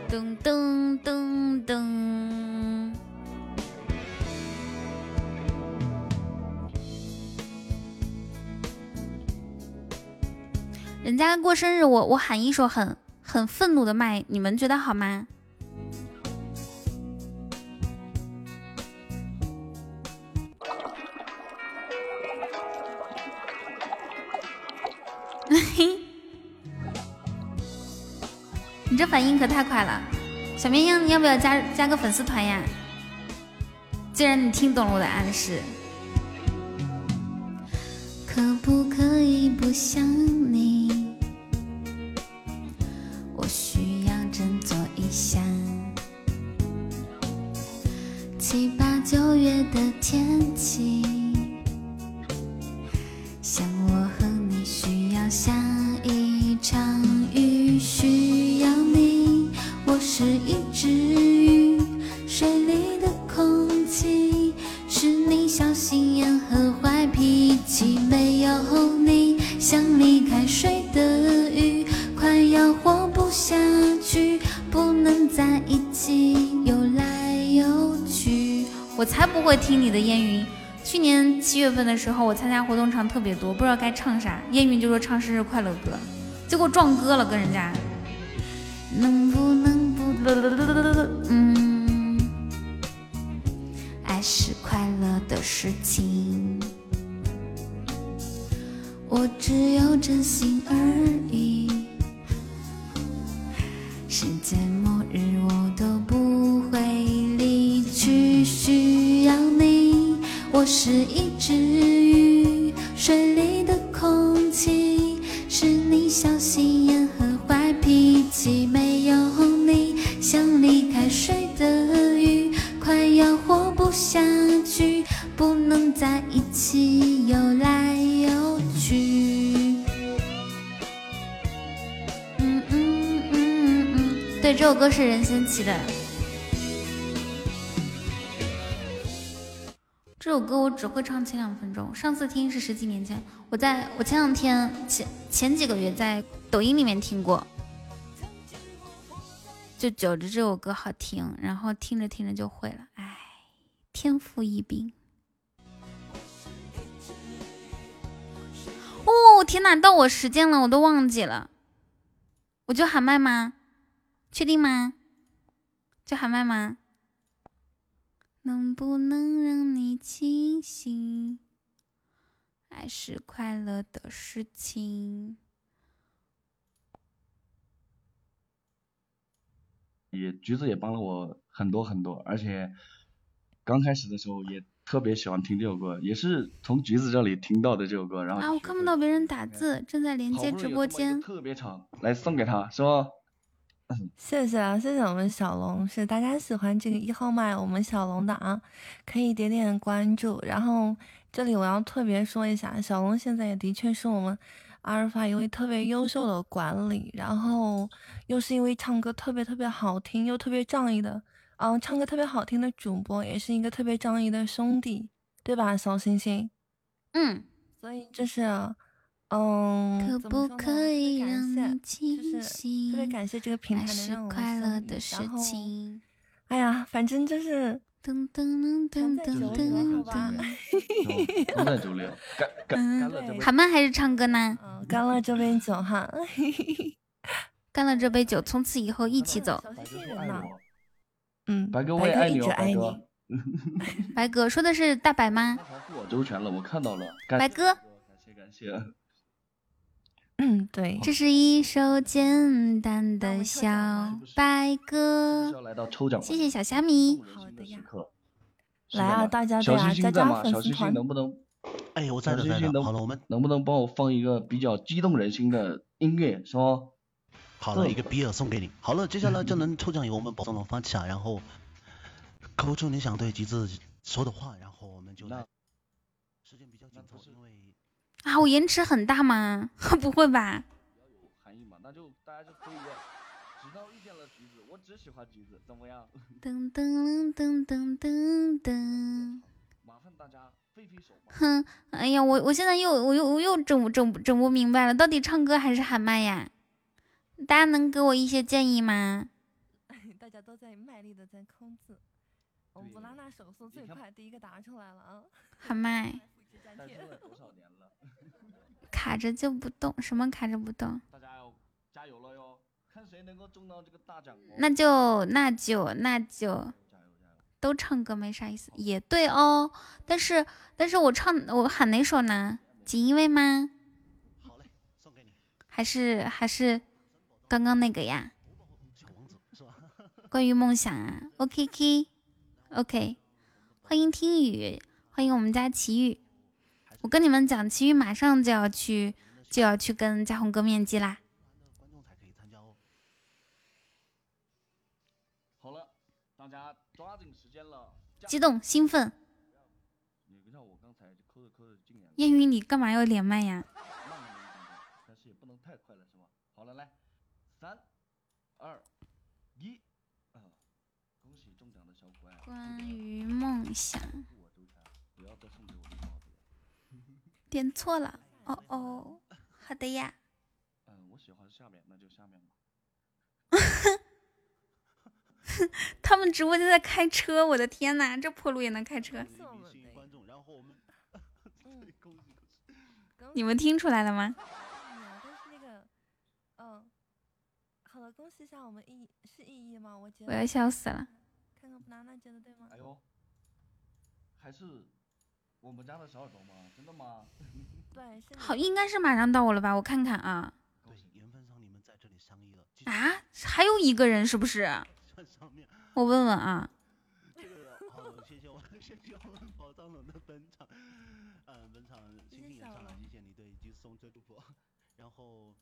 噔噔噔噔。人家过生日，我我喊一首很很愤怒的麦，你们觉得好吗？你这反应可太快了，小绵羊，你要不要加加个粉丝团呀？既然你听懂了我的暗示，可不可以不想的时候，我参加活动场特别多，不知道该唱啥，烟云就说唱生日快乐歌，结果撞歌了，跟人家。能不能不，嗯，爱是快乐的事情，我只有真心而已。世界末日我都不会离去，需要你。我是一只鱼，水里的空气，是你小心眼和坏脾气。没有你，像离开水的鱼，快要活不下去，不能在一起游来游去。嗯嗯嗯嗯嗯，对，这首歌是任贤齐的。这首歌我只会唱前两分钟，上次听是十几年前，我在我前两天前前几个月在抖音里面听过，就觉着这首歌好听，然后听着听着就会了，哎，天赋异禀。哦天哪，到我时间了，我都忘记了，我就喊麦吗？确定吗？就喊麦吗？能不能让你清醒？爱是快乐的事情。也橘子也帮了我很多很多，而且刚开始的时候也特别喜欢听这首歌，也是从橘子这里听到的这首歌，然后啊，我看不到别人打字，正在连接直播间。特别长，来送给他，是吧？谢谢啊，谢谢我们小龙，是大家喜欢这个一号麦我们小龙的啊，可以点点关注。然后这里我要特别说一下，小龙现在也的确是我们阿尔法一位特别优秀的管理，然后又是一位唱歌特别特别好听又特别仗义的，嗯，唱歌特别好听的主播，也是一个特别仗义的兄弟，对吧，小星星？嗯，所以这是。嗯，可不可以让你清醒？特别感谢这个平台能让我快乐的事情。哎呀，反正就是噔噔噔噔噔噔噔。都在酒里，干干了这杯。喊麦还是唱歌呢？嗯，干了这杯酒哈。干了这杯酒，从此以后一起走。嗯，白哥我也爱你，白哥。白哥说的是大白吗？我周全了，我看到了。白哥，感谢感谢。嗯，对，这是一首简单的小白歌。谢谢小虾米。好的呀。来啊，大家对啊，加加粉丝团。能不能？哎，我在这，在这。好了，我们能不能帮我放一个比较激动人心的音乐，是吗？好了，一个比尔送给你。好了，接下来就能抽奖由我们保送龙发起啊，然后扣出你想对橘子说的话，然后我们就来。时间比较紧凑，因为。啊，我延迟很大吗？不会吧？有含义嘛？那就大家就可以直到遇见了橘子，我只喜欢橘子，怎么样？噔噔噔噔噔噔。麻烦大家挥挥手。哼，哎呀，我我现在又我又我又整不整整不明白了，到底唱歌还是喊麦呀？大家能给我一些建议吗？大家都在卖力的在扣字，我们布拉纳手速最快，第一个答出来了啊！喊麦。卡着就不动，什么卡着不动？大家要加油了哟！看谁能够中到这个大奖。那就那就那就，都唱歌没啥意思，也对哦。但是但是我唱我喊哪首呢？锦衣卫吗？好嘞，送给你。还是还是刚刚那个呀？关于梦想啊，OK K OK，欢迎听雨，欢迎我们家奇遇。我跟你们讲，奇遇马上就要去，就要去跟嘉宏哥面基啦。好了，大家抓紧时间了。激动兴奋。烟雨，你干嘛要连麦呀？慢了一点点，但是也不能太快了，是吧？好了，来，三、二、一，恭喜中奖的小可爱。关于梦想，不要再送给我绿帽子了。点错了。哦哦，好的呀。嗯，我喜欢下面，那就下面吧。他们直播间在开车，我的天呐，这破路也能开车？你们听出来了吗？但是那个，嗯，好了，恭喜一下我们意是意义吗？我觉得我要笑死了。看看娜娜觉得对吗？哎呦，还是我们家的小耳朵吗？真的吗？对，好，应该是马上到我了吧？我看看啊。对，缘分上你们在这里相遇了。啊，还有一个人是不是？我问问啊。这个好，谢谢我，谢谢我们宝藏龙的本场，嗯，本场新品演唱，谢谢你对吉送这祝福。然后，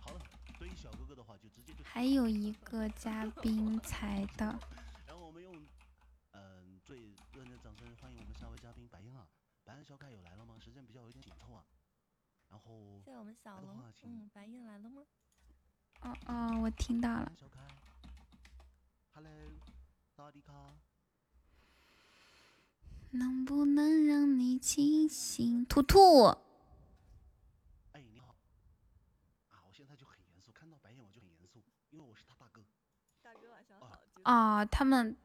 好了，对于小哥哥的话就直接就。还有一个嘉宾才到。最热烈的掌声欢迎我们下位嘉宾白燕啊！白燕小凯有来了吗？时间比较有点紧凑啊。然后。谢谢我们小龙，嗯，白燕来了吗？哦哦，我听到了。Hello，萨瓦迪卡。能不能让你清醒？图图。哎，你好。啊，我现在就很严肃，看到白眼我就很严肃，因为我是他大哥。大哥晚上好。啊，他们，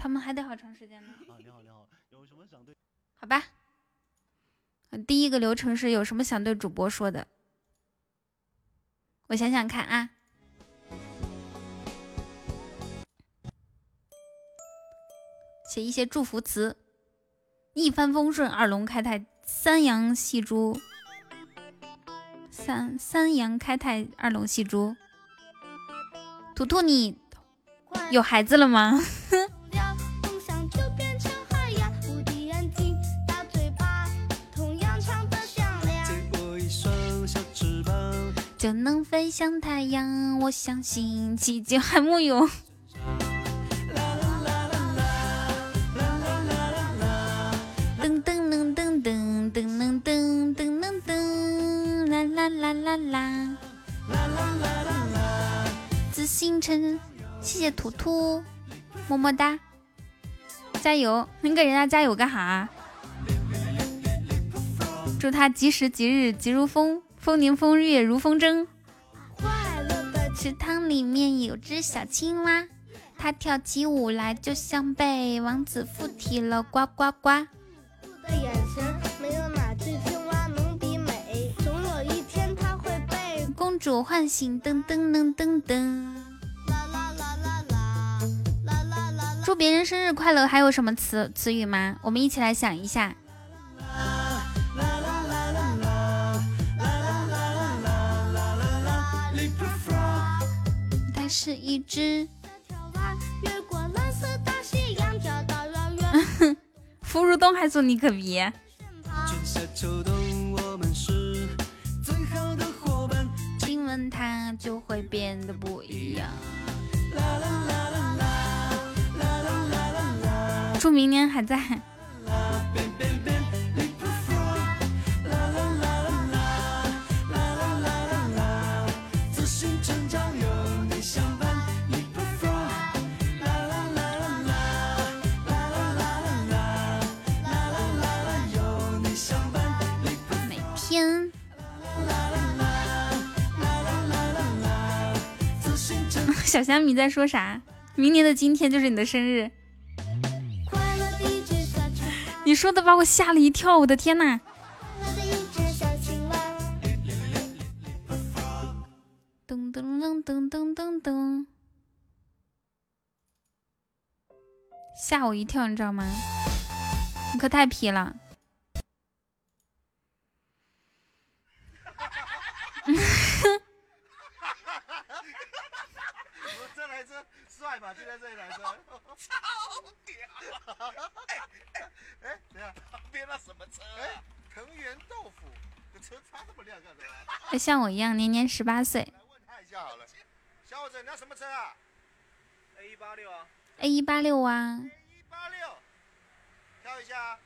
他们还得好长时间呢。啊，你好，你好，有什么想对？好吧。第一个流程是有什么想对主播说的？我想想看啊。写一些祝福词，一帆风顺，二龙开泰，三羊戏珠，三三羊开泰，二龙戏珠。图图，你有孩子了吗？能飞向太阳，我相信奇迹还木有。噔噔噔噔噔噔噔噔噔噔，啦啦啦啦啦啦啦啦啦，自信成，谢谢图图，么么哒，加油！你给人家加油干哈？祝他吉时吉日吉如风，丰年丰月如风筝。池塘里面有只小青蛙，它跳起舞来就像被王子附体了，呱呱呱。的眼神，没有哪只青蛙能比美。总有一天，它会被公主唤醒。噔噔噔噔噔。祝别人生日快乐，还有什么词词语吗？我们一起来想一下。是一只。越过蓝色大西洋，找到遥远。芙蓉东还说你可别。亲吻它就会变得不一样。祝明年还在。小虾米在说啥？明年的今天就是你的生日。你说的把我吓了一跳，我的天呐！噔噔噔噔噔噔噔，吓我一跳，你知道吗？你可太皮了。我这台车帅吧？就在这超屌！哎哎哎，等下，旁边那什么车啊？藤原豆腐，这车擦这么亮干什么？要像我一样年年十八岁。来问他一下好了，小伙子，你要什么车啊？A 一八六啊 A 一八六啊，A 一八六，跳一下啊。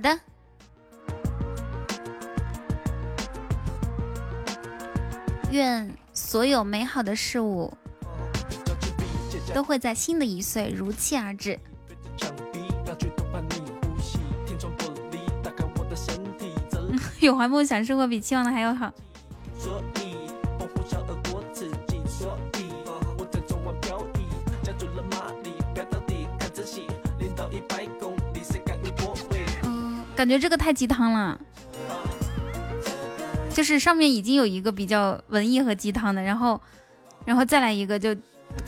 的。愿所有美好的事物都会在新的一岁如期而至。有怀梦想，生活比期望的还要好。感觉这个太鸡汤了。就是上面已经有一个比较文艺和鸡汤的，然后，然后再来一个就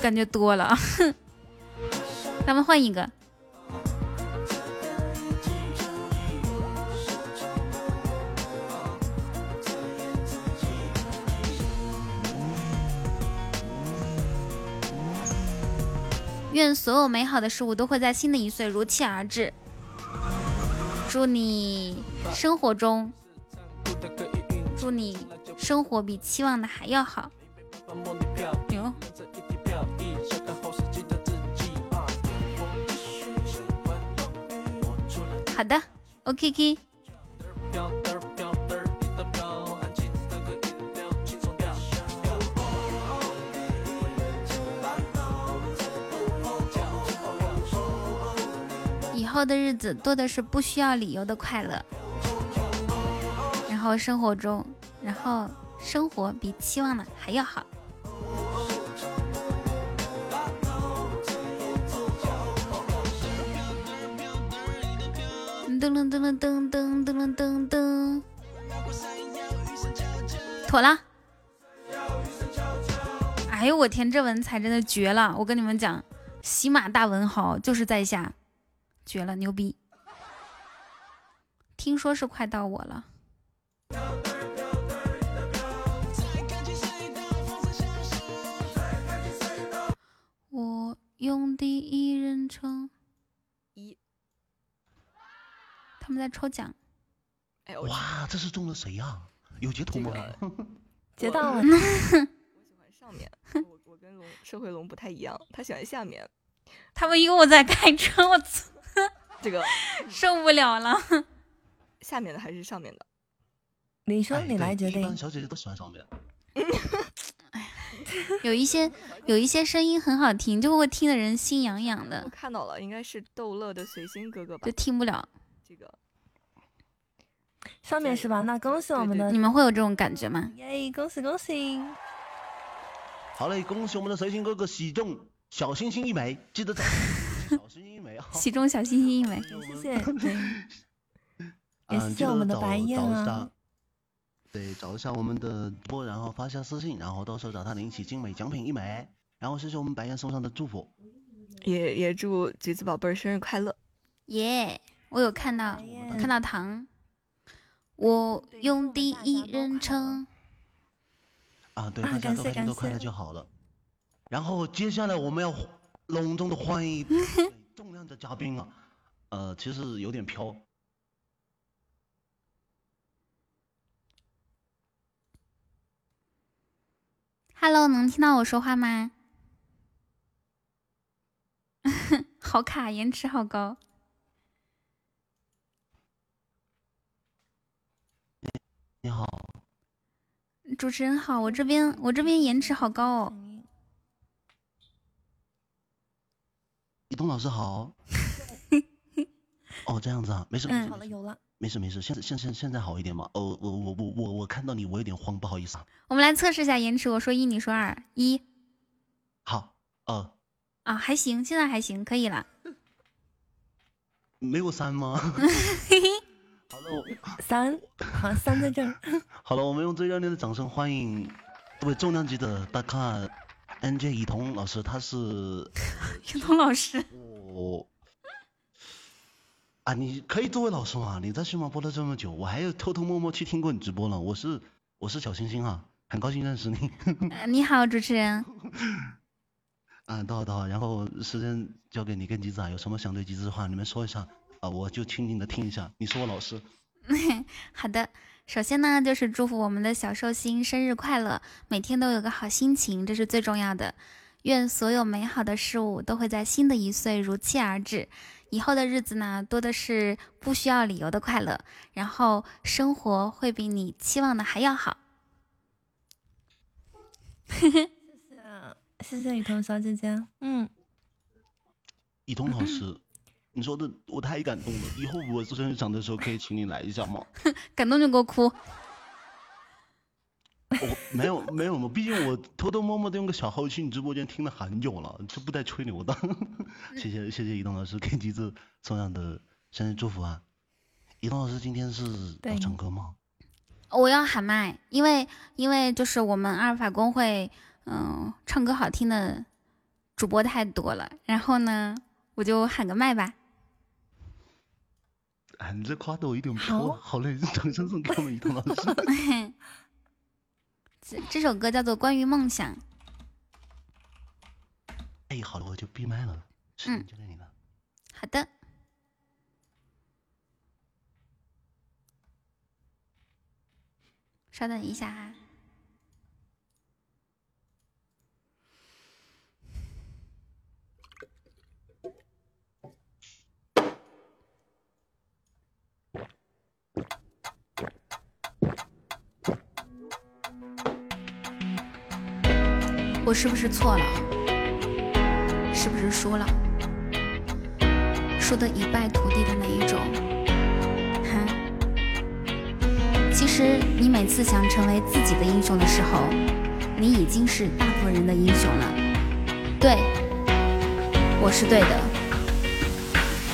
感觉多了。咱们换一个。愿所有美好的事物都会在新的一岁如期而至。祝你生活中，祝你生活比期望的还要好。好的，OK K。后的日子多的是不需要理由的快乐，然后生活中，然后生活比期望的还要好。噔噔噔噔噔噔噔噔噔，妥了。哎呦我天，这文采真的绝了！我跟你们讲，喜马大文豪就是在下，绝了，牛逼！听说是快到我了。我用第一人称一，他们在抽奖。哎，我哇，这是中了谁呀、有截图吗？截到了。我喜欢上面，我我跟龙社会龙不太一样，他喜欢下面。他们又在开车，我操！这个 受不了了。下面的还是上面的？你说你来决一般定。小姐姐都喜欢上面。有一些有一些声音很好听，就会听的人心痒痒我的，看到了，应该是逗乐的随心哥哥吧就？听不了。这个上面是吧？那恭喜我们的你们会有这种感觉吗？耶！恭喜恭喜！好嘞，恭喜我们的随心哥哥喜中小星星一枚，记得找小星星一枚啊。喜中小心心一枚，谢谢。对也嗯，谢谢我们的白燕啊。对，找一下我们的主播，然后发下私信，然后到时候找他领取精美奖品一枚，然后谢谢我们白燕送上的祝福。也也祝橘子宝贝儿生日快乐。耶！我有看到，看到糖。我用第一人称，啊，对，啊大家都开心都快乐就好了。然后接下来我们要隆重的欢迎 重量的嘉宾啊，呃，其实有点飘。Hello，能听到我说话吗？好卡，延迟好高。你好，主持人好，我这边我这边延迟好高哦。一东老师好。哦，这样子啊，没事嗯好了，有了。没事没事，现在现现现在好一点吗？哦，我我我我我看到你，我有点慌，不好意思啊。我们来测试一下延迟，我说一，你说二，一好，呃，啊，还行，现在还行，可以了。没有三吗？嘿嘿，好了，三，好，三在这儿。好了，我们用最热烈的掌声欢迎这位重量级的大咖 NJ 以彤老师，他是 雨桐老师，我啊，你可以作为老师吗？你在新马播了这么久，我还有偷偷摸摸去听过你直播呢。我是我是小星星啊，很高兴认识你。呃你好，主持人。啊，到了到了，然后时间交给你跟吉子啊，有什么想对吉子的话，你们说一下啊，我就静静的听一下。你是我老师，好的，首先呢，就是祝福我们的小寿星生日快乐，每天都有个好心情，这是最重要的。愿所有美好的事物都会在新的一岁如期而至，以后的日子呢，多的是不需要理由的快乐，然后生活会比你期望的还要好。谢谢谢谢雨桐小姐姐，嗯，一桐老师，你说的我太感动了，以后我生日场的时候可以请你来一下吗？感动就给我哭。我没有没有嘛，毕竟我偷偷摸摸的用个小号去你直播间听了很久了，这不带吹牛的。谢谢谢谢移动老师给橘子送上的生日祝福啊！移动老师今天是要唱歌吗？我要喊麦，因为因为就是我们阿尔法公会，嗯，唱歌好听的主播太多了，然后呢，我就喊个麦吧。哎，你这夸的我有点飘，好嘞，掌声送给我们一彤老师。这这首歌叫做《关于梦想》。哎，好了，我就闭麦了，时间交给你了。好的。稍等一下哈。我是不是错了？是不是输了？输得一败涂地的那一种？哈！其实你每次想成为自己的英雄的时候，你已经是大部分人的英雄了。对，我是对的。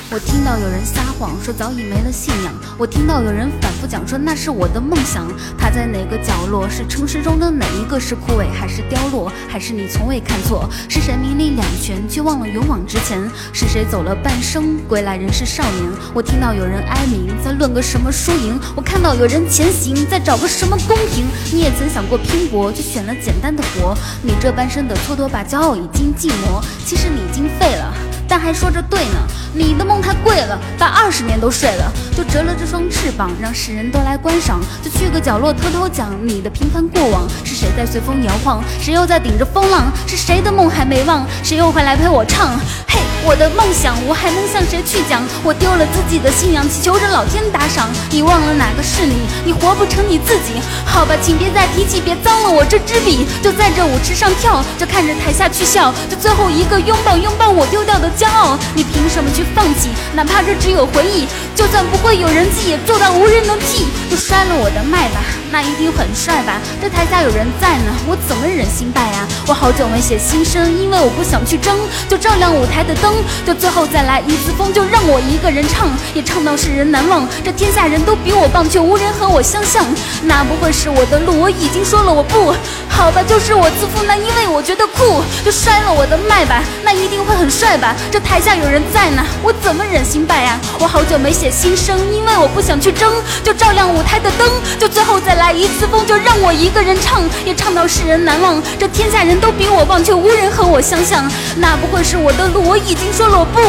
我听到有人撒谎说早已没了信仰，我听到有人反复讲说那是我的梦想。他在哪个角落？是城市中的哪一个是枯萎，还是凋落？还是你从未看错？是谁名利两全却忘了勇往直前？是谁走了半生归来仍是少年？我听到有人哀鸣在论个什么输赢，我看到有人前行在找个什么公平。你也曾想过拼搏，却选了简单的活。你这半生的蹉跎把骄傲已经寂寞，其实你已经废了。但还说着对呢，你的梦太贵了，把二十年都睡了，就折了这双翅膀，让世人都来观赏，就去个角落偷偷讲你的平凡过往。是谁在随风摇晃？谁又在顶着风浪？是谁的梦还没忘？谁又会来陪我唱？嘿，我的梦想，我还能向谁去讲？我丢了自己的信仰，祈求着老天打赏。你忘了哪个是你？你活不成你自己？好吧，请别再提起，别脏了我这支笔。就在这舞池上跳，就看着台下去笑，就最后一个拥抱，拥抱我丢掉的骄傲。你凭什么去放弃？哪怕这只有回忆，就算不会有人记，也做到无人能替。就摔了我的麦吧，那一定很帅吧？这台下有人在呢，我怎么忍心败啊？我好久没写新生，因为我不想去争，就照亮舞台的灯。就最后再来一次风，就让我一个人唱，也唱到世人难忘。这天下人都比我棒，却无人和我相像。那不会是我的路，我已经说了我不好吧？就是我自负，那因为我觉得酷。就摔了我的麦吧，那一定会很帅吧？这台下有人在呢，我怎么忍心败啊？我好久没写新生，因为我不想去争，就照亮舞台的灯。就最后再来一次风，就让我一个人唱，也唱到世人难忘。这天下人都比我棒，却无人和我相像。那不会是我的路，我已经说了不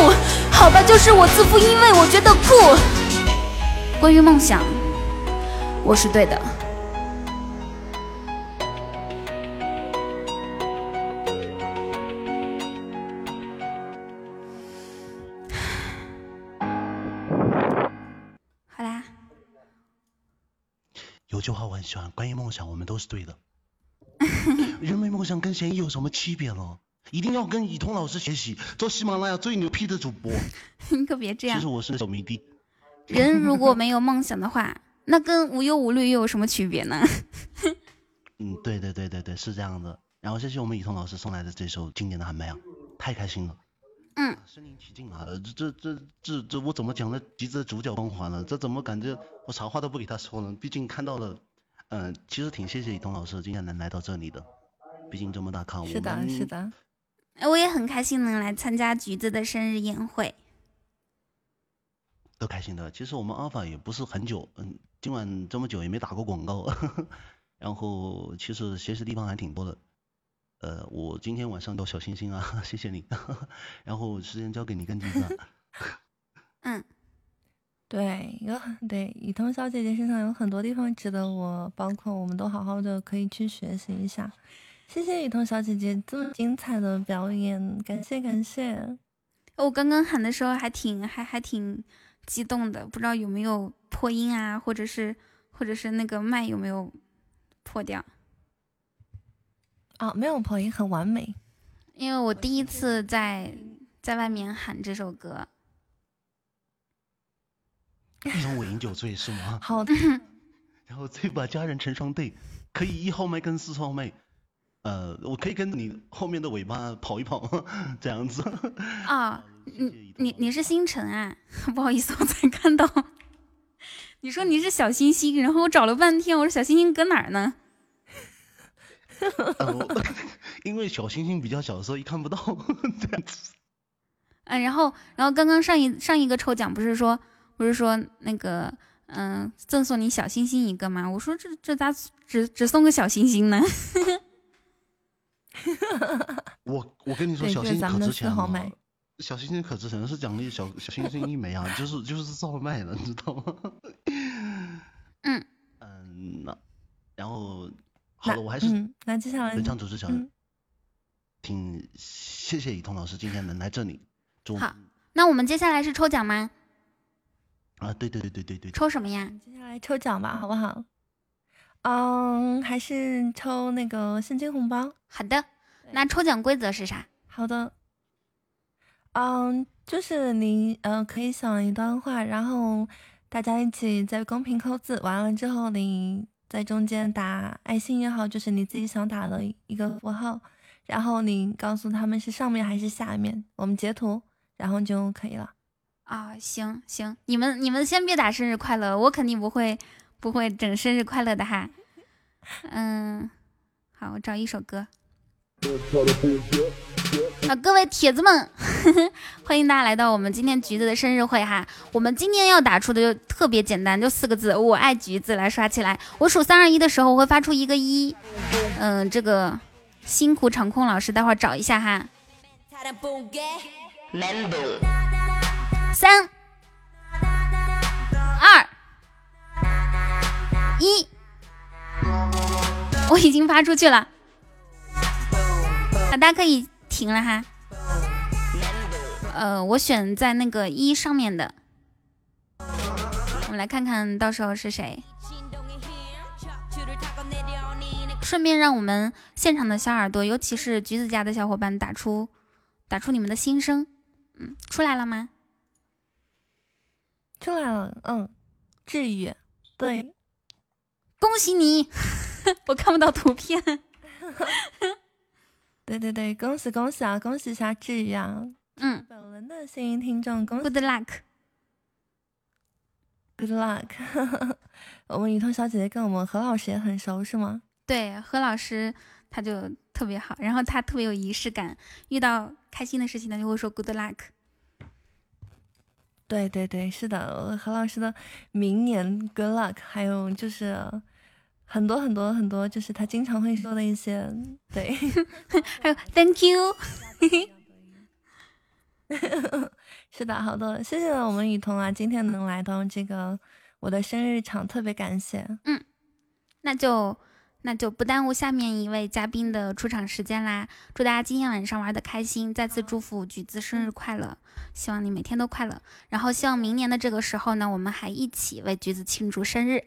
好吧？就是我自负，因为我觉得酷。关于梦想，我是对的。有句话我很喜欢，关于梦想，我们都是对的。人没梦想跟咸鱼有什么区别呢？一定要跟以彤老师学习，做喜马拉雅最牛批的主播。你可别这样其实。我是小迷弟。人如果没有梦想的话，那跟无忧无虑又有什么区别呢？嗯，对对对对对，是这样的。然后谢谢我们以彤老师送来的这首经典的《喊麦》，啊太开心了。嗯，身临其境啊，这这这这这我怎么讲呢？橘子的主角光环了，这怎么感觉我啥话都不给他说了？毕竟看到了，嗯、其实挺谢谢以彤老师今天能来到这里的，毕竟这么大咖，是的，是的，我也很开心能来参加橘子的生日宴会。都开心的。其实我们阿尔法也不是很久，嗯，今晚这么久也没打过广告，然后其实学习地方还挺多的。呃，我今天晚上叫小星星啊，谢谢你。然后时间交给你跟橘子啊。嗯，对，有很对雨桐小姐姐身上有很多地方值得我，包括我们都好好的可以去学习一下。谢谢雨桐小姐姐这么精彩的表演，感谢感谢。我刚刚喊的时候还挺还还挺激动的，不知道有没有破音啊，或者是或者是那个麦有没有破掉？哦，没有破音，很完美。因为我第一次在在外面喊这首歌，一种尾饮酒醉是吗？好的。然后再把家人成双对，可以一号麦跟四号麦，呃，我可以跟你后面的尾巴跑一跑，这样子。啊，你你你是星辰啊？不好意思，我才看到。你说你是小星星，然后我找了半天，我说小星星搁哪儿呢？呃因为小星星比较小，所以看不到这样子。嗯，然后然后刚刚上一上一个抽奖不是说不是说那个嗯赠送你小星星一个吗？我说这这咋只只送个小星星呢？我我跟你说，小星可值钱了。小星星可值钱了，是奖励小小星星一枚啊，就是就是造麦的，你知道吗？嗯嗯，那然后好了，我还是嗯，那接下来本场主持人嗯，挺谢谢以彤老师今天能来这里，祝好，那我们接下来是抽奖吗？啊，对对对对对对，抽什么呀？接下来抽奖吧，好不好？嗯，还是抽那个现金红包。好的，那抽奖规则是啥？好的。嗯，就是你呃可以想一段话，然后大家一起在公屏扣字，完了之后你在中间打爱心也好，就是你自己想打的一个符号，然后你告诉他们是上面还是下面，我们截图，然后就可以了。啊，行行，你们你们先别打生日快乐，我肯定不会不会整生日快乐的哈。嗯，好，我找一首歌。啊，各位铁子们，欢迎大家来到我们今天橘子的生日会哈。我们今天要打出的就特别简单，就四个字：我爱橘子。来刷起来，我数三二一的时候，我会发出一个一。嗯，这个辛苦场控老师，待会儿找一下哈。三、二、一，我已经发出去了，好，大家可以停了哈。呃，我选在那个一上面的，我们来看看到时候是谁。顺便让我们现场的小耳朵，尤其是橘子家的小伙伴，打出打出你们的心声。嗯，出来了吗？出来了，嗯，治愈，对，恭喜你！我看不到图片。对对对，恭喜恭喜啊，恭喜一下治愈啊！嗯，本轮的幸运听众，恭喜 Good luck。Good luck！我们雨桐小姐姐跟我们何老师也很熟是吗？对，何老师他就特别好，然后他特别有仪式感，遇到开心的事情呢就会说 Good luck。对对对，是的，何老师的明年 Good luck，还有就是很多很多很多，就是他经常会说的一些，对，还有 Thank you。是的，好的，谢谢我们雨桐啊，今天能来到这个我的生日场，特别感谢。嗯，那就那就不耽误下面一位嘉宾的出场时间啦！祝大家今天晚上玩的开心，再次祝福橘子生日快乐，希望你每天都快乐。然后希望明年的这个时候呢，我们还一起为橘子庆祝生日。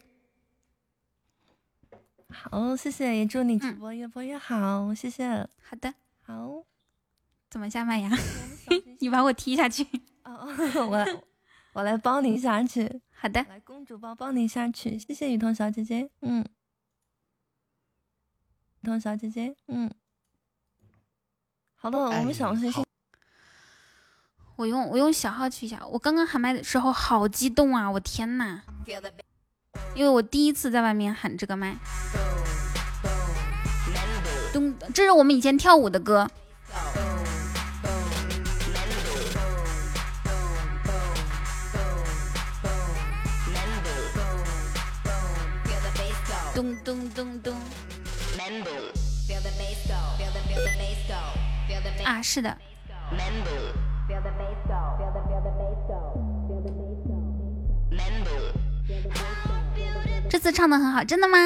好，谢谢，也祝你直播越播越好，谢谢。好的，好，怎么下麦呀？你把我踢下去。哦，我来我来帮你下去。好的，来公主抱帮你下去，谢谢雨桐小姐姐。嗯，雨桐小姐姐，嗯，好的，我们小星星。我用我用小号去一下，我刚刚喊麦的时候好激动啊！我天呐，因为我第一次在外面喊这个麦。咚，这是我们以前跳舞的歌。咚咚咚咚。啊，是的。这次唱的很好，真的吗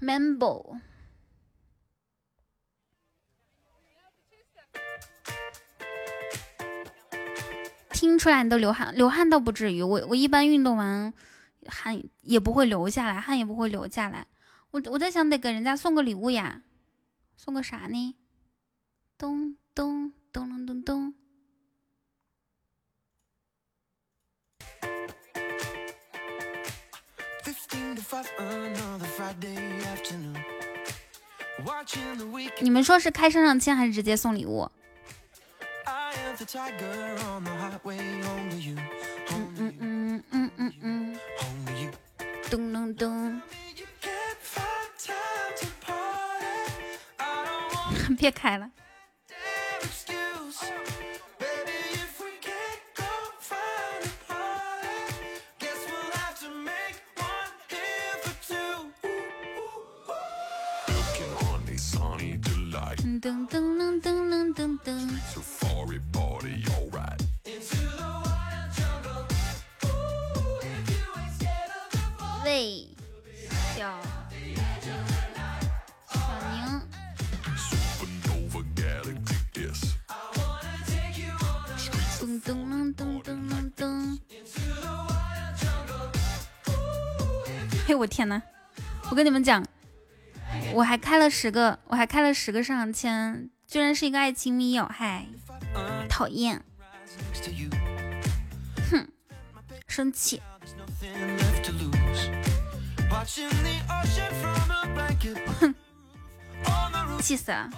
？Mambo，听出来你都流汗，流汗倒不至于。我我一般运动完汗也不会流下来，汗也不会流下来。我我在想得给人家送个礼物呀，送个啥呢？咚咚咚咚咚咚。你们说是开上上签还是直接送礼物？嗯嗯嗯嗯嗯嗯，咚咚咚！别开了。噔噔噔噔噔噔噔。喂，小小宁。噔噔噔噔噔噔。嘿，我天呐！我跟你们讲。我还开了十个，我还开了十个上签，居然是一个爱情密友，嗨，讨厌，哼，生气，哼，气死了。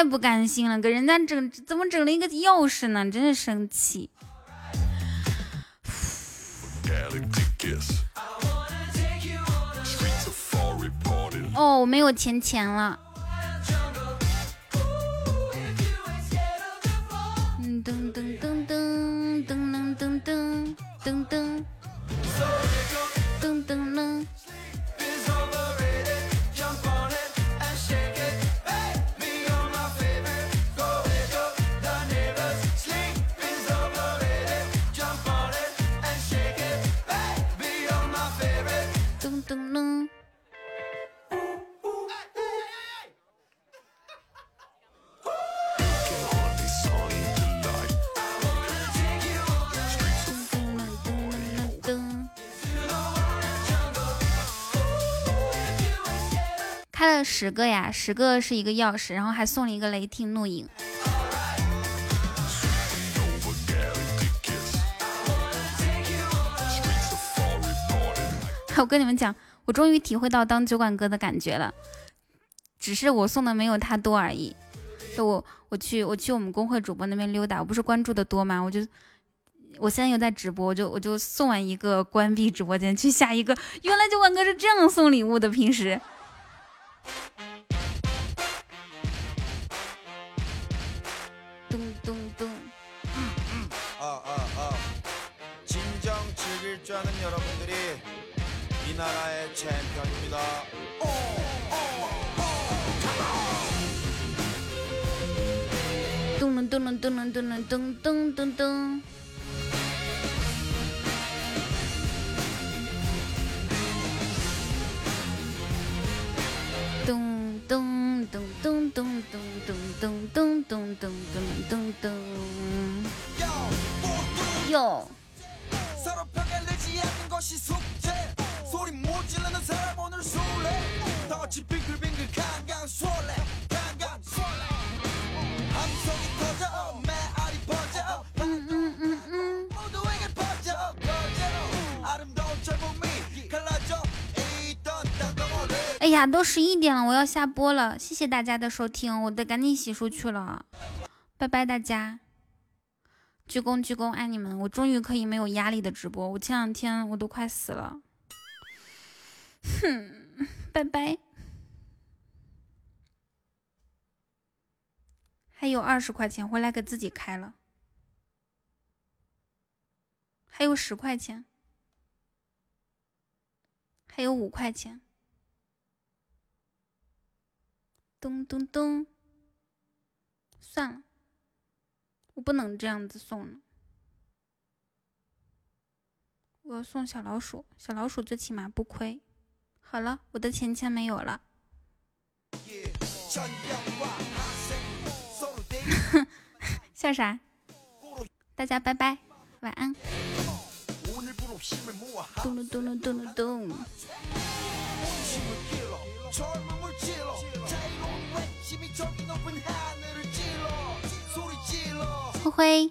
太不甘心了，给人家整怎么整了一个钥匙呢？真是生气。哦，我没有钱钱了。噔噔噔噔噔噔噔噔。噔噔噔噔十个呀，十个是一个钥匙，然后还送了一个雷霆怒影。我跟你们讲，我终于体会到当酒馆哥的感觉了，只是我送的没有他多而已。就我我去我去我们公会主播那边溜达，我不是关注的多吗？我就我现在又在直播，我就我就送完一个关闭直播间去下一个。原来酒馆哥是这样送礼物的，平时。 뚱뚱뚱 아, 아, 아. 진정 즐길 줄 아는 여러분들이 이 나라의 챔피언입니다. 오, 오, 오, 뚱눈 뚱눈 뚱눈 뚱눈 뚱뚱뚱뚱 뚱뚱뚱뚱뚱뚱뚱뚱뚱뚱뚱뚱뚱 요. 서로 벽에 내지 않는 것이 숙제. 소리 못 지르는 사람 오늘 술래. 덩어치 빙글빙글 강강 술래 강강술래 呀，都十一点了，我要下播了，谢谢大家的收听，我得赶紧洗漱去了，拜拜大家，鞠躬鞠躬，爱你们，我终于可以没有压力的直播，我前两天我都快死了，哼，拜拜，还有二十块钱，回来给自己开了，还有十块钱，还有五块钱。咚咚咚！算了，我不能这样子送了。我要送小老鼠，小老鼠最起码不亏。好了，我的钱钱没有了。笑啥？大家拜拜，晚安。咚咚咚咚咚咚咚。灰灰。